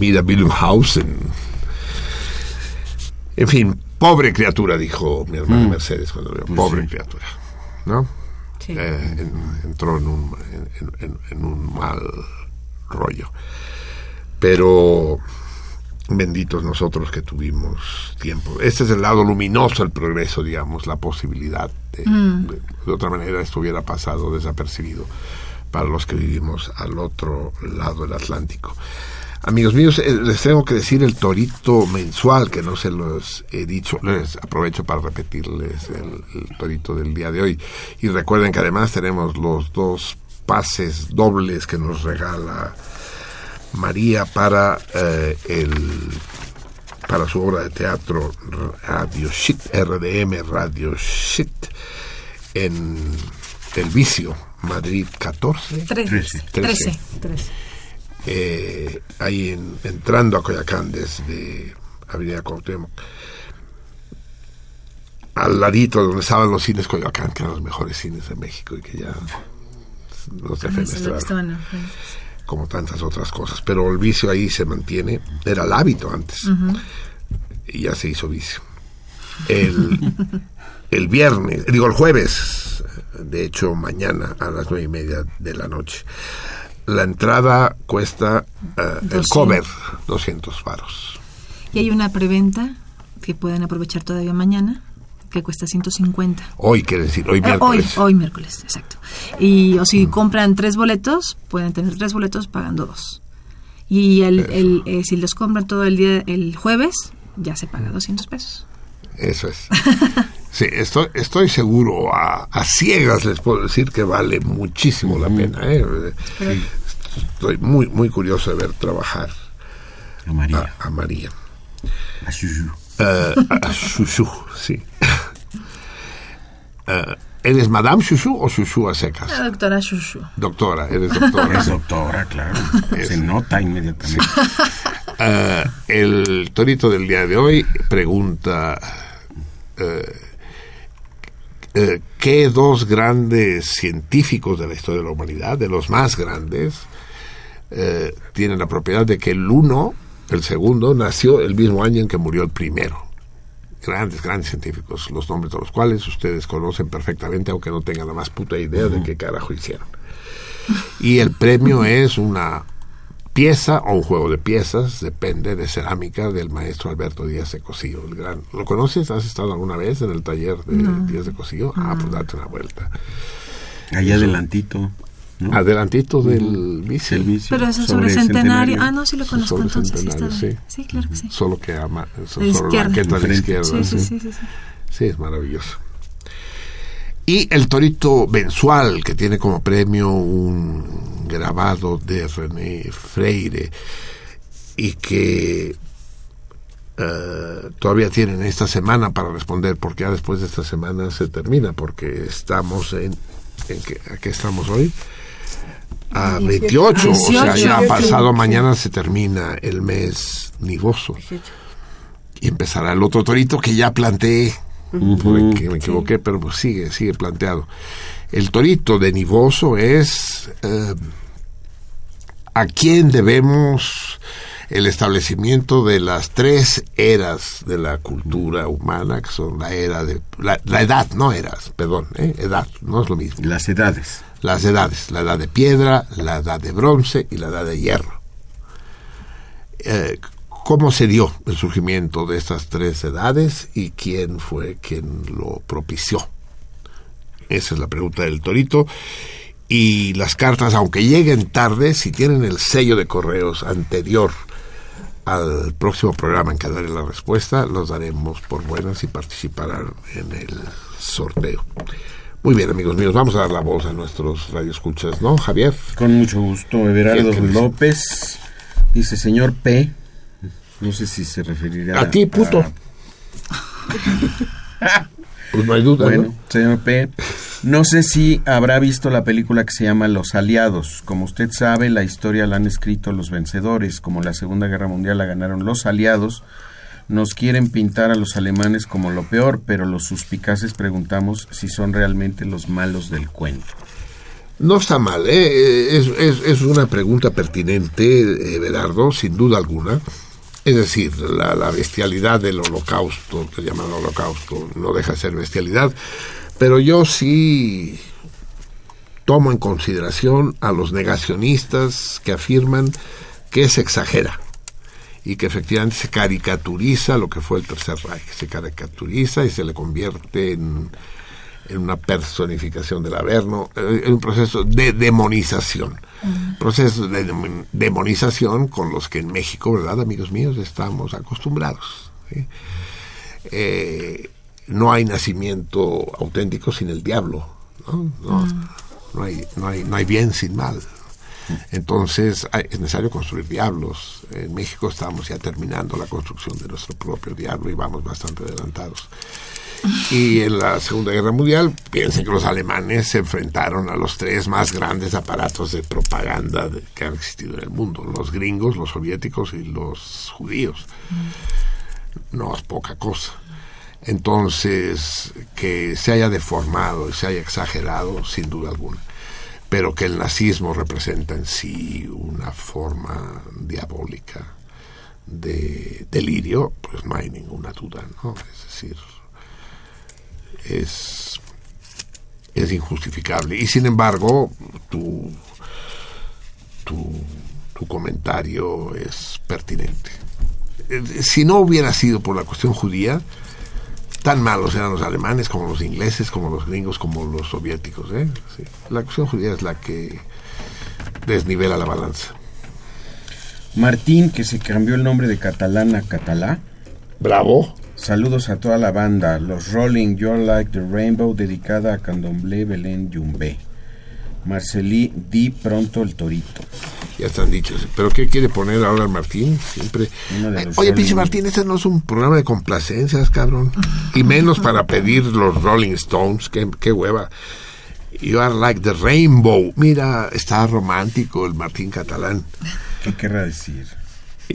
Amida Wilhelmshausen. En fin, pobre criatura, dijo mi hermana Mm. Mercedes cuando vio. Pobre Sí. criatura. ¿No? Sí. Eh, en- entró en un, en- en- en un mal rollo. Pero benditos nosotros que tuvimos tiempo. Este es el lado luminoso del progreso, digamos, la posibilidad de, Mm. de, de otra manera esto hubiera pasado desapercibido para los que vivimos al otro lado del Atlántico. Amigos míos, eh, les tengo que decir el torito mensual, que no se los he dicho, les aprovecho para repetirles el, el torito del día de hoy. Y recuerden que además tenemos los dos pases dobles que nos regala María para eh, el para su obra de teatro Radio Shit, RDM Radio Shit, en El Vicio, Madrid 14. Trece. Trece. Trece. Eh, ahí en- entrando a Coyacán desde Avenida Cuauhtémoc. Al ladito donde estaban los cines Coyoacán, que eran los mejores cines de México y que ya los defenestraron como tantas otras cosas. Pero el vicio ahí se mantiene. Era el hábito antes. Y ya se hizo vicio. El, el viernes, digo el jueves, de hecho mañana a las nueve y media de la noche. La entrada cuesta eh, el 200. cover 200 varos. Y hay una preventa que pueden aprovechar todavía mañana, que cuesta 150. Hoy, quiere decir, hoy Ah, miércoles. Hoy, hoy miércoles, exacto. Y o si compran tres boletos, pueden tener tres boletos pagando dos. Y el, el, eh, si los compran todo el día, el jueves, ya se paga 200 pesos. Eso es. Sí, estoy, estoy seguro, a, a ciegas les puedo decir que vale muchísimo la pena. ¿eh? Pero- Estoy muy, muy curioso de ver trabajar A María. a, a María. A Chuchu. Eh, a, Shushu, sí. Eh, ¿Eres Madame Shushu o Shushu a secas? La doctora Shushu. Doctora, eres doctora. Es doctora, claro. Se nota inmediatamente. Eh, el torito del día de hoy pregunta qué dos grandes científicos de la historia de la humanidad, de los más grandes, eh, tienen la propiedad de que el uno, el segundo, nació el mismo año en que murió el primero. Grandes, grandes científicos, los nombres de los cuales ustedes conocen perfectamente, aunque no tengan la más puta idea de qué carajo hicieron. Y el premio es una pieza o un juego de piezas, depende de cerámica del maestro Alberto Díaz de Cosío, el gran. ¿Lo conoces? ¿Has estado alguna vez en el taller de No. Díaz de Cosío? Ah, pues date una vuelta. Allá adelantito. ¿No? Adelantito del vicio. Pero eso Sobre sobre centenario. Centenario. Ah, no, sí lo conozco Sobre entonces. Sí, Centenario, está bien. sí. sí, claro que sí. Solo que ama, so- la izquierda. banqueta a la izquierda. Sí, sí, sí. sí, sí, sí. Sí, es maravilloso. Y el torito mensual, que tiene como premio un grabado de René Freire y que eh, todavía tienen esta semana para responder, porque ya después de esta semana se termina, porque estamos en... ¿En qué, ¿A qué estamos hoy? A 28, o sea, ya 18. pasado mañana se termina el mes nivoso. Y empezará el otro torito que ya planteé, que me equivoqué, pero pues sigue, sigue planteado. El torito de Nivoso es eh, a quién debemos el establecimiento de las tres eras de la cultura humana, que son la era de... La, la edad, no eras, perdón, ¿eh? edad, no es lo mismo. Las edades. Las edades, la edad de piedra, la edad de bronce y la edad de hierro. Eh, ¿Cómo se dio el surgimiento de estas tres edades y quién fue quien lo propició? Esa es la pregunta del torito. Y las cartas, aunque lleguen tarde, si tienen el sello de correos anterior al próximo programa en que daré la respuesta, los daremos por buenas y participarán en el sorteo. Muy bien, amigos míos, vamos a dar la voz a nuestros radioescuchas, ¿no, Javier? Con mucho gusto, Everardo. López. Dice, señor P. No sé si se referirá A ti, puto. Pues no hay duda, Bueno, ¿no? señor P. No sé si habrá visto la película que se llama Los Aliados. Como usted sabe, la historia la han escrito los vencedores. Como la Segunda Guerra Mundial la ganaron los aliados, nos quieren pintar a los alemanes como lo peor, pero los suspicaces preguntamos si son realmente los malos del cuento. No está mal, ¿eh? es, una pregunta pertinente, Everardo, sin duda alguna. Es decir, la, la bestialidad del holocausto, que llaman holocausto, no deja de ser bestialidad, pero yo sí tomo en consideración a los negacionistas que afirman que se exagera y que efectivamente se caricaturiza lo que fue el Tercer Reich, se caricaturiza y se le convierte en, en una personificación del Averno, eh, en un proceso de demonización. Procesos de dem- demonización con los que en México, ¿verdad, amigos míos? Estamos acostumbrados. ¿sí? Eh, no hay nacimiento auténtico sin el diablo. ¿no? No, no hay, no, hay, no hay bien sin mal. Entonces es necesario construir diablos. En México estamos ya terminando la construcción de nuestro propio diablo y vamos bastante adelantados. Y en la Segunda Guerra Mundial, piensen que los alemanes se enfrentaron a los tres más grandes aparatos de propaganda que han existido en el mundo, los gringos, los soviéticos y los judíos. No es poca cosa. Entonces, que se haya deformado y se haya exagerado, sin duda alguna. Pero que el nazismo representa en sí una forma diabólica de delirio, pues no hay ninguna duda, ¿no? Es decir, es, es injustificable. Y sin embargo, tu, tu, tu comentario es pertinente. Eh, Si no hubiera sido por la cuestión judía, tan malos eran los alemanes como los ingleses, como los gringos, como los soviéticos. ¿eh? Sí. La cuestión judía es la que desnivela la balanza. Martín, que se cambió el nombre de catalán a catalá. Bravo. Saludos a toda la banda. Los Rolling You're Like the Rainbow, dedicada a Candomblé Belén Yumbé. Marcelí, di pronto el torito. Ya están dichos. ¿Pero qué quiere poner ahora el Martín? Siempre. Los Oye, pinche Martín, este no es un programa de complacencias, cabrón. Y menos para pedir los Rolling Stones. Qué, qué hueva. You are like the rainbow. Mira, está romántico el Martín catalán. ¿Qué querrá decir?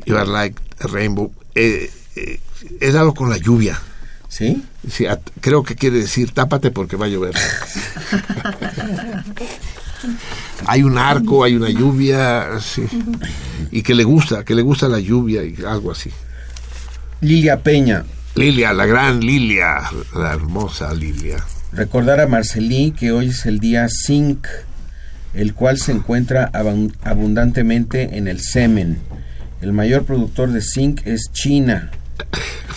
You are like a rainbow. Eh, eh, es algo con la lluvia. ¿Sí? Sí, creo que quiere decir tápate porque va a llover. hay un arco, hay una lluvia, sí. Y que le gusta, que le gusta la lluvia y algo así. Lilia Peña. Lilia, la gran Lilia, la hermosa Lilia. Recordar a Marcelí que hoy es el día zinc, el cual se encuentra abun- abundantemente en el semen. El mayor productor de zinc es China.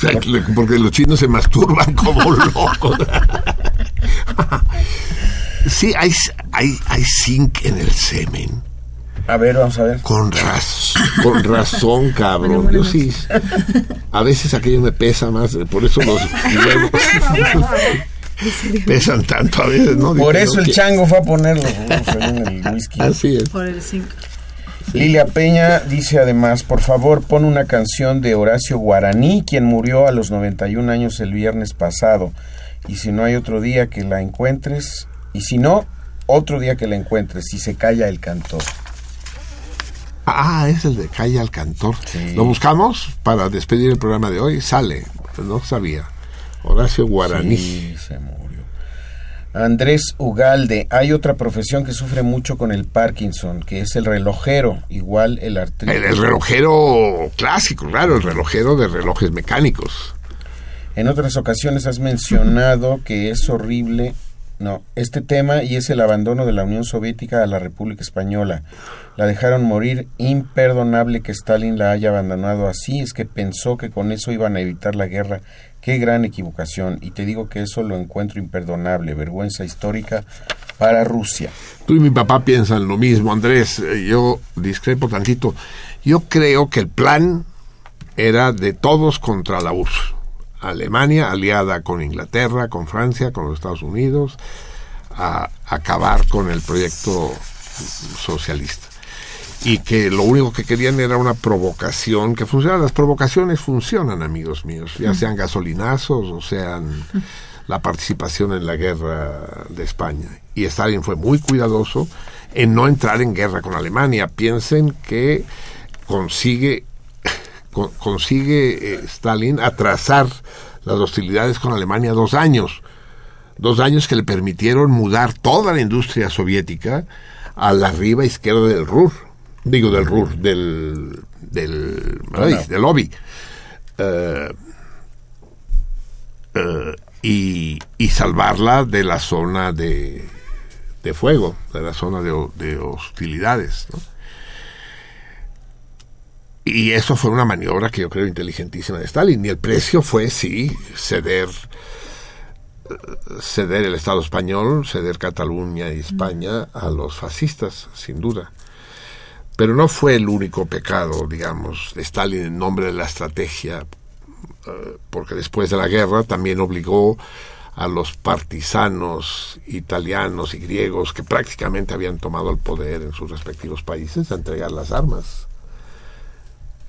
Porque los chinos se masturban como locos. sí, hay, hay, hay zinc en el semen. A ver, vamos a ver. Con, raz- con razón, cabrón. Yo sí. A veces aquello me pesa más, por eso los huevos pesan tanto a veces, ¿no? Por Dije, eso el que- chango fue a ponerlo en el whisky. Así es. Por el 5. Lilia Peña dice además, por favor, pon una canción de Horacio Guaraní, quien murió a los 91 años el viernes pasado. Y si no hay otro día que la encuentres, y si no, otro día que la encuentres, si se calla el cantor. Ah, es el de Calle al Cantor. Lo buscamos para despedir el programa de hoy. Sale, no sabía. Horacio Guaraní. Sí, se murió. Andrés Ugalde, hay otra profesión que sufre mucho con el Parkinson, que es el relojero, igual el artritis. El, el relojero clásico, claro, el relojero de relojes mecánicos. En otras ocasiones has mencionado que es horrible, no, este tema y es el abandono de la Unión Soviética a la República Española. La dejaron morir, imperdonable que Stalin la haya abandonado así, es que pensó que con eso iban a evitar la guerra. Qué gran equivocación, y te digo que eso lo encuentro imperdonable, vergüenza histórica para Rusia. Tú y mi papá piensan lo mismo, Andrés. Eh, Yo discrepo tantito. Yo creo que el plan era de todos contra la URSS. Alemania aliada con Inglaterra, con Francia, con los Estados Unidos, a acabar con el proyecto socialista. Y que lo único que querían era una provocación que funcionara. Las provocaciones funcionan, amigos míos, ya sean gasolinazos o sean la participación en la guerra de España. Y Stalin fue muy cuidadoso en no entrar en guerra con Alemania. Piensen que consigue, con- consigue eh, Stalin atrasar las hostilidades con Alemania dos años. Dos años que le permitieron mudar toda la industria soviética a la riba izquierda del Ruhr. Digo, del Ruhr, del, del, del Obi. Eh, eh, y, y salvarla de la zona de, de fuego, de la zona de, de hostilidades. ¿no? Y eso fue una maniobra que yo creo inteligentísima de Stalin. Y el precio fue, sí, ceder, ceder el Estado español, ceder Cataluña y España a los fascistas, sin duda. Pero no fue el único pecado, digamos, de Stalin en nombre de la estrategia eh, porque después de la guerra también obligó a los partisanos italianos y griegos que prácticamente habían tomado el poder en sus respectivos países a entregar las armas.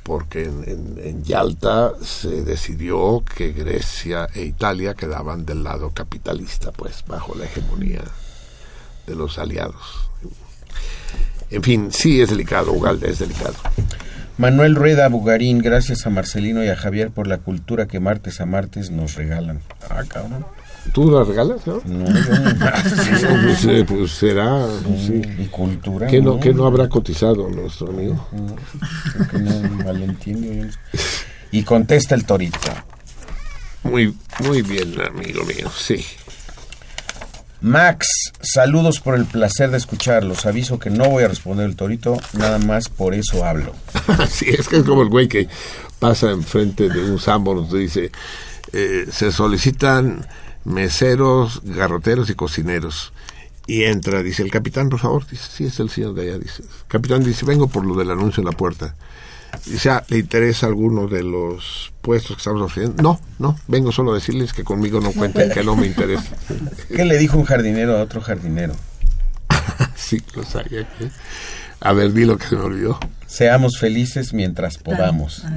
Porque en, en- en Yalta se decidió que Grecia e Italia quedaban del lado capitalista, pues bajo la hegemonía de los aliados. En fin, sí es delicado, Ugalde, es delicado. Manuel Rueda Bugarín, gracias a Marcelino y a Javier por la cultura que martes a martes nos regalan. Ah, cabrón. ¿Tú la regalas, no? No, no. pues, eh, pues será. sí. Y cultura. ¿Qué no, qué no habrá cotizado nuestro amigo? Creo que no no sé. Y contesta el torito. Muy, muy bien, amigo mío, sí. Max, saludos por el placer de escucharlos. Aviso que no voy a responder el torito, nada más por eso hablo. sí, es que es como el güey que pasa enfrente de un sambo, nos dice, eh, se solicitan meseros, garroteros y cocineros. Y entra, dice, el capitán, por favor, dice, sí, es el señor de allá, dice. El capitán dice, vengo por lo del anuncio en la puerta. Dice, ah, ¿le interesa alguno de los puestos que estamos ofreciendo? No, no, vengo solo a decirles que conmigo no cuenten, que no me interesa. ¿Qué le dijo un jardinero a otro jardinero? sí, lo sabía. ¿eh? A ver, di lo que se me olvidó. Seamos felices mientras podamos.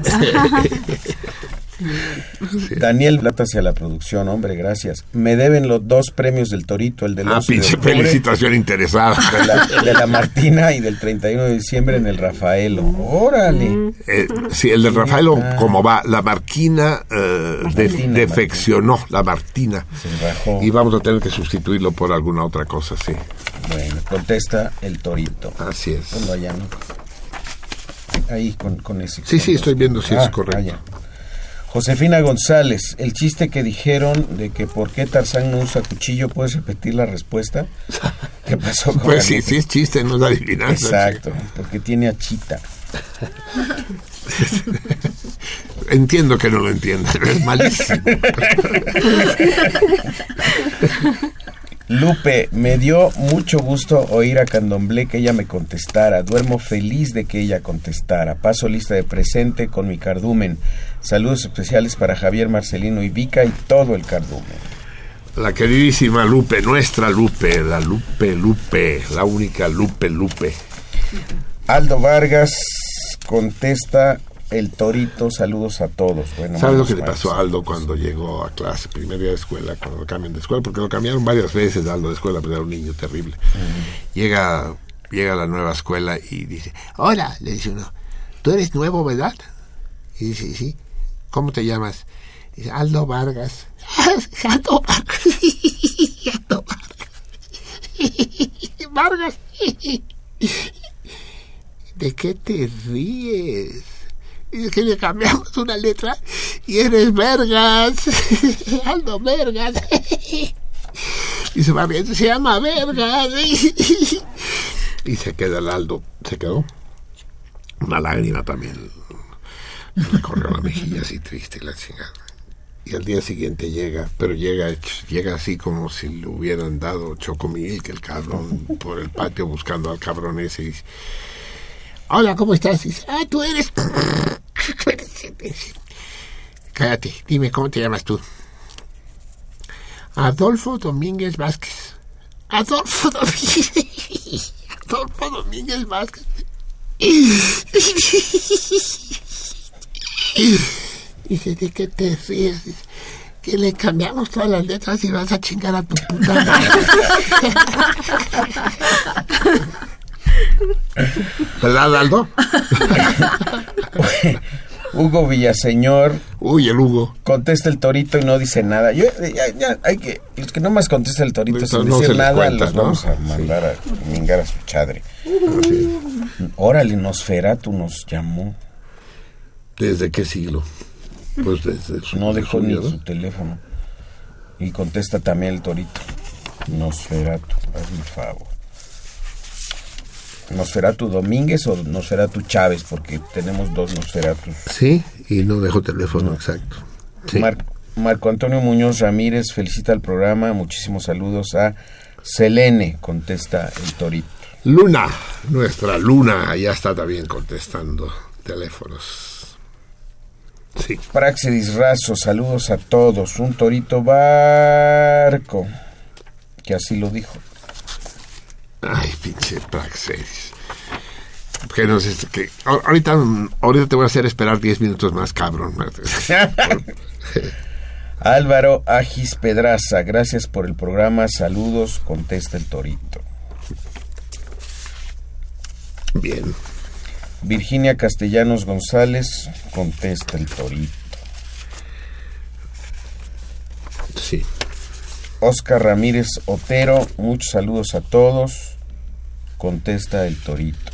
Daniel Plata hacia la producción, hombre, gracias. Me deben los dos premios del Torito, el del Ah, 11 de pinche octubre, felicitación interesada. de la, de la Martina y del 31 de diciembre en el Rafaelo. Órale. Eh, sí, el de Rafaelo, como va, la Marquina eh, de- Martina, defeccionó, la Martina. Se rajó. Y vamos a tener que sustituirlo por alguna otra cosa, sí. Bueno, contesta el Torito. Así es. Ahí con, con ese. Sí, sí, estoy viendo si Ah, es correcto. vaya. Josefina González, el chiste que dijeron de que por qué Tarzán no usa cuchillo, ¿puedes repetir la respuesta? ¿Qué pasó con Pues la sí, sí es chiste, no es adivinanza. Exacto, porque tiene a Chita. Entiendo que no lo entiendas, pero es malísimo. Lupe, me dio mucho gusto oír a Candomblé que ella me contestara. Duermo feliz de que ella contestara. Paso lista de presente con mi cardumen. Saludos especiales para Javier Marcelino y Vica y todo el cardumen. La queridísima Lupe, nuestra Lupe, la Lupe, Lupe, la única Lupe, Lupe. Aldo Vargas contesta el torito. Saludos a todos. Bueno, ¿Sabes lo que le pasó a Aldo cuando llegó a clase, primer día de escuela, cuando lo cambian de escuela? Porque lo cambiaron varias veces Aldo de escuela, pero era un niño terrible. Llega, llega a la nueva escuela y dice, hola, le dice uno, tú eres nuevo, ¿verdad? Y dice, sí. ¿Cómo te llamas? Dice, Aldo Vargas. Aldo Vargas. Aldo Vargas. Vargas. ¿De qué te ríes? Es que le cambiamos una letra y eres Vergas. Aldo Vergas. Y se va riendo, se llama Vergas. Y se queda el Aldo, se quedó. Una lágrima también le recorrió la mejilla así triste y la chingada. Y al día siguiente llega, pero llega llega así como si le hubieran dado chocomil, que el cabrón por el patio buscando al cabrón ese y Hola, ¿cómo estás? Dice, ah, tú eres. Cállate, dime, ¿cómo te llamas tú? Adolfo Domínguez Vázquez. Adolfo Domínguez. Adolfo Domínguez Vázquez. Dice, ¿de qué te ríes? Que le cambiamos todas las letras y vas a chingar a tu puta madre. ¿Verdad, Aldo? Hugo Villaseñor. Uy, el Hugo. Contesta el torito y no dice nada. Yo, ya, ya, hay que, los que no más contesta el torito sin no decir nada, cuenta, los ¿no? vamos a mandar a mingar a su chadre. Órale, Nosferatu nos llamó. ¿Desde qué siglo? Pues desde su No dejó ni su teléfono. Y contesta también el torito. Nosferatu, hazme el favor. ¿Nosferatu Domínguez o Nosferatu Chávez? Porque tenemos dos Nosferatus. Sí, y no dejó teléfono, exacto. Sí. Mar- Marco Antonio Muñoz Ramírez felicita el programa. Muchísimos saludos a Selene, contesta el torito. Luna, nuestra Luna, ya está también contestando teléfonos. Sí. Praxedis Razo, saludos a todos. Un torito barco, que así lo dijo. Ay, pinche Praxedis. Que no sé, que ahorita, ahorita te voy a hacer esperar 10 minutos más, cabrón. Álvaro Agis Pedraza, gracias por el programa. Saludos, contesta el torito. Bien. Virginia Castellanos González, contesta el torito. Sí. Oscar Ramírez Otero, muchos saludos a todos. Contesta el torito.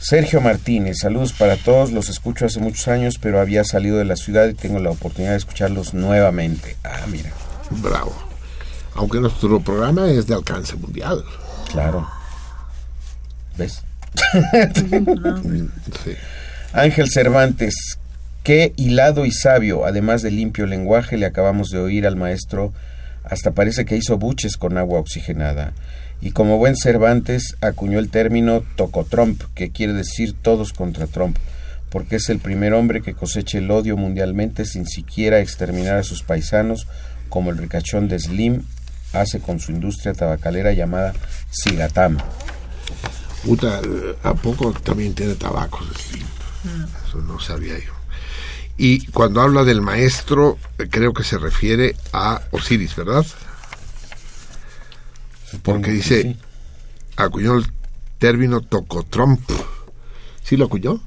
Sergio Martínez, saludos para todos. Los escucho hace muchos años, pero había salido de la ciudad y tengo la oportunidad de escucharlos nuevamente. Ah, mira. Bravo. Aunque nuestro programa es de alcance mundial. Claro. ¿Ves? Sí. Ángel Cervantes, qué hilado y sabio, además de limpio lenguaje, le acabamos de oír al maestro, hasta parece que hizo buches con agua oxigenada. Y como buen Cervantes, acuñó el término tocotromp, que quiere decir todos contra Trump, porque es el primer hombre que cosecha el odio mundialmente sin siquiera exterminar a sus paisanos, como el ricachón de Slim hace con su industria tabacalera llamada Sigatam. Puta, ¿a poco también tiene tabaco? Slim? Eso no sabía yo. Y cuando habla del maestro, creo que se refiere a Osiris, ¿verdad? Porque que dice, sí. acuñó el término tocotromp. ¿Sí lo acuñó?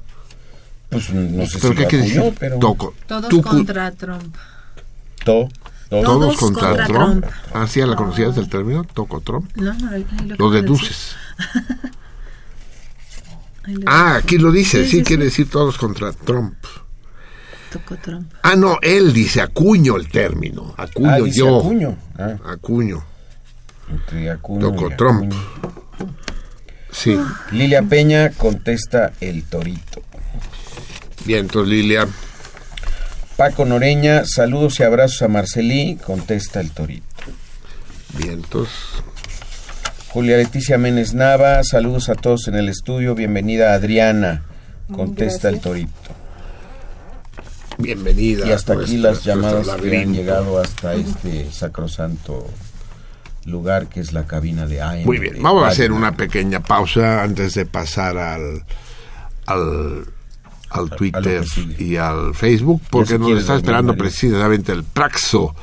Pues no sé ¿Pero si qué lo acuñó, decir? pero... Toco. Todos Tucu- contra Trump. To- to- Todos contra, contra Trump. Trump. Ah, sí, ¿la conocías el término? Tocotromp. No, no, Lo de deduces. lo Ah, aquí lo dice, Sí, sí, sí, quiere sí. decir todos contra Trump. Trump. Ah, no, él dice acuño el término. Acuño Ah, dice yo. acuño. Ah. Acuño. Entre y Tocotromp. Sí. Lilia Peña contesta el torito. Bien, entonces Lilia. Paco Noreña, saludos y abrazos a Marcelí, contesta el torito. Bien, entonces. Julia Leticia Menes Nava, saludos a todos en el estudio, bienvenida Adriana, contesta el torito. Bienvenida. Y hasta aquí nuestra- las llamadas que han llegado hasta este sacrosanto lugar que es la cabina de AM. Muy bien, vamos a hacer una pequeña pausa antes de pasar al al, al Twitter y al Facebook, porque nos está esperando precisamente el Praxo,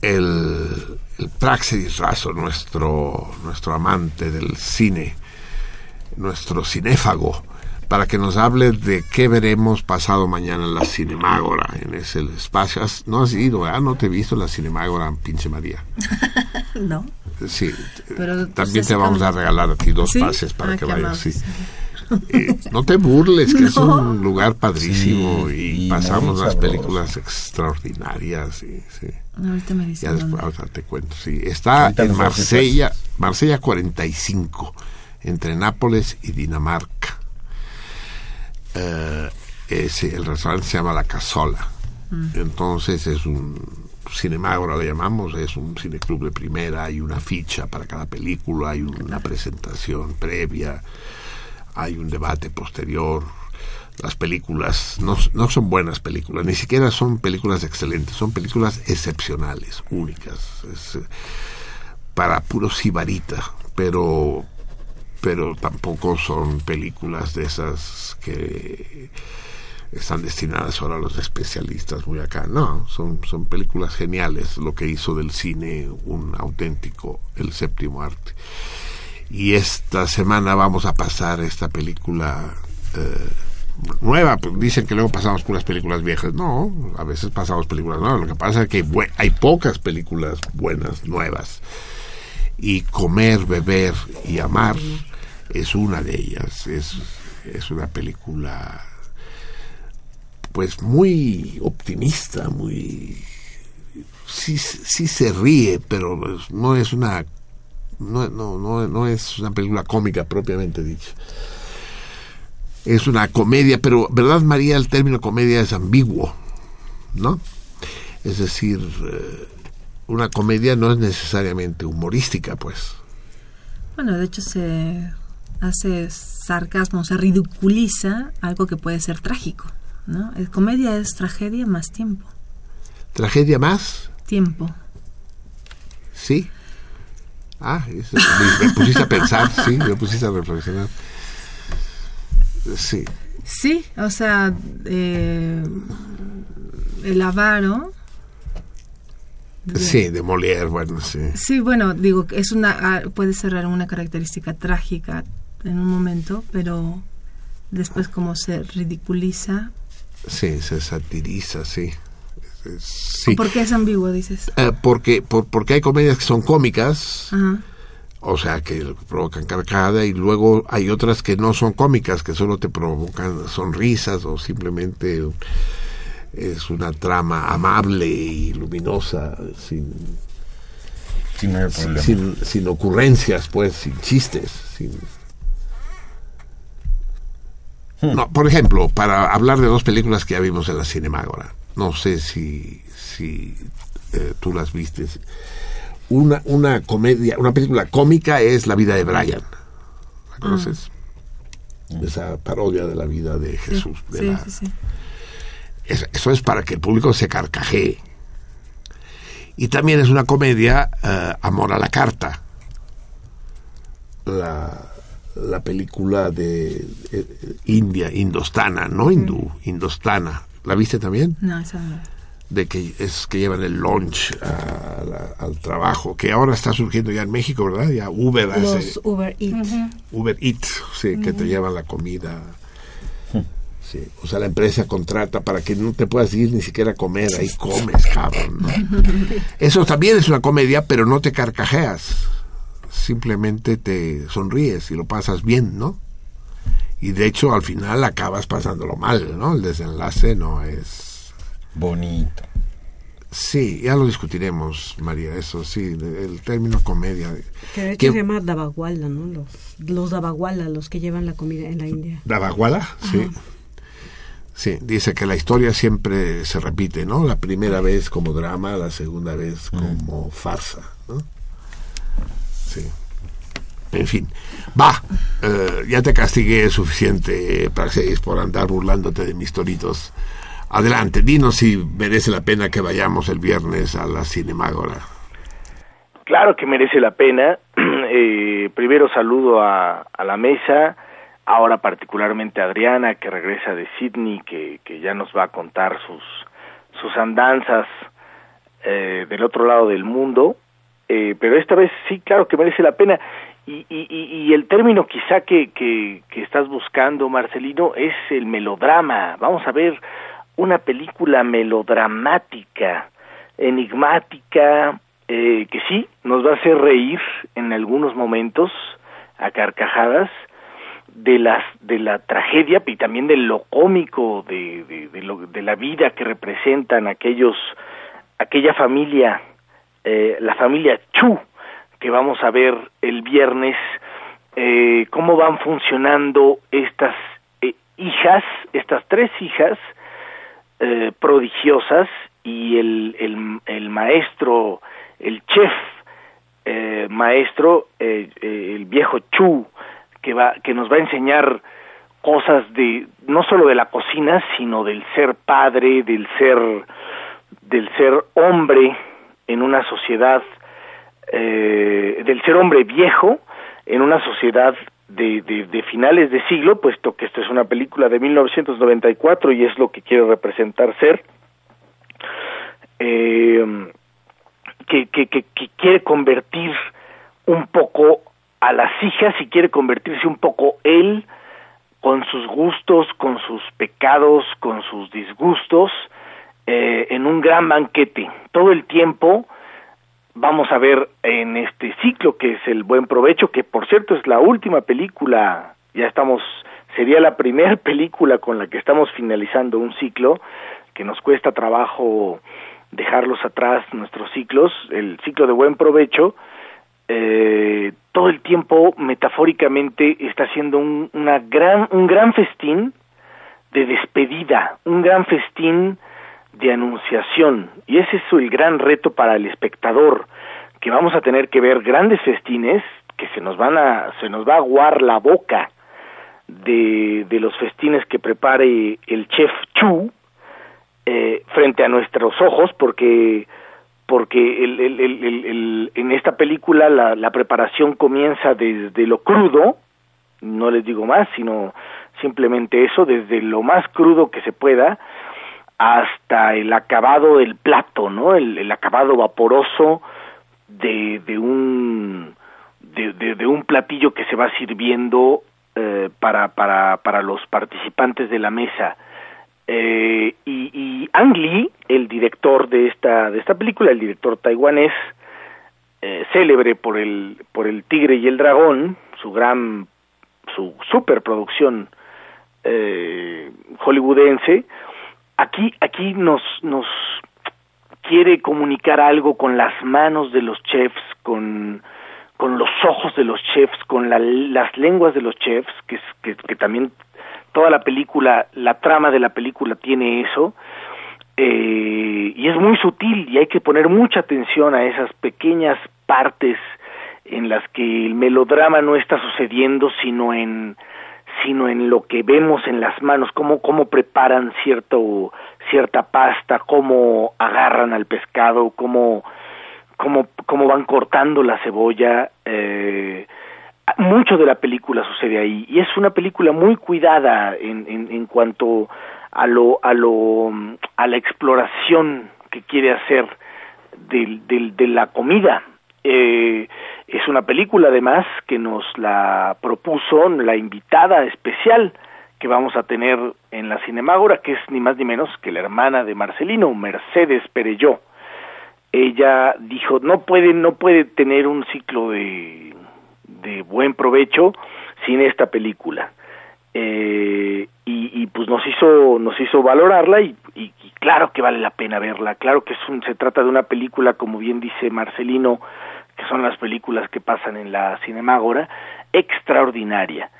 el, el Praxis Razo, nuestro, nuestro amante del cine, nuestro cinéfago, para que nos hable de qué veremos pasado mañana en la Cinemágora, en ese espacio. Has- No has ido, ¿verdad? No te he visto en la Cinemágora, pinche María. No. Sí, Pero, pues, también te vamos a regalar a ti dos ¿Sí? pases para Ah, que vayas. Sí. Eh, no te burles, que es un lugar padrísimo Sí, y, y pasamos sabroso. películas extraordinarias. y- sí. Ahorita me Ya después ahorita te cuento. Sí. Está Ahorita en Marsella, Marsella 45, entre Nápoles y Dinamarca. Eh, ese, el restaurante se llama La Casola. Entonces es un cinemágora, le llamamos, es un cineclub de primera, hay una ficha para cada película, hay una presentación previa, hay un debate posterior. Las películas no, no son buenas películas, ni siquiera son películas excelentes, son películas excepcionales, únicas, es, eh, para puro sibarita, pero pero tampoco son películas de esas que están destinadas ahora a los especialistas muy acá. No, son, son películas geniales, lo que hizo del cine un auténtico, el séptimo arte. Y esta semana vamos a pasar esta película eh, nueva. Pues Dicen que luego pasamos puras películas viejas. No, a veces pasamos películas nuevas. Lo que pasa es que hay pocas películas buenas, nuevas. Y comer, beber y amar es una de ellas. Es, es una película pues muy optimista, muy sí, sí se ríe, pero pues, no es una no, no, no, no es una película cómica propiamente dicha. Es una comedia, pero ¿verdad María? El término comedia es ambiguo, ¿no? Es decir, eh, una comedia no es necesariamente humorística, pues. Bueno, de hecho se hace sarcasmo, se ridiculiza algo que puede ser trágico, ¿no? Es- comedia es tragedia más tiempo. ¿Tragedia más? Tiempo. Sí. Ah, eso, me, me pusiste a pensar, sí, me pusiste a reflexionar. Sí. Sí, o sea, eh, el avaro. Sí, de Molière, bueno, sí. Sí, bueno, digo, que es una, ah, puede ser una característica trágica en un momento, pero después como se ridiculiza. Sí, se satiriza, sí. Es- sí. ¿Por qué es ambiguo, dices? Eh, porque, por- porque hay comedias que son cómicas, Ajá. o sea, que provocan carcajada, y luego hay otras que no son cómicas, que solo te provocan sonrisas o simplemente es una trama amable y luminosa, sin, sin, sin- sin ocurrencias, pues, sin chistes, sin... No, por ejemplo, para hablar de dos películas que ya vimos en la Cinemágora, no sé si, si eh, tú las viste. Una, una comedia, una película cómica es La vida de Brian. ¿La conoces? Esa parodia de la vida de Jesús. de Sí, la- sí, sí. es- eso es para que el público se carcajee. Y también es una comedia, eh, Amor a la Carta. La, la película de eh, eh, India, indostana, no hindú, indostana. ¿La viste también? No, esa no. De que es que llevan el lunch a la- al trabajo, que ahora está surgiendo ya en México, ¿verdad? Ya Uber hace, Los Uber Eats. Uber Eats, sí, que te llevan la comida. Sí, o sea, la empresa contrata para que no te puedas ir ni siquiera a comer, ahí comes, cabrón. ¿no? Eso también es una comedia, pero no te carcajeas. Simplemente te sonríes y lo pasas bien, ¿no? Y de hecho, al final acabas pasándolo mal, ¿no? El desenlace no es... Bonito. Sí, ya lo discutiremos, María, eso sí, el término comedia. Que de hecho ¿Qué- se llama Dabaguala, ¿no? Los, los Dabaguala, los que llevan la comida en la India. ¿Davaguala? Sí. Sí, dice que la historia siempre se repite, ¿no? La primera vez como drama, la segunda vez como farsa, ¿no? Sí. En fin, va, eh, ya te castigué suficiente, Praxeis, por andar burlándote de mis toritos. Adelante, dinos si merece la pena que vayamos el viernes a la Cinemágora. Claro que merece la pena. Eh, primero saludo a, la mesa, ahora particularmente a Adriana, que regresa de Sydney, que, que ya nos va a contar sus, sus andanzas eh, del otro lado del mundo. Eh, pero esta vez sí, claro que merece la pena. Y, y, y- el término quizá que, que, que estás buscando, Marcelino, es el melodrama. Vamos a ver una película melodramática, enigmática, eh, que sí, nos va a hacer reír en algunos momentos a carcajadas de las de la tragedia y también de lo cómico de, de lo- de la vida que representan aquellos aquella familia eh, la familia Chu que vamos a ver el viernes eh, cómo van funcionando estas eh, hijas estas tres hijas eh, prodigiosas y el, el, el maestro, el chef eh, maestro, eh, el viejo Chu, que, va, que nos va a enseñar cosas de no solo de la cocina, sino del ser padre, del ser, del ser hombre en una sociedad, eh, del ser hombre viejo en una sociedad de, de, de finales de siglo, puesto que esto es una película de 1994 y es lo que quiere representar ser, eh, que, que, que, que quiere convertir un poco a las hijas y quiere convertirse un poco él con sus gustos, con sus pecados, con sus disgustos, eh, en un gran banquete. Todo el tiempo vamos a ver en este ciclo que es el buen provecho, que por cierto es la última película, ya estamos, sería la primera película con la que estamos finalizando un ciclo, que nos cuesta trabajo dejarlos atrás nuestros ciclos, el ciclo de buen provecho, eh, todo el tiempo metafóricamente está haciendo un, una gran, un gran festín de despedida, un gran festín de anunciación. Y ese es el gran reto para el espectador, que vamos a tener que ver grandes festines que se nos van a, se nos va a aguar la boca de, de los festines que prepare el chef Chu eh, frente a nuestros ojos, porque porque el, el, el, en esta película la, la preparación comienza desde lo crudo, no les digo más, sino simplemente eso, desde lo más crudo que se pueda, hasta el acabado del plato, ¿no? El, el acabado vaporoso de, de un de, de- un platillo que se va sirviendo eh, para, para, para los participantes de la mesa. Eh, y, y Ang Lee, el director de esta, de esta película, el director taiwanés, eh, célebre por el, por el Tigre y el Dragón, su gran, su superproducción eh, hollywoodense, aquí, aquí nos, nos quiere comunicar algo con las manos de los chefs, con, con los ojos de los chefs, con la- las lenguas de los chefs, que, que, que también toda la película, la trama de la película tiene eso, eh, y es muy sutil y hay que poner mucha atención a esas pequeñas partes en las que el melodrama no está sucediendo, sino en sino en lo que vemos en las manos, cómo, cómo preparan cierto, cierta pasta, cómo agarran al pescado, cómo, cómo, cómo van cortando la cebolla. Eh, mucho de la película sucede ahí y es una película muy cuidada en, en, en cuanto a lo, a lo, a la exploración que quiere hacer del, del, de la comida. Eh, es una película además que nos la propuso la invitada especial que vamos a tener en la Cinemágora, que es ni más ni menos que la hermana de Marcelino, Mercedes Perelló. Ella dijo, no puede, no puede tener un ciclo de, de buen provecho sin esta película. Eh, y, pues nos hizo, nos hizo valorarla y, y- y claro que vale la pena verla, claro que es un, se trata de una película, como bien dice Marcelino, que son las películas que pasan en la Cinemágora, extraordinaria.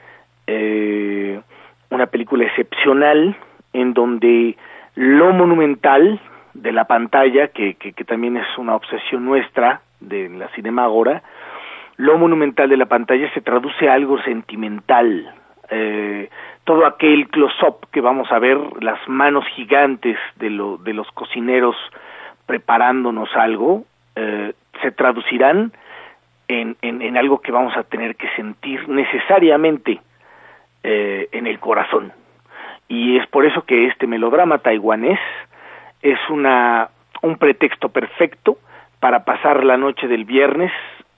Eh, una película excepcional en donde lo monumental de la pantalla, que, que, que también es una obsesión nuestra de la Cinemágora, lo monumental de la pantalla se traduce a algo sentimental. Eh, todo aquel close-up que vamos a ver, las manos gigantes de, lo, de los cocineros preparándonos algo, eh, se traducirán en, en, algo que vamos a tener que sentir necesariamente eh, en el corazón. Y es por eso que este melodrama taiwanés es una, un pretexto perfecto para pasar la noche del viernes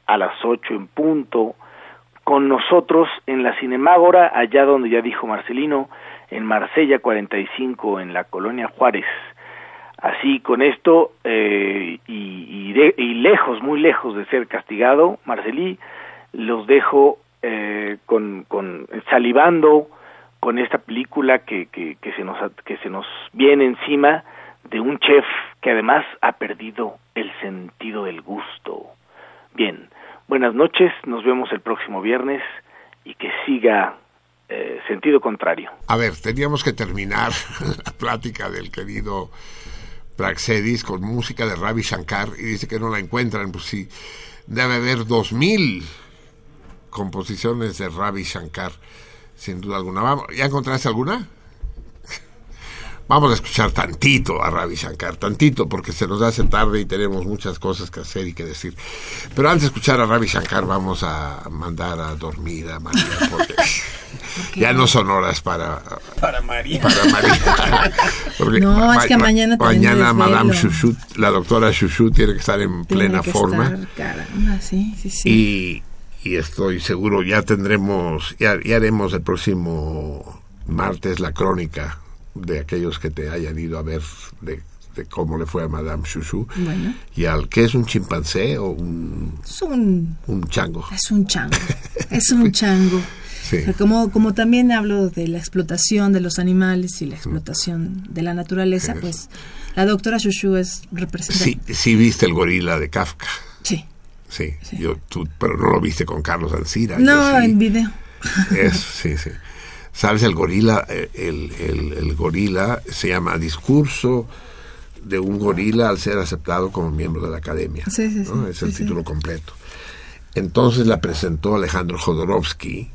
a las ocho en punto con nosotros en la Cinemágora, allá donde ya dijo Marcelino, en Marsella 45, en la colonia Juárez. Así con esto, eh, y, de- y lejos, muy lejos de ser castigado, Marcelí, los dejo eh, con, con salivando con esta película que, que, que se nos que se nos viene encima de un chef que además ha perdido el sentido del gusto. Bien, buenas noches, nos vemos el próximo viernes y que siga eh, sentido contrario. A ver, teníamos que terminar la plática del querido Praxedis con música de Ravi Shankar y dice que no la encuentran. Pues sí, debe haber dos mil composiciones de Ravi Shankar, sin duda alguna. ¿Ya encontraste alguna? Vamos a escuchar tantito a Ravi Shankar, tantito, porque se nos hace tarde y tenemos muchas cosas que hacer y que decir. Pero antes de escuchar a Ravi Shankar, vamos a mandar a dormir a María, porque ya no son horas para, Para María. para María. No, es que mañana también Mañana desvelo. Madame Chouchou, la doctora Chouchou, tiene que estar en Tiene plena que forma. estar, caramba, sí, sí, sí. Y, y estoy seguro, ya tendremos, ya, ya haremos el próximo martes la crónica de aquellos que te hayan ido a ver de, de cómo le fue a Madame Chouchou. Bueno, Y al que es un chimpancé o un, es un, un chango. es un chango. Es un chango. Sí. O sea, Como, como también hablo de la explotación de los animales y la explotación de la naturaleza, pues la doctora Shushu es representante. Sí, sí viste el gorila de Kafka. Sí. Sí, Yo, tú, pero no lo viste con Carlos Ancira. yo No, sí. en video. Es, sí, sí. ¿Sabes? El gorila, eh, el, el, el gorila se llama Discurso de un gorila al ser aceptado como miembro de la academia. Sí, sí, ¿no? sí, Es el sí, sí. título completo. Entonces la presentó Alejandro Jodorowsky,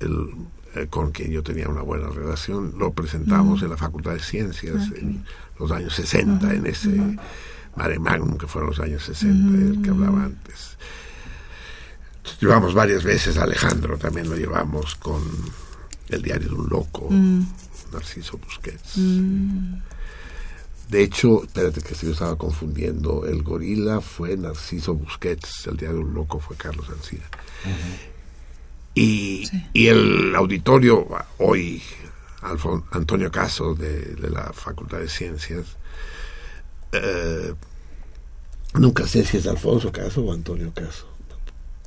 el, eh, con quien yo tenía una buena relación. Lo presentamos Mm. en la Facultad de Ciencias Ah, en los años 60, Ujú, en ese mare magnum que fueron los años 60, del que hablaba antes. Llevamos varias veces a Alejandro, también lo llevamos con El diario de un loco, Mm. Narciso Busquets. Mm. De hecho, espérate que yo estaba confundiendo, el gorila fue Narciso Busquets, el diario de un loco fue Carlos Ancira. Y, y el auditorio, hoy, Alfon- Antonio Caso, de, de la Facultad de Ciencias, eh, nunca sé si es Alfonso Caso o Antonio Caso.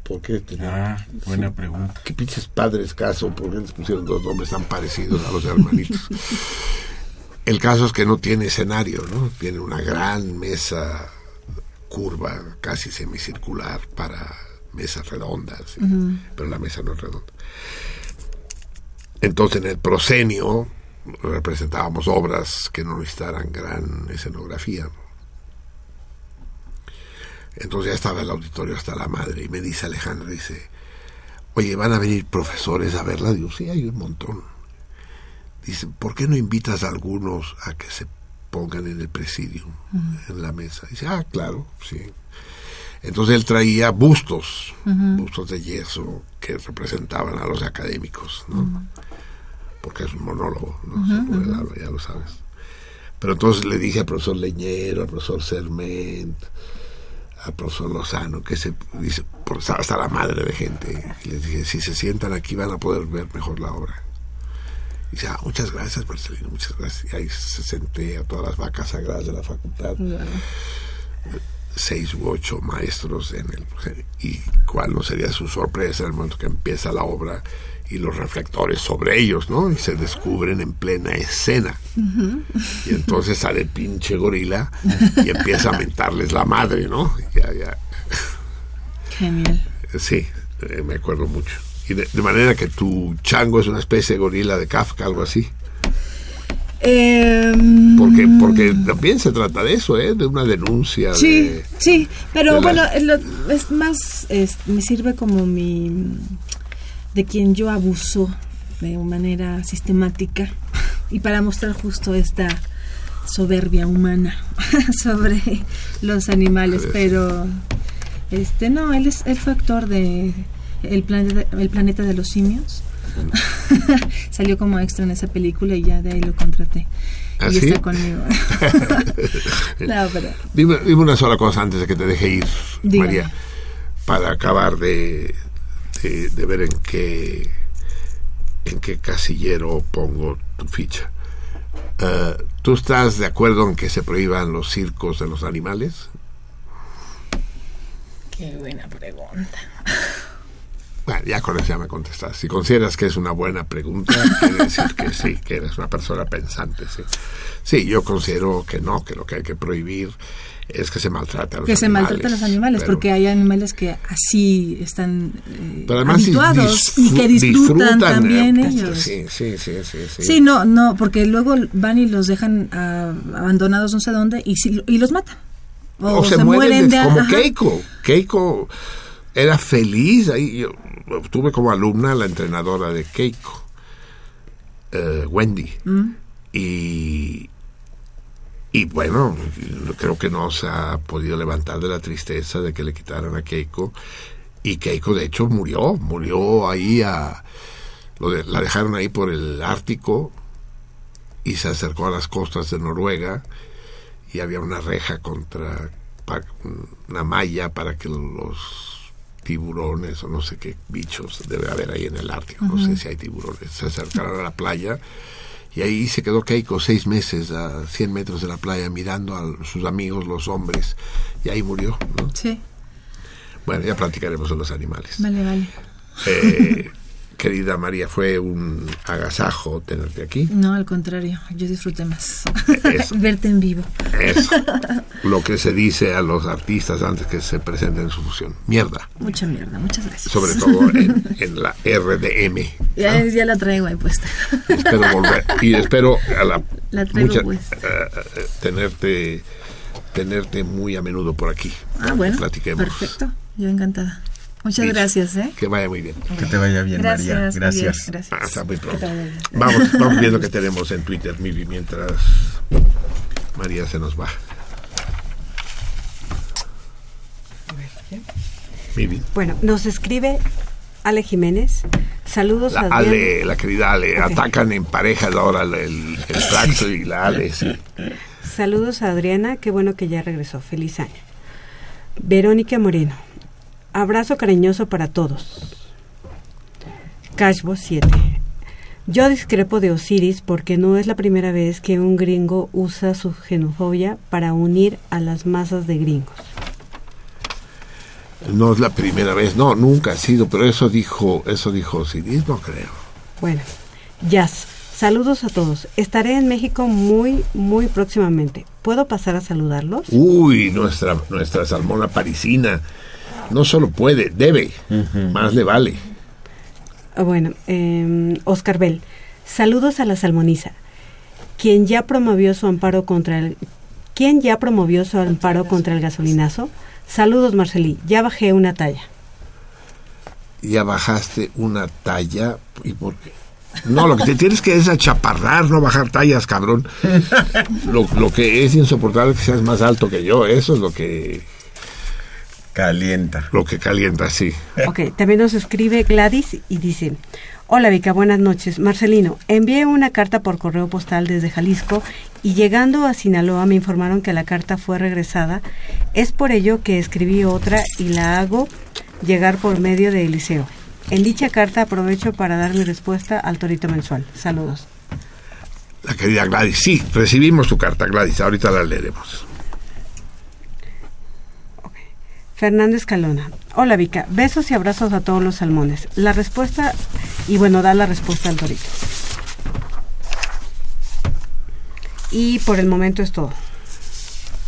¿Por qué? tenía- Ah, buena pregunta. ¿Qué pinches padres Caso? ¿Por qué les pusieron dos nombres tan parecidos a los hermanitos? El caso es que no tiene escenario, ¿no? Tiene una gran mesa curva, casi semicircular, para mesas redondas, pero la mesa no es redonda. Entonces en el proscenio representábamos obras que no necesitaran gran escenografía. Entonces ya estaba el auditorio hasta la madre y me dice Alejandra, dice, oye, ¿van a venir profesores a verla? Digo, sí, hay un montón. Dice, ¿por qué no invitas a algunos a que se pongan en el presidio, en la mesa? Dice, ah, claro, sí. Entonces él traía bustos, bustos de yeso que representaban a los académicos, ¿no? Porque es un monólogo, ¿no? Ya lo sabes. Pero entonces le dije al profesor Leñero, al profesor Serment, al profesor Lozano, que se dice, por- hasta la madre de gente. Y les dije, si se sientan aquí van a poder ver mejor la obra. Y dice, ah, muchas gracias, Marcelino, muchas gracias. Y ahí se senté a todas las vacas sagradas de la facultad. Seis u ocho maestros en el... Y cuál no sería su sorpresa en el momento que empieza la obra y los reflectores sobre ellos, ¿no? Y se descubren en plena escena. Y entonces sale el pinche gorila y empieza a mentarles la madre, ¿no? Ya, ya. Genial. Sí, eh, me acuerdo mucho. Y de, de manera que tu chango es una especie de gorila de Kafka, algo así. Em, Porque, porque también se trata de eso, ¿eh? De una denuncia. Sí, de- sí, pero la- bueno, es más, es- me sirve como mi, de quien yo abuso de manera sistemática y para mostrar justo esta soberbia humana sobre los animales, pero este no, él es, él fue actor de el planeta, el planeta de los simios. Salió como extra en esa película y ya de ahí lo contraté. ¿Ah, y sí? está conmigo. no, pero Dime, dime una sola cosa antes de que te deje ir, Dígame. María, para acabar de, de, de ver en qué en qué casillero pongo tu ficha. Eh, ¿Tú estás de acuerdo en que se prohíban los circos de los animales? Qué buena pregunta. Bueno, ya con eso ya me contestas. Si consideras que es una buena pregunta, quiere decir que sí, que eres una persona pensante. Sí, sí yo considero que no, que lo que hay que prohibir es que se maltrate a los que se animales. maltratan los animales, pero- porque hay animales que así están eh, Pero además dis- habituados y que disfrutan, eh, también pues, ellos. Sí, sí, sí, sí, sí. Sí, no, no, porque luego van y los dejan ah, abandonados no sé dónde y, y los matan. O, se, mueren, de- como ajá. Keiko. Keiko era feliz. Ahí yo tuve como alumna la entrenadora de Keiko, eh, Wendy. Mm. Y, y bueno, creo que no se ha podido levantar de la tristeza de que le quitaran a Keiko. Y Keiko, de hecho, murió. Murió ahí a. lo de- la dejaron ahí por el Ártico y se acercó a las costas de Noruega y había una reja contra una malla para que los tiburones o no sé qué bichos debe haber ahí en el Ártico, no sé si hay tiburones, se acercaron a la playa y ahí se quedó Keiko seis meses a 100 metros de la playa mirando a sus amigos los hombres y ahí murió. ¿no? Sí, Bueno, ya platicaremos de los animales. vale, vale. Eh, querida María, fue un agasajo tenerte aquí. No, al contrario, yo disfruté más. Eso. Verte en vivo. Eso. Lo que se dice a los artistas antes que se presenten en su función. Mierda. Mucha mierda, muchas gracias. Sobre todo en, en la RDM. Ya, ya la traigo ahí puesta. Espero volver. Y espero a la, La traigo mucha- eh, eh, tenerte tenerte muy a menudo por aquí. Ah, bueno. Platiquemos. Perfecto, yo encantada. Muchas Listo. gracias, ¿eh? Que vaya muy bien. Que te vaya bien, Gracias, María. Gracias. gracias. Hasta muy pronto. Vamos, vamos viendo que tenemos en Twitter, Mivi, mientras María se nos va. Mivi. Bueno, nos escribe Ale Jiménez. Saludos La a Adrián. Ale, la querida Ale, atacan en pareja ahora el, el, el Traxo y la Ale, sí. Saludos a Adriana, qué bueno que ya regresó. Feliz año. Verónica Moreno. Abrazo cariñoso para todos. Cashbo 7. Yo discrepo de Osiris porque no es la primera vez que un gringo usa su xenofobia para unir a las masas de gringos. No es la primera vez, no, nunca ha sido, pero eso dijo, eso dijo Osiris, no creo. Bueno, Jazz. Saludos a todos. Estaré en México muy, muy próximamente. ¿Puedo pasar a saludarlos? Uy, nuestra, nuestra salmona parisina. No solo puede, debe. Más le vale. Ah, Bueno, eh, Oscar Bell. Saludos a la salmoniza. Quien ya promovió su amparo contra el ¿Quién ya promovió su amparo contra el gasolinazo? Saludos, Marcelí. Ya bajé una talla. Ya bajaste una talla. ¿Y por qué? No, lo que te tienes que es achaparrar, no bajar tallas, cabrón. Lo, lo que es insoportable es que seas más alto que yo. Eso es lo que Calienta. Lo que calienta, sí. Ok, también nos escribe Gladys y dice, hola Vika, buenas noches. Marcelino, envié una carta por correo postal desde Jalisco y llegando a Sinaloa me informaron que la carta fue regresada. Es por ello que escribí otra y la hago llegar por medio de Eliseo. En dicha carta aprovecho para dar mi respuesta al torito mensual. Saludos. La querida Gladys, sí, recibimos tu carta, Gladys. Ahorita la leeremos. Fernando Escalona. Hola Vika, besos y abrazos a todos los salmones. La respuesta, y bueno, da la respuesta al torito. Y por el momento es todo.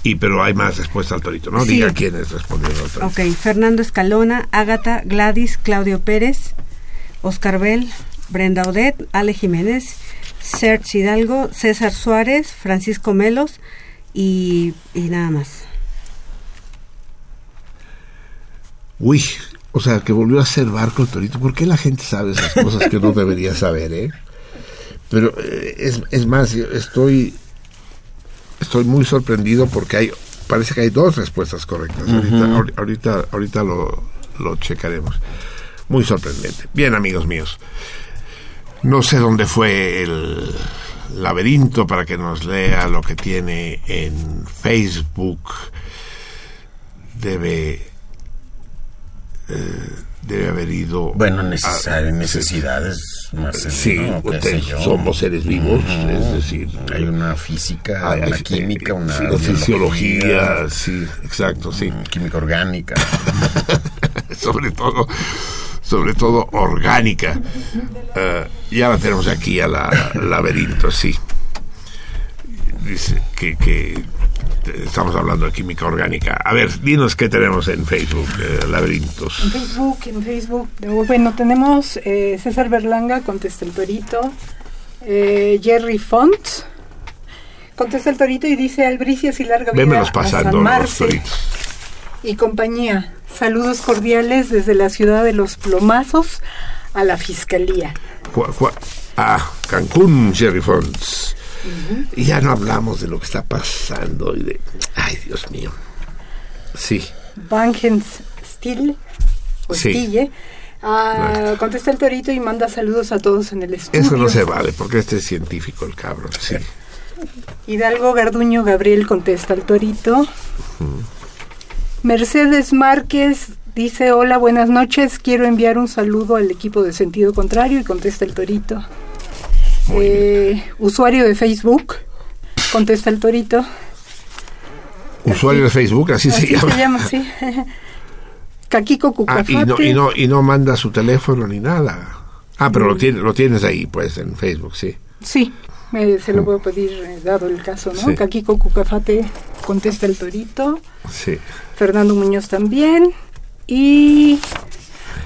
Y pero hay más respuesta al torito, ¿no? Sí. Diga quiénes respondieron al torito. Ok, Fernando Escalona, Ágata, Gladys, Claudio Pérez, Oscar Bell, Brenda Odet, Ale Jiménez, Serge Hidalgo, César Suárez, Francisco Melos y, y nada más. Uy, o sea, que volvió a ser barco el torito. ¿Por qué la gente sabe esas cosas que no debería saber, eh? Pero eh, es, es más, yo estoy, estoy muy sorprendido porque hay, parece que hay dos respuestas correctas. Ahorita, ahorita, ahorita lo, lo checaremos. Muy sorprendente. Bien, amigos míos. No sé dónde fue el laberinto para que nos lea lo que tiene en Facebook. Debe eh, debe haber ido Bueno, a- necesidades, Marcelino, Sí, usted- yo. somos seres vivos, es decir, hay una física, hay- una hay- química, una sí, fisiología, sí, exacto, sí. Química orgánica. sobre todo sobre todo orgánica. Eh, ya la tenemos aquí a la laberinto, sí. Dice que, que estamos hablando de química orgánica. A ver, dinos qué tenemos en Facebook, eh, laberintos. En Facebook, en Facebook. Bueno, tenemos eh, César Berlanga, contesta el torito. Eh, Jerry Font, contesta el torito y dice Albricias y larga vida Vémelos pasando San los toritos. y compañía. Saludos cordiales desde la ciudad de los plomazos a la fiscalía. Ah, Cancún, Jerry Y ya no hablamos de lo que está pasando y de... Ay, Dios mío. Sí, Vangens Still, o Sí. Stille, ah, contesta el torito y manda saludos a todos en el estudio. eso no se vale, porque este es científico el cabrón, sí. Hidalgo Garduño Gabriel contesta al torito. Mercedes Márquez dice, hola, buenas noches, quiero enviar un saludo al equipo de sentido contrario y contesta el torito. Eh, usuario de Facebook, contesta el torito. Usuario de Facebook, así, se llama. sí. Caquico Ah, Cucafate. y no, y, no, y no manda su teléfono ni nada. Ah, pero lo, tiene, lo tienes ahí, pues, en Facebook, sí. Sí, eh, se lo puedo pedir eh, dado el caso, ¿no? Sí. Caquico Cucafate contesta el torito. Sí. Fernando Muñoz también. Y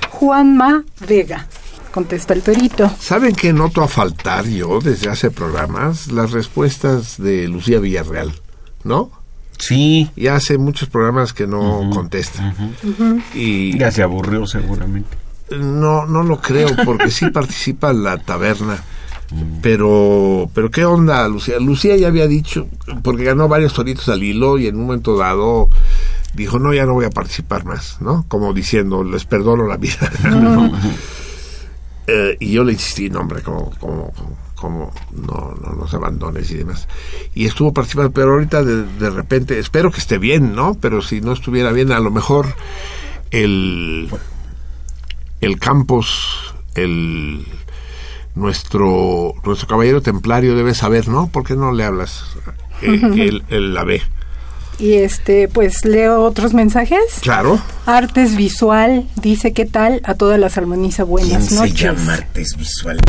Juanma Vega contesta el torito. ¿Saben qué noto a faltar yo desde hace programas? Las respuestas de Lucía Villarreal, ¿no? Sí. Y hace muchos programas que no contesta. Y Ya se aburrió seguramente. no, no lo creo, porque sí participa en la taberna. Pero, pero ¿qué onda, Lucía? Lucía ya había dicho, porque ganó varios toritos al hilo y en un momento dado dijo, no, ya no voy a participar más, ¿no? Como diciendo, les perdono la vida. ¿no? Eh, y yo le insistí, no, hombre, como, como, como no, no nos abandones y demás. Y estuvo participando, pero ahorita de, de repente, espero que esté bien, ¿no? Pero si no estuviera bien, a lo mejor el, el Campos, el nuestro, nuestro caballero templario debe saber, ¿no? ¿Por qué no le hablas? Eh, que él, él la ve. Y este, pues leo otros mensajes. Claro. Artes Visual dice qué tal a todas las armoniza buenas noches. Artes Visual?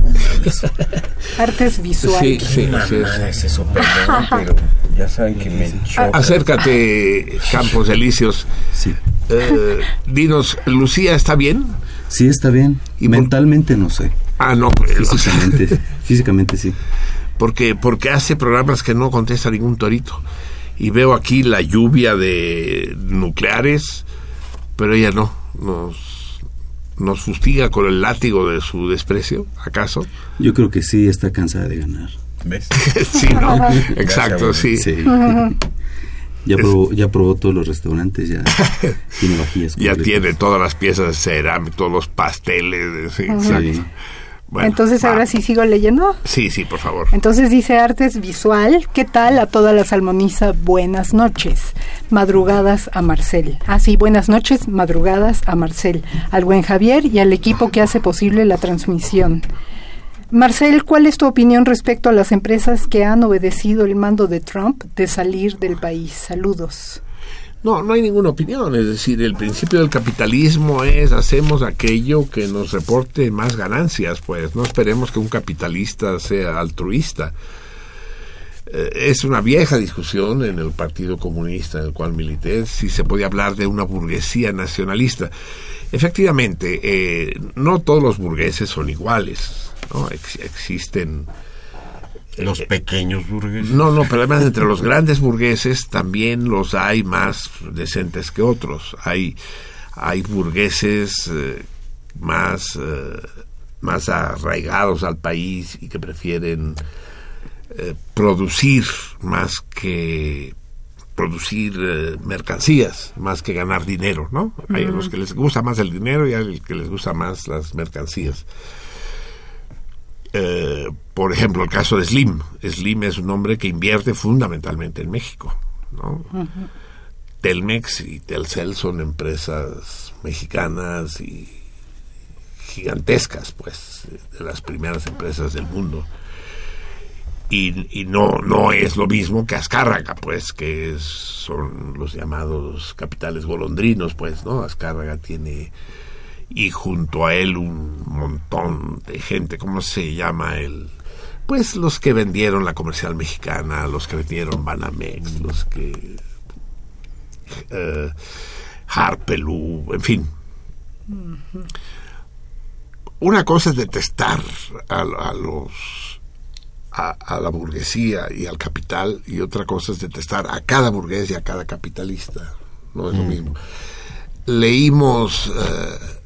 Artes Visual. Sí, sí, es. es eso, perdón, pero ya saben que me choca. Acércate, Campos Elíseos. Sí. Eh, dinos, ¿Lucía está bien? Sí, está bien. Mentalmente no sé. Ah, no, pues, Físicamente, físicamente sí. porque, porque hace programas que no contesta ningún torito. Y veo aquí la lluvia de nucleares, pero ella no. Nos, nos fustiga con el látigo de su desprecio, ¿acaso? Yo creo que sí está cansada de ganar. ¿Ves? sí, ¿no? Exacto, sí. Sí. Ya probó, ya probó todos los restaurantes, ya tiene vajillas. Ya tiene todas las piezas de cerámica, todos los pasteles. sí, exacto. Bueno, Entonces ahora sí sigo leyendo. Sí, sí, por favor. Entonces dice Artes Visual, ¿qué tal a todas las almoniza? Buenas noches. Madrugadas a Marcel. Ah, sí, buenas noches, madrugadas a Marcel, al buen Javier y al equipo que hace posible la transmisión. Marcel, ¿cuál es tu opinión respecto a las empresas que han obedecido el mando de Trump de salir del país? Saludos. No, no hay ninguna opinión. Es decir, el principio del capitalismo es hacemos aquello que nos reporte más ganancias, pues no esperemos que un capitalista sea altruista. Eh, es una vieja discusión en el Partido Comunista en el cual milité si se podía hablar de una burguesía nacionalista. Efectivamente, eh, no todos los burgueses son iguales. ¿no? Ex- existen Los pequeños burgueses. no, no, pero además entre los grandes burgueses también los hay más decentes que otros. Hay, hay burgueses eh, más, eh, más arraigados al país y que prefieren eh, producir más que producir eh, mercancías más que ganar dinero, ¿no? Hay a los que les gusta más el dinero y hay a los que les gusta más las mercancías. Eh, por ejemplo, el caso de Slim. Slim es un hombre que invierte fundamentalmente en México. ¿no? Telmex y Telcel son empresas mexicanas y gigantescas, pues, de las primeras empresas del mundo. Y, no, no es lo mismo que Azcárraga, pues, que son los llamados capitales golondrinos, pues, ¿no? Azcárraga tiene, y junto a él un montón de gente, ¿cómo se llama el? Pues los que vendieron la comercial mexicana, los que vendieron Banamex, los que eh, Harpelú, en fin. Una cosa es detestar a, a los a, a la burguesía y al capital y otra cosa es detestar a cada burgués y a cada capitalista. No es lo mismo. Leímos eh,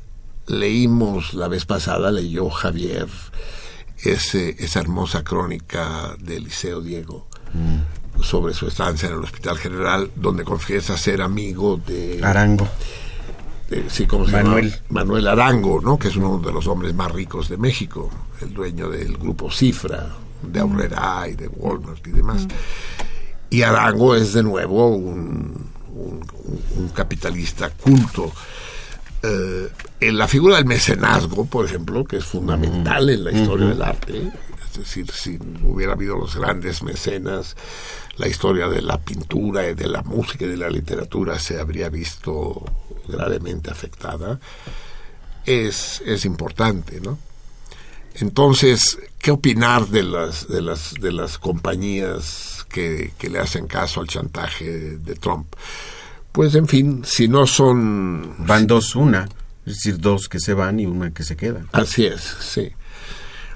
leímos la vez pasada, leyó Javier ese, esa hermosa crónica del Liceo Diego sobre su estancia en el Hospital General, donde confiesa ser amigo de Arango. de- sí, ¿cómo se Manuel. llama? Manuel Arango, ¿no? Que es uno de los hombres más ricos de México, el dueño del grupo Cifra, de Aurrera y de Walmart y demás. Y Arango es de nuevo un, un- un capitalista culto. Eh, en la figura del mecenazgo, por ejemplo, que es fundamental en la historia del arte, es decir, si hubiera habido los grandes mecenas, la historia de la pintura y de la música y de la literatura se habría visto gravemente afectada, es, es importante, ¿no? Entonces, ¿qué opinar de las, de las, de las compañías que, que le hacen caso al chantaje de Trump? Pues, en fin, si no son... Van dos, una. Es decir, dos que se van y una que se queda. Así es, sí.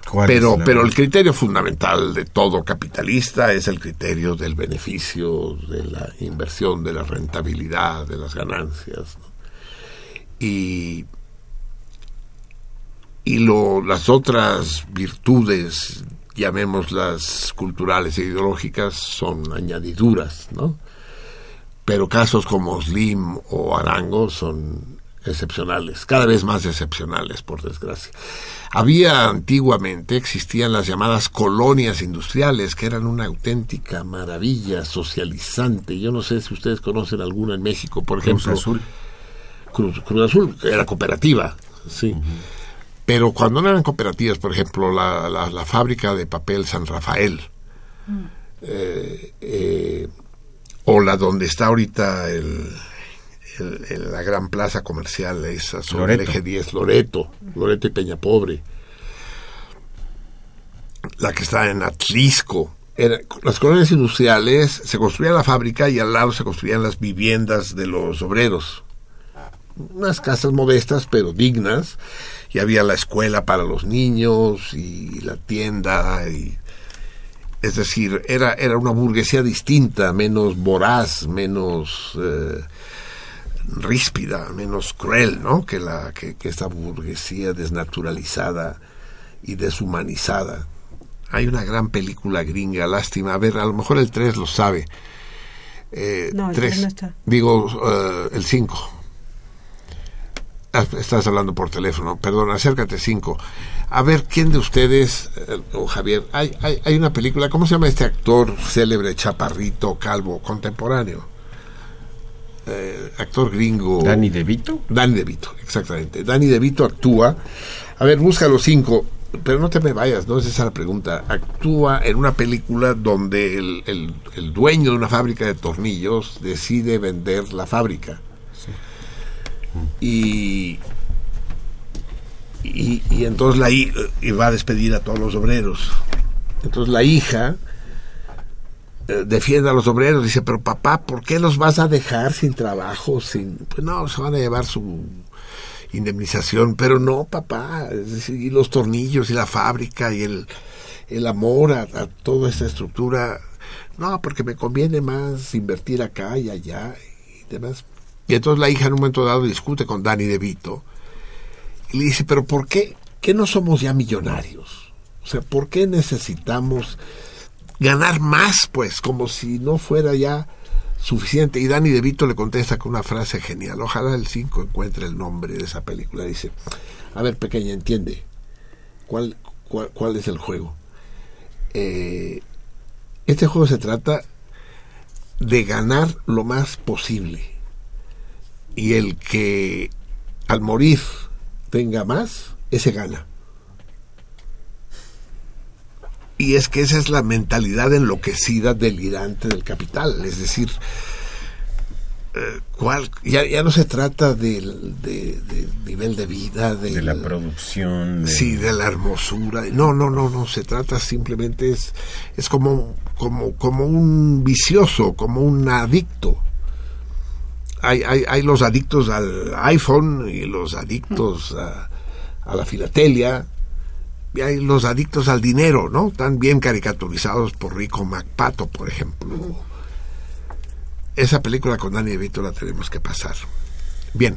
¿Cuál Pero, pero el criterio fundamental de todo capitalista es el criterio del beneficio, de la inversión, de la rentabilidad, de las ganancias. ¿no? Y, y lo, las otras virtudes, llamémoslas culturales e ideológicas, son añadiduras, ¿no? Pero casos como Slim o Arango son excepcionales, cada vez más excepcionales, por desgracia. Había antiguamente, existían las llamadas colonias industriales, que eran una auténtica maravilla socializante. Yo no sé si ustedes conocen alguna en México, por Cruz ejemplo. Azul. Cruz, Cruz Azul, que era cooperativa, sí. Pero cuando no eran cooperativas, por ejemplo, la, la- la fábrica de papel San Rafael, eh, eh, o la donde está ahorita el, el- el- la gran plaza comercial, esa sobre el eje 10, Loreto, Loreto y Peña Pobre. La que está en Atlisco. Era- las colonias industriales se construía la fábrica y al lado se construían las viviendas de los obreros. Unas casas modestas pero dignas. Y había la escuela para los niños y la tienda y es decir, era, era una burguesía distinta, menos voraz, menos eh, ríspida, menos cruel, ¿no? Que, la, que, que esta burguesía desnaturalizada y deshumanizada. Hay una gran película gringa, lástima. A ver, a lo mejor el 3 lo sabe. Eh, No, el tres, tres no está. Digo, eh, el 5. Ah, Estás hablando por teléfono, perdón, acércate 5. A ver, ¿quién de ustedes, eh, o Javier, hay, hay, hay una película, ¿cómo se llama este actor célebre, chaparrito, calvo, contemporáneo? Eh, actor gringo. Danny DeVito. Danny DeVito, exactamente. Danny DeVito actúa. A ver, busca los cinco, pero no te me vayas, no es esa la pregunta. Actúa en una película donde el, el- el dueño de una fábrica de tornillos decide vender la fábrica. Y, y, entonces la hi- y va a despedir a todos los obreros. Entonces la hija eh, defiende a los obreros, dice, pero papá, ¿por qué los vas a dejar sin trabajo? Sin... Pues no, se van a llevar su indemnización, pero no, papá, y los tornillos y la fábrica y el, el amor a, a toda esta estructura, no, porque me conviene más invertir acá y allá y demás. Y entonces la hija en un momento dado discute con Danny DeVito y le dice, pero ¿por qué, qué no somos ya millonarios? O sea, ¿por qué necesitamos ganar más, pues, como si no fuera ya suficiente? Y Danny DeVito le contesta con una frase genial. Ojalá el 5 encuentre el nombre de esa película. Dice, a ver, pequeña, entiende, ¿cuál, cuál, cuál es el juego? Eh, este juego se trata de ganar lo más posible. Y el que al morir tenga más, ese gana. Y es que esa es la mentalidad enloquecida, delirante del capital. Es decir, eh, ¿cuál? Ya, ya no se trata del, de- del nivel de vida, De la producción. de- Sí, de la hermosura. No, no, no, no. Se trata simplemente es, es como, como, como un vicioso, como un adicto. Hay, hay, hay los adictos al iPhone y los adictos a, a la filatelia. Y hay los adictos al dinero, ¿no? Tan bien caricaturizados por Rico MacPato, por ejemplo. Esa película con Danny DeVito la tenemos que pasar. Bien.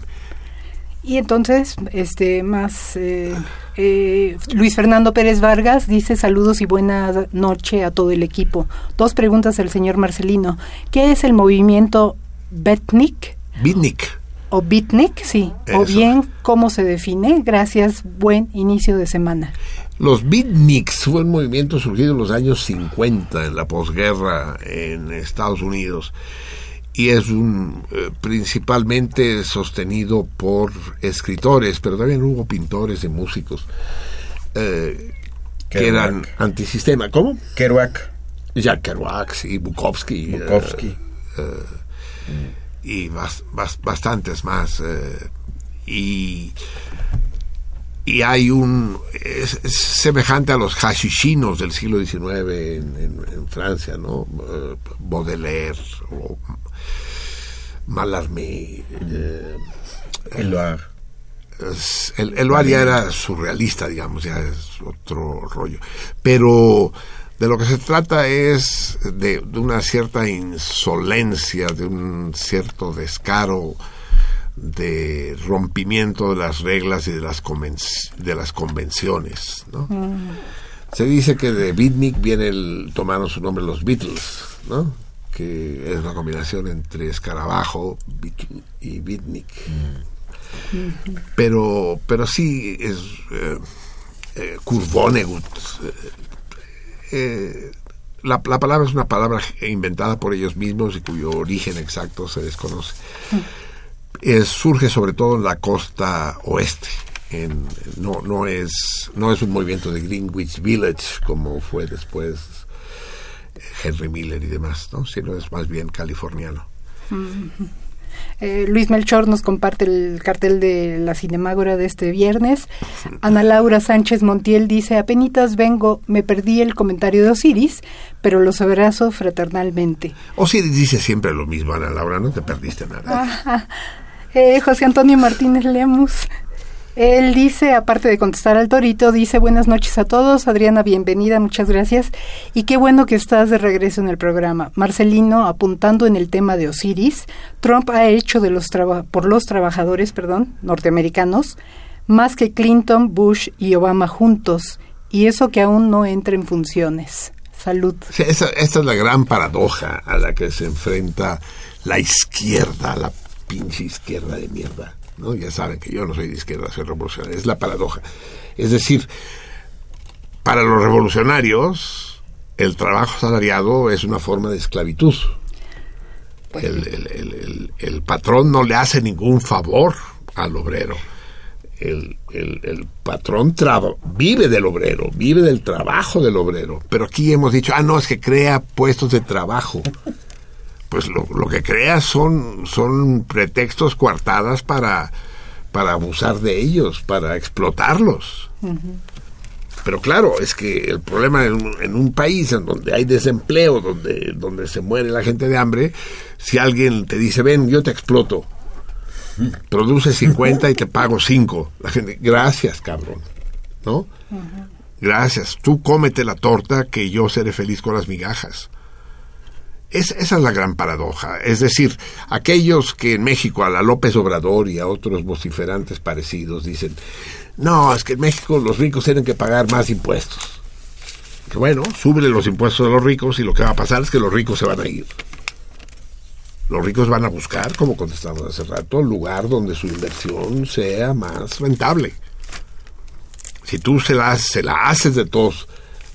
Y entonces, este, más, eh, eh, Luis Fernando Pérez Vargas dice saludos y buena noche a todo el equipo. Dos preguntas al señor Marcelino. ¿Qué es el movimiento Betnik Bitnik. o Bitnik? Sí. O bien, ¿cómo se define? Gracias, buen inicio de semana. Los beatniks fue un movimiento surgido en los años 50 en la posguerra en Estados Unidos y es un eh, principalmente sostenido por escritores, pero también hubo pintores y músicos eh, que eran antisistema. ¿Cómo? Kerouac. Jack Kerouac y Bukowski. eh, Bukowski. eh, y bas- bas- bastantes más. eh, y, y hay un. Es, es semejante a los hashishinos del siglo XIX en, en- en Francia, ¿no? Eh, Baudelaire o Mallarmé. eh, Eluard. es- el, el ya era surrealista, digamos, ya es otro rollo. Pero de lo que se trata es de, de una cierta insolencia, de un cierto descaro, de rompimiento de las reglas y de las, conven- de las convenciones. ¿no? Se dice que de beatnik viene el, tomaron su nombre los Beatles, ¿no? que es una combinación entre escarabajo y beatnik pero pero sí es eh, eh, Kurt Vonnegut eh, eh, la, la palabra es una palabra inventada por ellos mismos y cuyo origen exacto se desconoce Eh, surge sobre todo en la costa oeste en, no no es no es un movimiento de Greenwich Village como fue después Henry Miller y demás, ¿no? Sino es más bien californiano. Ujú. Eh, Luis Melchor nos comparte el cartel de la Cinemágora de este viernes. Ana Laura Sánchez Montiel dice, apenitas vengo, me perdí el comentario de Osiris, pero los abrazo fraternalmente. O si dice siempre lo mismo, Ana Laura, no te perdiste nada. Ajá. Eh, José Antonio Martínez Lemus. Él dice, aparte de contestar al torito, dice buenas noches a todos. Adriana, bienvenida, muchas gracias. Y qué bueno que estás de regreso en el programa. Marcelino, apuntando en el tema de Osiris, Trump ha hecho de los por los trabajadores perdón, norteamericanos más que Clinton, Bush y Obama juntos. Y eso que aún no entra en funciones. Salud. Esa, esta es la gran paradoja a la que se enfrenta la izquierda, la pinche izquierda de mierda. ¿No? Ya saben que yo no soy de izquierda, soy revolucionario. Es la paradoja. Es decir, para los revolucionarios, el trabajo salariado es una forma de esclavitud. El, el- el- el- el patrón no le hace ningún favor al obrero. El, el- el patrón traba- vive del obrero, vive del trabajo del obrero. Pero aquí hemos dicho, ah, no, es que crea puestos de trabajo. Pues lo, lo que crea son, son pretextos coartadas para, para abusar de ellos, para explotarlos. Pero claro, es que el problema en, un- en un país en donde hay desempleo, donde, donde se muere la gente de hambre, si alguien te dice, ven, yo te exploto, produce 50 y te pago 5, la gente, gracias, cabrón, ¿no? Gracias, tú cómete la torta que yo seré feliz con las migajas. Es- esa es la gran paradoja. Es decir, aquellos que en México a la López Obrador y a otros vociferantes parecidos dicen, no, es que en México los ricos tienen que pagar más impuestos. Que bueno, súbele los impuestos a los ricos y lo que va a pasar es que los ricos se van a ir. Los ricos van a buscar, como contestamos hace rato, el lugar donde su inversión sea más rentable. Si tú se la, se la haces de todos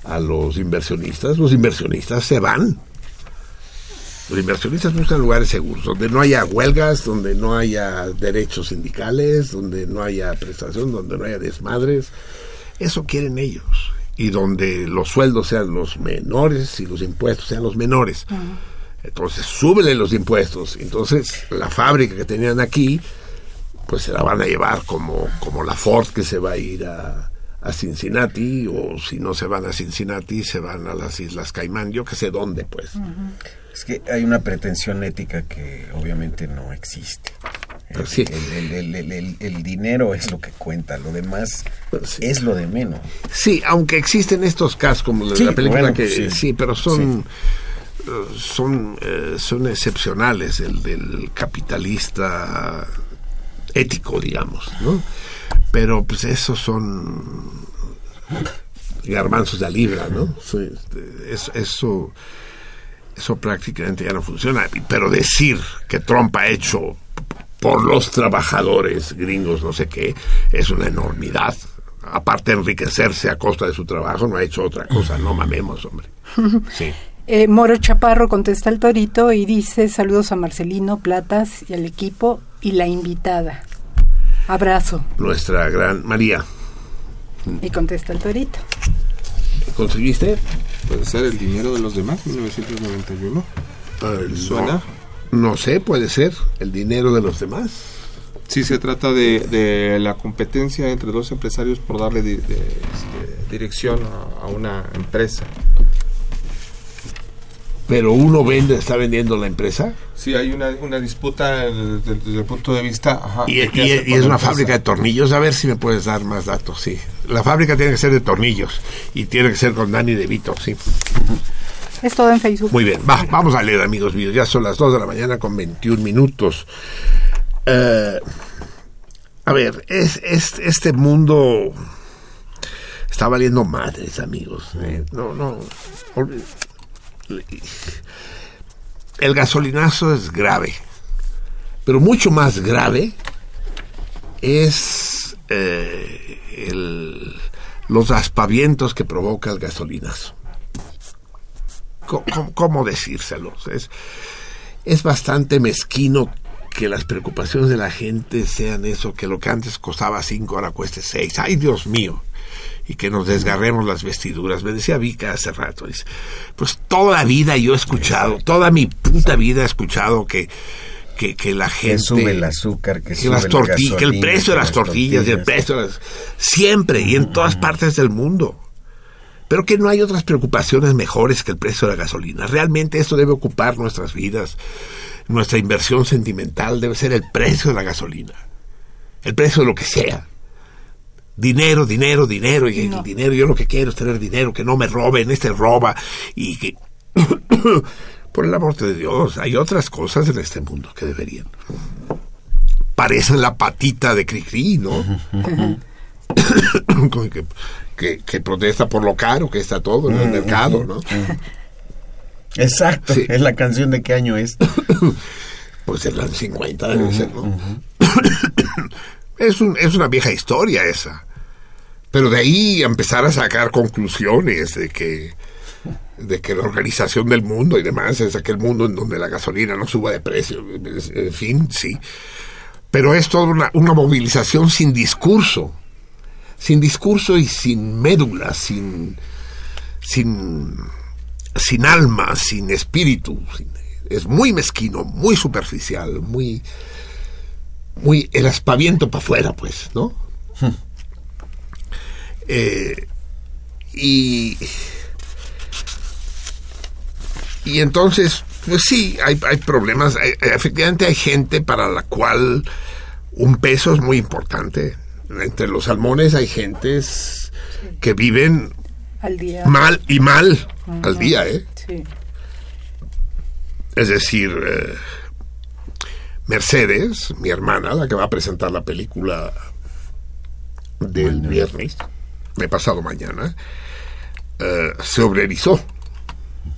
a los inversionistas, los inversionistas se van. Los inversionistas buscan lugares seguros, donde no haya huelgas, donde no haya derechos sindicales, donde no haya prestación, donde no haya desmadres. Eso quieren ellos. Y donde los sueldos sean los menores y los impuestos sean los menores. Entonces, súbele los impuestos. Entonces, la fábrica que tenían aquí, pues se la van a llevar como, como la Ford que se va a ir a, a Cincinnati, o si no se van a Cincinnati, se van a las Islas Caimán, yo que sé dónde, pues. Es que hay una pretensión ética que obviamente no existe. El, Pues sí. el- dinero es lo que cuenta, lo demás es lo de menos. Sí, aunque existen estos casos como la, Sí, la película bueno, que sí, pero son son eh, son excepcionales el del capitalista ético, digamos, ¿no? Pero pues esos son garbanzos de a libra, ¿no? Sí, es- eso eso prácticamente ya no funciona. Pero decir que Trump ha hecho por los trabajadores gringos, no sé qué, es una enormidad. Aparte de enriquecerse a costa de su trabajo, no ha hecho otra cosa. No mamemos, hombre. Sí. Eh, Moro Chaparro contesta el torito y dice saludos a Marcelino Platas y al equipo y la invitada. Abrazo. Nuestra gran María. Y contesta el torito. ¿Conseguiste? Puede ser el dinero de los demás, 1991. ¿Suena? No sé, puede ser. El dinero de los demás. Sí, se trata de, de la competencia entre dos empresarios por darle di- de- este, dirección a, a una empresa. Pero uno vende, está vendiendo la empresa. Sí, hay una, una disputa desde, desde el punto de vista... ajá, Y, es una empresa. fábrica de tornillos. A ver si me puedes dar más datos, sí. La fábrica tiene que ser de tornillos. Y tiene que ser con Dani De Vito, sí. Es todo en Facebook. Muy bien, va, vamos a leer, amigos míos. Ya son las 2 de la mañana con 21 minutos. Eh, a ver, es, es- este mundo está valiendo madres, amigos. eh, no, no. El gasolinazo es grave. Pero mucho más grave es eh, los aspavientos que provoca el gasolinazo. ¿Cómo, cómo decírselos? Es, es bastante mezquino que las preocupaciones de la gente sean eso, que lo que antes costaba cinco ahora cueste seis. ¡Ay, Dios mío! Y que nos desgarremos las vestiduras. Me decía Vika hace rato, dice, pues toda la vida yo he escuchado, toda mi puta vida he escuchado que, que, que la gente... sube el azúcar, que sube las la tortillas, que el precio de que las las tortillas, y el precio de las... Siempre y en todas partes del mundo. Pero que no hay otras preocupaciones mejores que el precio de la gasolina. Realmente esto debe ocupar nuestras vidas. Nuestra inversión sentimental debe ser el precio de la gasolina. El precio de lo que sea. Dinero, dinero, dinero, y el dinero, yo lo que quiero es tener dinero, que no me roben, este roba, y que... Por el amor de Dios, hay otras cosas en este mundo que deberían. Parecen la patita de Cricri, ¿no? Que, que, que protesta por lo caro que está todo en el mercado, ¿no? Exacto, Sí. es la canción de qué año es. Pues los 50 debe ser, ¿no? es, un- es una vieja historia esa. Pero de ahí empezar a sacar conclusiones de que de que la organización del mundo y demás es aquel mundo en donde la gasolina no suba de precio, en fin, sí. Pero es toda una, una movilización sin discurso, sin discurso y sin médula, sin, sin, sin alma, sin espíritu. es muy mezquino, muy superficial, muy, muy el aspaviento para afuera, pues, ¿no? Eh, y y entonces, pues sí, hay, hay problemas. Hay- efectivamente hay gente para la cual un peso es muy importante. Entre los salmones hay gentes que viven Al día. mal y mal al día, ¿eh? Sí. Es decir, eh, Mercedes, mi hermana, la que va a presentar la película del viernes, de pasado mañana, eh, se obrerizó.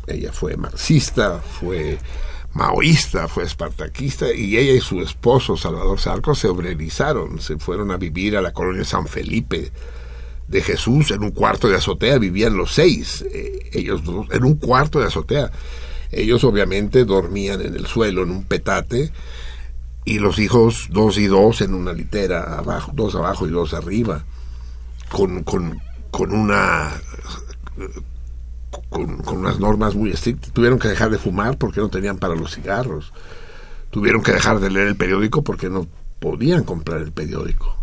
Ella fue marxista, fue maoísta, fue espartaquista, y ella y su esposo, Salvador Sarco, se obrerizaron, se fueron a vivir a la colonia San Felipe de Jesús, en un cuarto de azotea, vivían los seis, eh, ellos dos, en un cuarto de azotea. Ellos obviamente dormían en el suelo, en un petate, y los hijos dos y dos en una litera abajo, dos abajo y dos arriba, con, con, con una con, con unas normas muy estrictas. Tuvieron que dejar de fumar porque no tenían para los cigarros. Tuvieron que dejar de leer el periódico porque no podían comprar el periódico.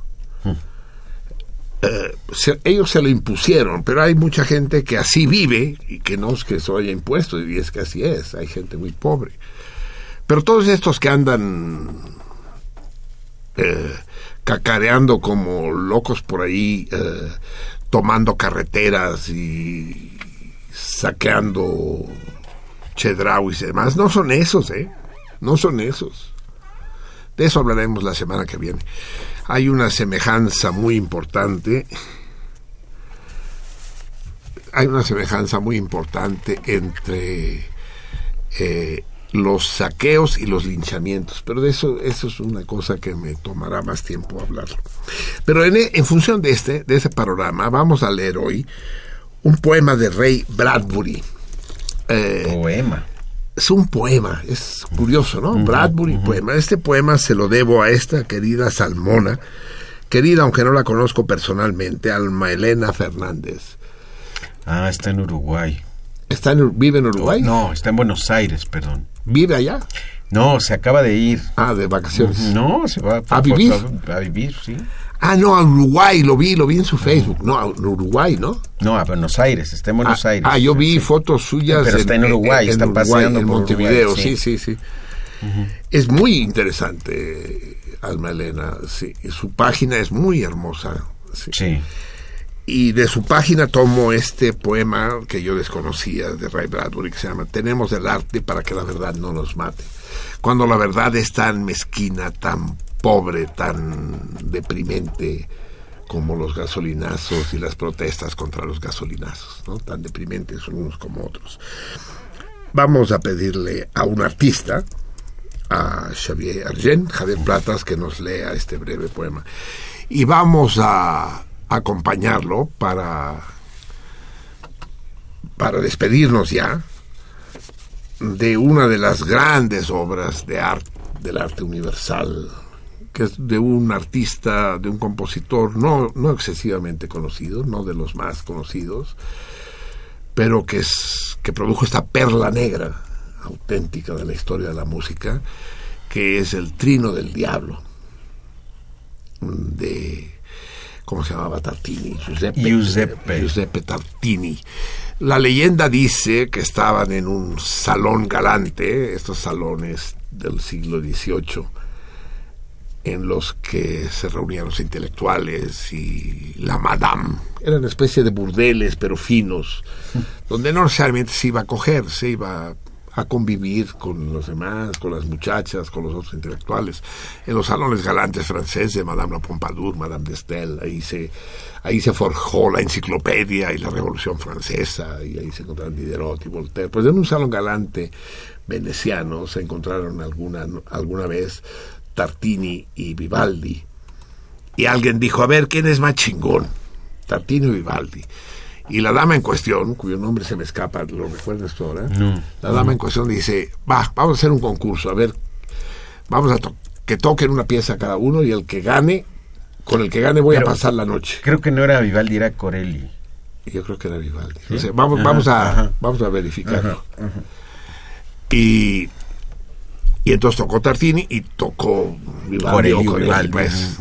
Eh, se- ellos se lo impusieron, pero hay mucha gente que así vive y que no es que eso haya impuesto, y es que así es, hay gente muy pobre. Pero todos estos que andan eh, cacareando como locos por ahí, eh, tomando carreteras y saqueando chedrauis y demás, no son esos, ¿eh? No son esos. De eso hablaremos la semana que viene. Hay una semejanza muy importante. Hay una semejanza muy importante entre eh, los saqueos y los linchamientos, pero de eso, eso es una cosa que me tomará más tiempo hablarlo. Pero en, en función de este, de ese panorama, vamos a leer hoy un poema de Ray Bradbury. poema. Es un poema, es curioso, ¿no? Bradbury poema. Este poema se lo debo a esta querida Salmona, querida aunque no la conozco personalmente, Alma Elena Fernández. Ah, está en Uruguay. ¿Está en, ¿Vive en Uruguay? No, está en Buenos Aires, perdón. ¿Vive allá? No, se acaba de ir. Ah, de vacaciones. No, se va ¿A vivir? A vivir, sí. Ah, no, a Uruguay, lo vi, lo vi en su Facebook. No, a Uruguay, ¿no? No, a Buenos Aires, está en Buenos ah, Aires. Ah, yo vi fotos suyas. Pero está en Uruguay, está paseando en por Montevideo, Uruguay, sí, sí. sí, sí. Es muy interesante, Alma Elena, sí. Su página es muy hermosa. Sí. Y de su página tomo este poema que yo desconocía de Ray Bradbury que se llama Tenemos el arte para que la verdad no nos mate. Cuando la verdad es tan mezquina, tan pobre, tan deprimente como los gasolinazos y las protestas contra los gasolinazos, ¿no? Tan deprimentes unos como otros. Vamos a pedirle a un artista, a Xavier Argent, Javier Platas, que nos lea este breve poema. Y vamos a acompañarlo para, para despedirnos ya de una de las grandes obras de arte, del arte universal que es de un artista, de un compositor no, no excesivamente conocido, no de los más conocidos, pero que, es, que produjo esta perla negra auténtica de la historia de la música, que es el Trino del Diablo, de, ¿cómo se llamaba? Tartini, Giuseppe, Giuseppe. Giuseppe Tartini. La leyenda dice que estaban en un salón galante, estos salones del siglo XVIII, en los que se reunían los intelectuales y la madame. Eran una especie de burdeles, pero finos, donde no necesariamente se iba a coger, se iba a convivir con los demás, con las muchachas, con los otros intelectuales. En los salones galantes franceses, Madame la Pompadour, Madame de Stael, ahí se, ahí se forjó la enciclopedia y la Revolución Francesa, y ahí se encontraron Diderot y Voltaire. Pues en un salón galante veneciano se encontraron alguna, alguna vez Tartini y Vivaldi. Y alguien dijo, a ver, ¿quién es más chingón? Tartini o Vivaldi. Y la dama en cuestión, cuyo nombre se me escapa, ¿lo recuerdas tú ahora? No. La dama en cuestión dice, va, vamos a hacer un concurso, a ver, vamos a to- que toquen una pieza cada uno y el que gane, con el que gane voy Pero a pasar la noche. Creo que no era Vivaldi, era Corelli. Yo creo que era Vivaldi. ¿Sí? O sea, vamos, Ajá, vamos, a, ajá. vamos a verificarlo. Ajá. Y, y entonces tocó Tartini y tocó Vivaldi Corelli, o Corelli, Vivaldi, pues.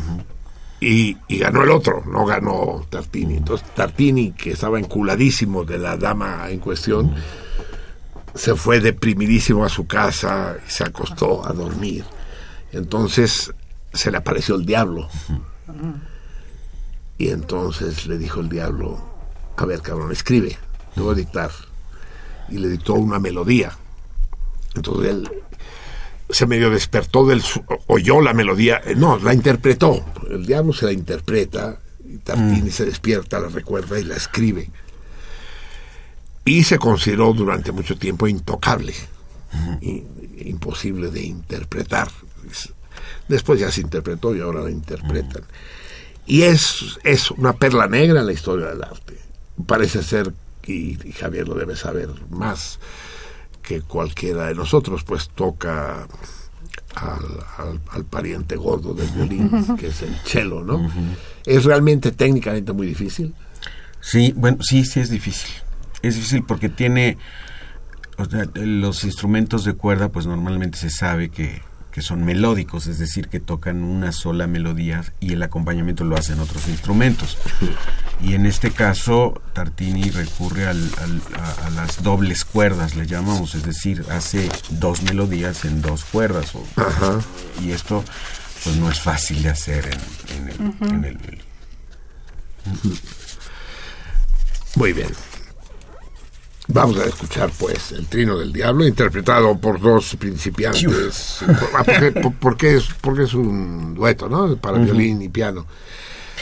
Y ganó el otro, no ganó Tartini. Entonces Tartini, que estaba enculadísimo de la dama en cuestión, se fue deprimidísimo a su casa y se acostó a dormir. Entonces se le apareció el diablo. Y entonces le dijo el diablo, a ver cabrón, escribe, te voy a dictar. Y le dictó una melodía. Entonces él se medio despertó del su- oyó la melodía, eh, no, la interpretó. El diablo se la interpreta, y Tartini se despierta, la recuerda y la escribe. Y se consideró durante mucho tiempo intocable, imposible de interpretar. Es- Después ya se interpretó y ahora la interpretan. Y es, es una perla negra en la historia del arte. Parece ser, y, y Javier lo debe saber más que cualquiera de nosotros, pues toca al, al- al pariente gordo del violín, que es el cello, ¿no? Es realmente técnicamente muy difícil. Sí, bueno, sí, sí es difícil. Es difícil porque tiene, o sea, los instrumentos de cuerda, pues normalmente se sabe que, que son melódicos, es decir, que tocan una sola melodía y el acompañamiento lo hacen otros instrumentos. Y en este caso, Tartini recurre al- al- a, a las dobles cuerdas, le llamamos, es decir, hace dos melodías en dos cuerdas. o- Y esto, pues no es fácil de hacer en, en el, Ujú. en el violín. Muy bien. Vamos a escuchar, pues, El Trino del Diablo, interpretado por dos principiantes. Ah, porque, por- porque es, porque es un dueto, ¿no? Para violín y piano.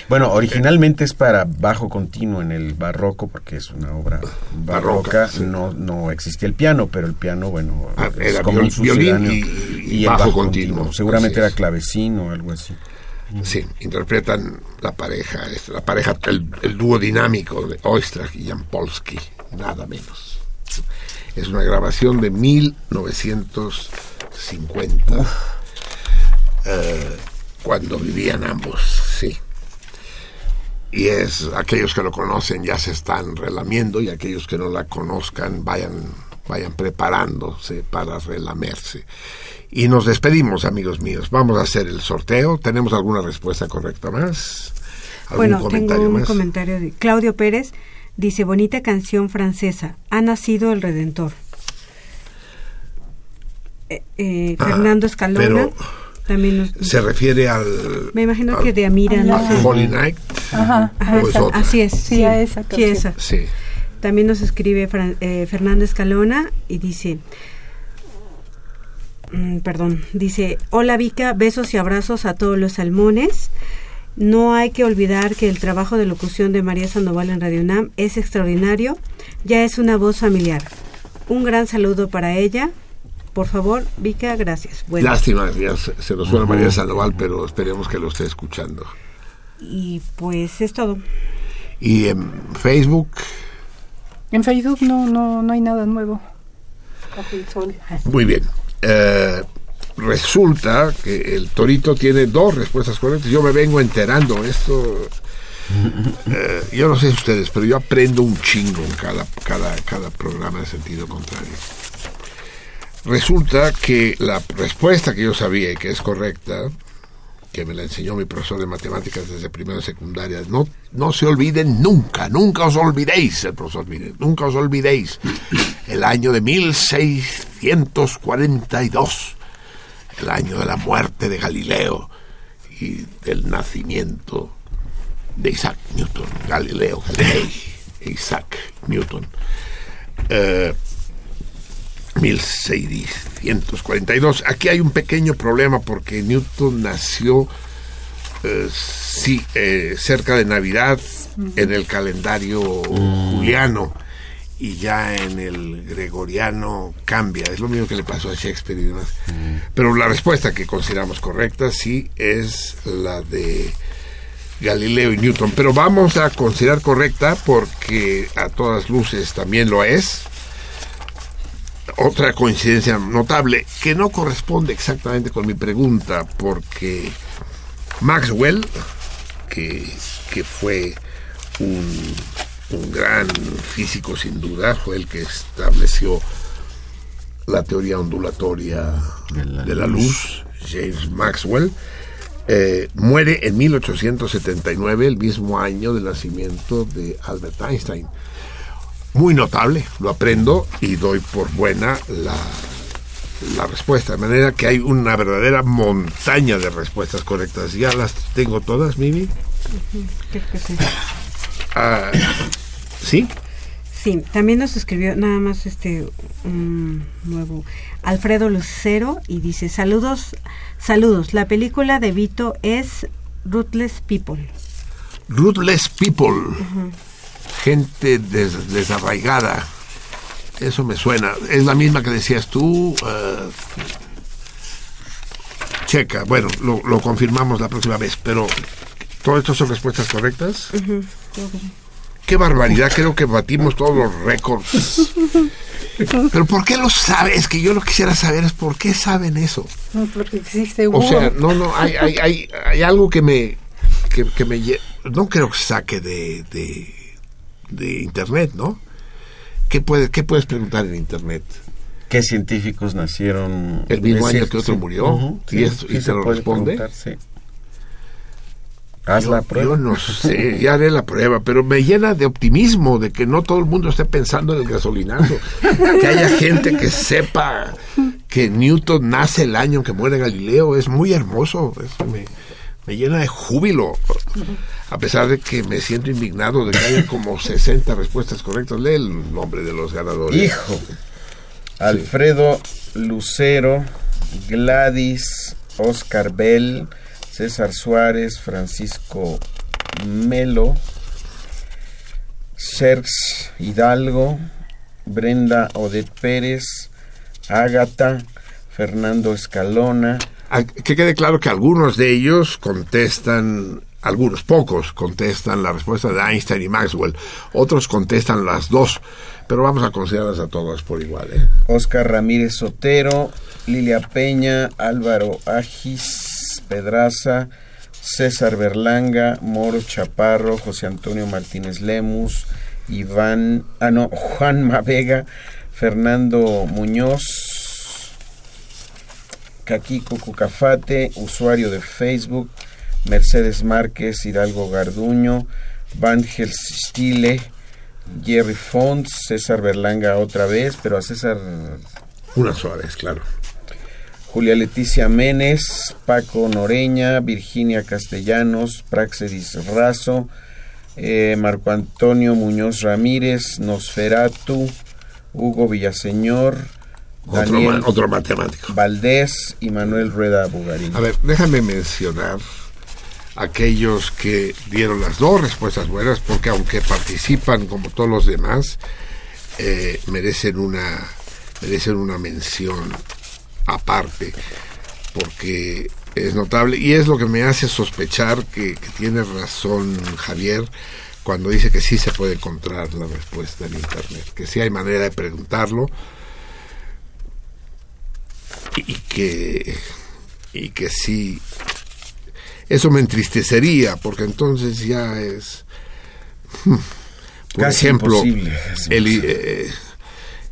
Bueno, originalmente es para bajo continuo en el barroco, porque es una obra barroca. No, no existía el piano, pero el piano, bueno, Ah, es era como viol- un violín y- y el bajo continuo, Seguramente era clavecín o algo así. Sí, interpretan la pareja, la pareja, el, el dúo dinámico de Oistrakh y Jampolsky, nada menos. Es una grabación de 1950, eh, cuando vivían ambos, sí. Y es, aquellos que lo conocen ya se están relamiendo y aquellos que no la conozcan vayan, vayan preparándose para relamerse. Y nos despedimos, amigos míos. Vamos a hacer el sorteo. ¿Tenemos alguna respuesta correcta más? ¿Algún Bueno, tengo comentario un más? comentario de Claudio Pérez. Dice, bonita canción francesa, ha nacido el Redentor. Eh, eh, Ah, Fernando Escalona pero también nos... Se refiere al. Me imagino al- que de Amira, no al sé. Holy Night. Ajá, Ajá, ¿O es esa- otra? así es. Sí, a esa sí, esa. Sí. También nos escribe Fran- eh, Fernando Escalona y dice, perdón, dice, hola Vika, besos y abrazos a todos los salmones. No hay que olvidar que el trabajo de locución de María Sandoval en Radio Nam es extraordinario, ya es una voz familiar. Un gran saludo para ella. Por favor, Vika, gracias. Bueno, Lástima, ya se, nos suena María Sandoval, pero esperemos que lo esté escuchando. y pues es todo. Y en Facebook, En Facebook no, no, no hay nada nuevo. Muy bien. Eh, resulta que el torito tiene dos respuestas correctas. Yo me vengo enterando esto. eh, yo no sé ustedes, pero yo aprendo un chingo en cada, cada, cada programa de sentido contrario. Resulta que la respuesta que yo sabía y que es correcta, que me la enseñó mi profesor de matemáticas desde primero de secundaria, no, no se olviden nunca, nunca os olvidéis, el profesor mire, nunca os olvidéis el año de 1642, el año de la muerte de Galileo y del nacimiento de Isaac Newton, Galileo Galilei, Isaac Newton. Eh, 1642. Aquí hay un pequeño problema porque Newton nació eh, sí, eh, cerca de Navidad en el calendario juliano y ya en el gregoriano cambia. Es lo mismo que le pasó a Shakespeare y demás. Pero la respuesta que consideramos correcta sí es la de Galileo y Newton. Pero vamos a considerar correcta porque a todas luces también lo es otra coincidencia notable que no corresponde exactamente con mi pregunta, porque Maxwell, que, que fue un, un gran físico sin duda, fue el que estableció la teoría ondulatoria de la, luz, James Maxwell, eh, muere en 1879, el mismo año del nacimiento de Albert Einstein muy notable, lo aprendo y doy por buena la, la respuesta. De manera que hay una verdadera montaña de respuestas correctas. ¿Ya las tengo todas, Mimi? Creo que sí. Ah, ¿Sí? Sí, también nos escribió nada más este un nuevo Alfredo Lucero y dice saludos, saludos. La película de Vito es Ruthless People. Ruthless People. Gente des- desarraigada. Eso me suena. Es la misma que decías tú. eh, checa. Bueno, lo, lo confirmamos la próxima vez. Pero, ¿todo esto son respuestas correctas? Qué barbaridad. Creo que batimos todos los récords. Pero ¿por qué lo sabes? Que yo lo quisiera saber es por qué saben eso. No, porque existe O sea, no, no, hay, hay, hay, hay algo que me, que, que me, no creo que saque de, de, de internet, ¿no? ¿Qué, puede, ¿Qué puedes preguntar en internet? ¿Qué científicos nacieron El mismo Es año que otro sí. murió, Ujú, y esto- y se lo responde. sí. Haz yo, la prueba. yo no sé, ya haré la prueba, pero me llena de optimismo de que no todo el mundo esté pensando en el gasolinazo. que haya gente que sepa que Newton nace el año en que muere Galileo. Es muy hermoso. Eso me, me llena de júbilo. A pesar de que me siento indignado de que haya como 60 respuestas correctas. Lee el nombre de los ganadores. Hijo. Alfredo Lucero, Gladys, Oscar Bell, César Suárez, Francisco Melo, Serx Hidalgo, Brenda Odet Pérez, Ágata, Fernando Escalona. Que quede claro que algunos de ellos contestan, algunos pocos contestan la respuesta de Einstein y Maxwell, otros contestan las dos, pero vamos a considerarlas a todas por igual. ¿eh? Oscar Ramírez Sotero, Lilia Peña, Álvaro Agis Pedraza, César Berlanga, Moro Chaparro, José Antonio Martínez Lemus, Iván, ah no, Juan Mavega, Fernando Muñoz, Caquico Cucafate, usuario de Facebook, Mercedes Márquez, Hidalgo Garduño, Vangel Stile, Jerry Font, César Berlanga otra vez, pero a César Una sola vez, claro. Julia Leticia Menes, Paco Noreña, Virginia Castellanos, Praxedis Razo, eh, Marco Antonio Muñoz Ramírez, Nosferatu, Hugo Villaseñor, Daniel ma- otro matemático. Valdés y Manuel Rueda Bugarín. A ver, déjame mencionar aquellos que dieron las dos respuestas buenas, porque aunque participan como todos los demás, eh, merecen una merecen una mención aparte, porque es notable y es lo que me hace sospechar que, que tiene razón Javier cuando dice que sí se puede encontrar la respuesta en internet, que sí hay manera de preguntarlo. Y que y que sí eso me entristecería porque entonces ya es hmm, por Casi ejemplo imposible. el, eh,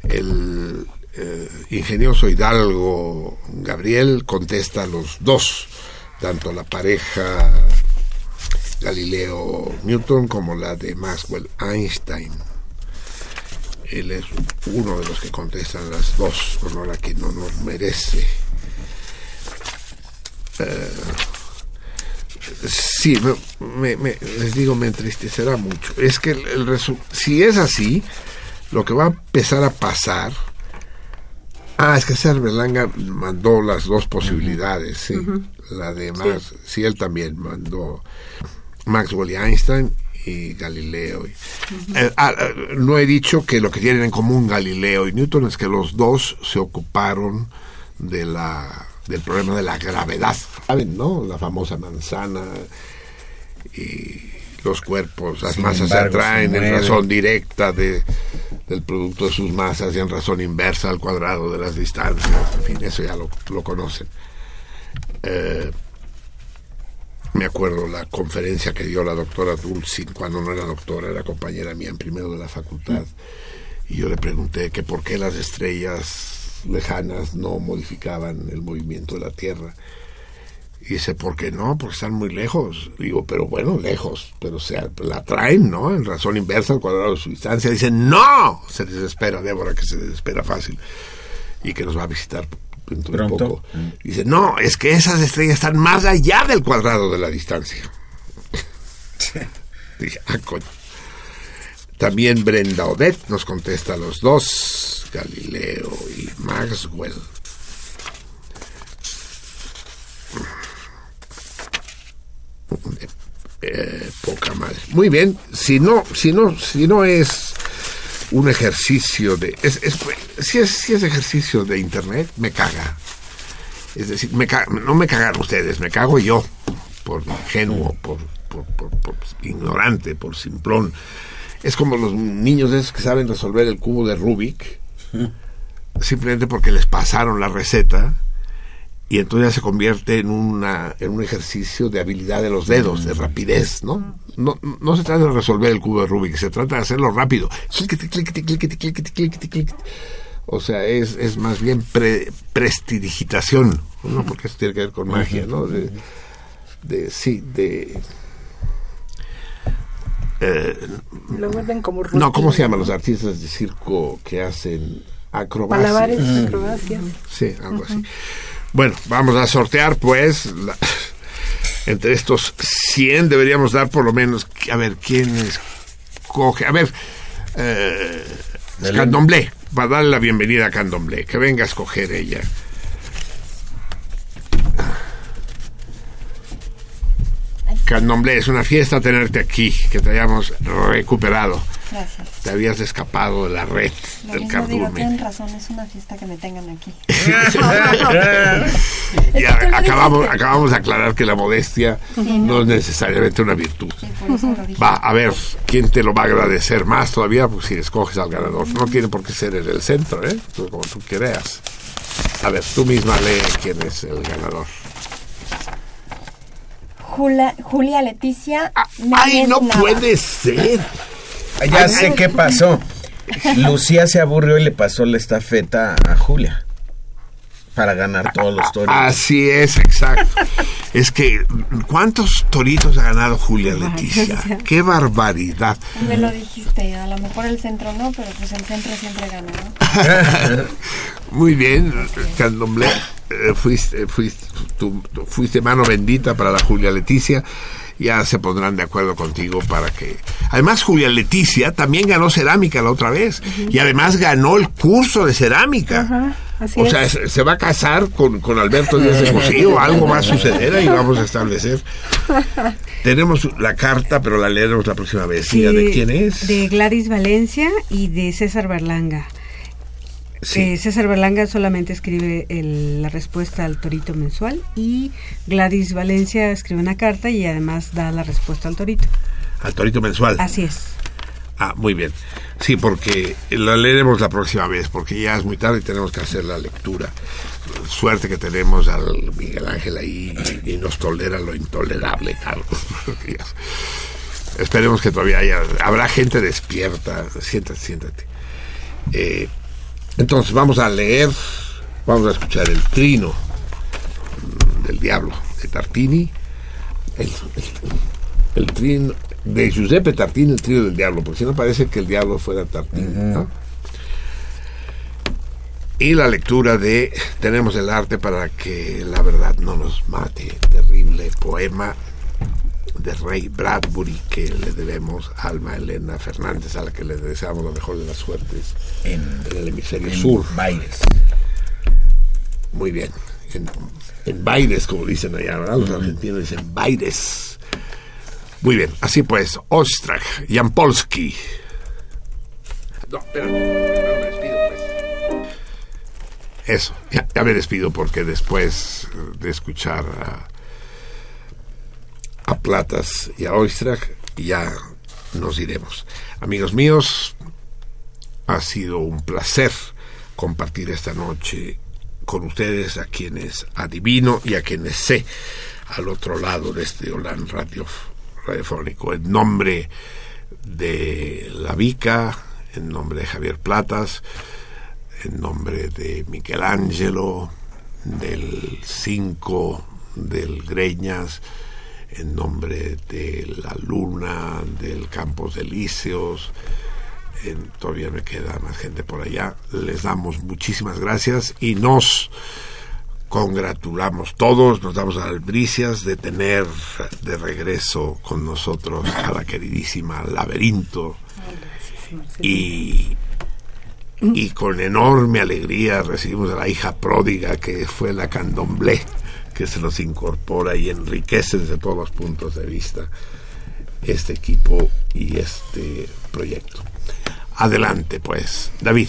el, eh, ingenioso Hidalgo Gabriel contesta a los dos tanto la pareja Galileo Newton como la de Maxwell Einstein él es uno de los que contestan las dos, honor a quien no nos merece. Eh, sí, me, me- les digo, me entristecerá mucho. Es que el, el resu- si es así, lo que va a empezar a pasar. Ah, es que César Berlanga mandó las dos posibilidades, sí. La de Max, sí. él también mandó Maxwell y Einstein y Galileo. y- eh, ah, ah, no he dicho que lo que tienen en común Galileo y Newton es que los dos se ocuparon de la del problema de la gravedad. ¿Saben, no? La famosa manzana y los cuerpos, las Sin masas embargo, se atraen en razón directa de, del producto de sus masas y en razón inversa al cuadrado de las distancias. En fin, eso ya lo, lo conocen. Eh, me acuerdo la conferencia que dio la doctora Dulcin cuando no era doctora, era compañera mía en primero de la facultad. Y yo le pregunté que por qué las estrellas lejanas no modificaban el movimiento de la Tierra. Y dice, ¿por qué no? Porque están muy lejos. Digo, pero bueno, lejos, pero se la traen, ¿no? En razón inversa al cuadrado de su distancia. Dice, ¡no! Se desespera, Débora, que se desespera fácil. Y que nos va a visitar dentro de poco. Dice, no, es que esas estrellas están más allá del cuadrado de la distancia. Dije, ah, coño. También Brenda Odette nos contesta a los dos, Galileo y Maxwell. Eh, poca madre. Muy bien, si no, si no, si no es un ejercicio de, es, es- si es, si es ejercicio de internet, me caga. Es decir, me ca- no me cagan ustedes, me cago yo, por ingenuo, por, por, por- por ignorante, por simplón. Es como los niños esos que saben resolver el cubo de Rubik, simplemente porque les pasaron la receta y entonces ya se convierte en una en un ejercicio de habilidad de los dedos, de rapidez, ¿no? No, no se trata de resolver el cubo de Rubik, se trata de hacerlo rápido. Cliquete, cliquete, cliquete, cliquete, cliquete, cliquete. O sea, es, es más bien pre, prestidigitación, ¿no? Porque eso tiene que ver con magia, ¿no? De, de sí, de... eh, Lo vuelven como no, ¿cómo rutina. se llaman los artistas de circo que hacen acrobacia? Malabares, acrobacias. Sí, algo así. Bueno, vamos a sortear, pues, la- entre estos 100 deberíamos dar por lo menos, a ver, ¿quién escoge? A ver, eh, Candomblé, va a darle la bienvenida a Candomblé, que venga a escoger ella. Candomblé, es una fiesta tenerte aquí, que te hayamos recuperado. Gracias. Te habías escapado de la red Lo del cardumen. tienen razón, es una fiesta que me tengan aquí. y a- acabamos, acabamos de aclarar que la modestia Sí, no no. es necesariamente una virtud. Por eso lo dije. Va, a ver, ¿quién te lo va a agradecer más todavía? Pues si escoges al ganador. No tiene por qué ser en el centro, ¿eh? Como tú creas. A ver, tú misma lee quién es el ganador. Julia, Julia Leticia. ¡Ay, Méndez no Nava. puede ser! Ya sé qué pasó. Lucía se aburrió y le pasó la estafeta a Julia para ganar todos los toritos. Así es, exacto. es que, ¿cuántos toritos ha ganado Julia Leticia? ¡Qué barbaridad! Me lo dijiste, a lo mejor el centro no, pero pues el centro siempre gana, ¿no? Muy bien, Candomblé. eh, fuiste, fuiste, tú- tú fuiste mano bendita para la Julia Leticia. Ya se pondrán de acuerdo contigo para que. Además, Julia Leticia también ganó cerámica la otra vez. Y además ganó el curso de cerámica. Así o sea, se, se va a casar con, con Alberto Díaz de Cosío. Algo va a suceder ahí vamos a establecer. Tenemos la carta, pero la leeremos la próxima vez. Sí, ¿De quién es? De Gladys Valencia y de César Berlanga. Sí. Eh, César Berlanga solamente escribe el- la respuesta al torito mensual y Gladys Valencia escribe una carta y además da la respuesta al torito. Al torito mensual. Así es. Ah, muy bien. Sí, porque la leeremos la próxima vez, porque ya es muy tarde y tenemos que hacer la lectura. Suerte que tenemos al Miguel Ángel ahí y, y nos tolera lo intolerable, Carlos. Esperemos que todavía haya, habrá gente despierta. Siéntate, siéntate. Eh, entonces vamos a leer, vamos a escuchar el trino del diablo de Tartini, el, el- el trino de Giuseppe Tartini, el trino del diablo, porque si no parece que el diablo fuera Tartini. ¿no? Y la lectura de Tenemos el arte para que la verdad no nos mate, terrible poema de Ray Bradbury que le debemos a Alma Elena Fernández, a la que le deseamos lo mejor de las suertes en, el hemisferio en sur. Baires. Muy bien. En, en Baires, como dicen allá, ¿verdad? Los argentinos dicen Baires. Muy bien. Así pues, Ostrach, Jampolsky. No, espera. Primero me despido, pues. Eso, ya, ya me despido porque después de escuchar a, a Platas y a Ostrach, ya nos iremos. Amigos míos, ha sido un placer compartir esta noche con ustedes, a quienes adivino y a quienes sé al otro lado de este Olan radio, radiofónico. En nombre de La Vica, en nombre de Javier Platas, en nombre de Michelangelo, del 5, del Greñas, en nombre de la Luna, del Campos Elíseos, en- todavía me queda más gente por allá. Les damos muchísimas gracias y nos congratulamos todos, nos damos albricias de tener de regreso con nosotros a la queridísima Laberinto. Y, y con enorme alegría recibimos a la hija pródiga que fue la candomblé que se nos incorpora y enriquece desde todos los puntos de vista este equipo y este proyecto. Adelante, pues, David.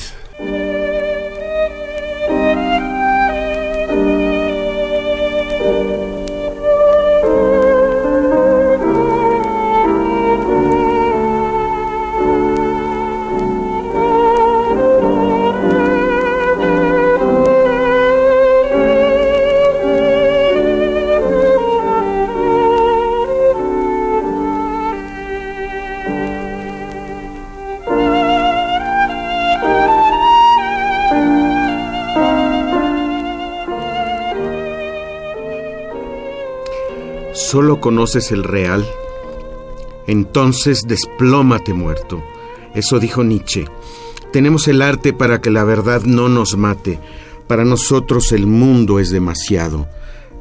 Solo conoces el real. Entonces desplómate muerto. Eso dijo Nietzsche. Tenemos el arte para que la verdad no nos mate. Para nosotros el mundo es demasiado.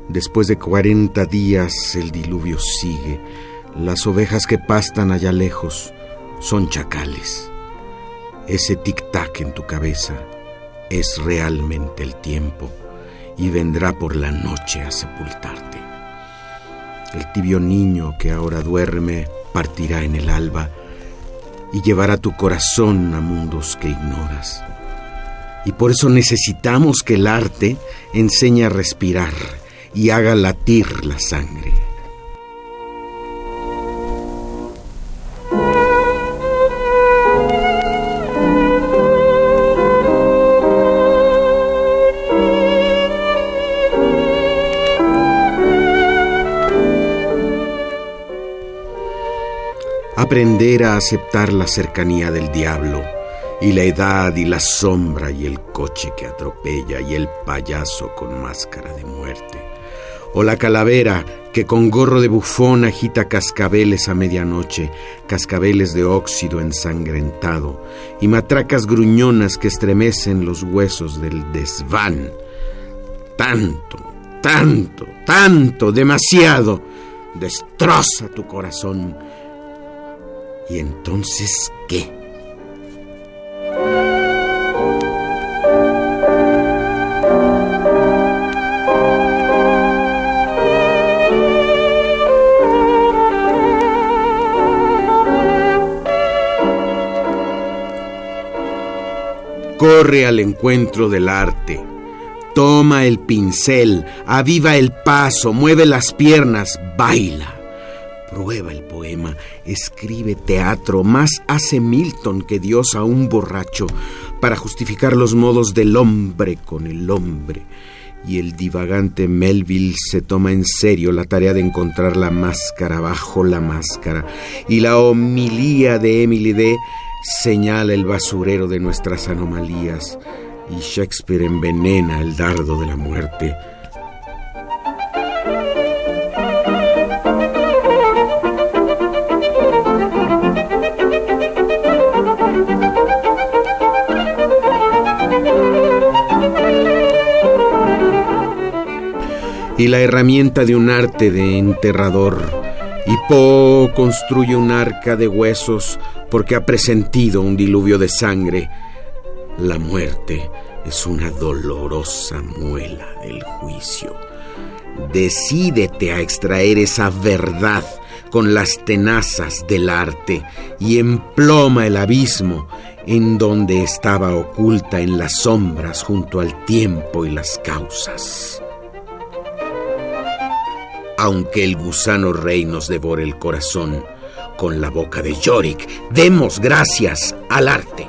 Después de 40 días el diluvio sigue. Las ovejas que pastan allá lejos son chacales. Ese tic-tac en tu cabeza es realmente el tiempo y vendrá por la noche a sepultarte. El tibio niño que ahora duerme partirá en el alba y llevará tu corazón a mundos que ignoras. Y por eso necesitamos que el arte enseñe a respirar y haga latir la sangre. Aprender a aceptar la cercanía del diablo y la edad y la sombra y el coche que atropella y el payaso con máscara de muerte. O la calavera que con gorro de bufón agita cascabeles a medianoche, cascabeles de óxido ensangrentado y matracas gruñonas que estremecen los huesos del desván. Tanto, tanto, tanto, demasiado, destroza tu corazón. ¿Y entonces qué? Corre al encuentro del arte. Toma el pincel, aviva el paso, mueve las piernas, baila. Prueba el poema, escribe teatro, más hace Milton que Dios a un borracho para justificar los modos del hombre con el hombre. Y el divagante Melville se toma en serio la tarea de encontrar la máscara bajo la máscara. Y la homilía de Emily D señala el basurero de nuestras anomalías. Y Shakespeare envenena el dardo de la muerte. La herramienta de un arte de enterrador. Y Poe construye un arca de huesos porque ha presentido un diluvio de sangre. La muerte es una dolorosa muela del juicio. Decídete a extraer esa verdad con las tenazas del arte y emploma el abismo en donde estaba oculta en las sombras junto al tiempo y las causas aunque el gusano rey nos devore el corazón con la boca de Yorick, demos gracias al arte.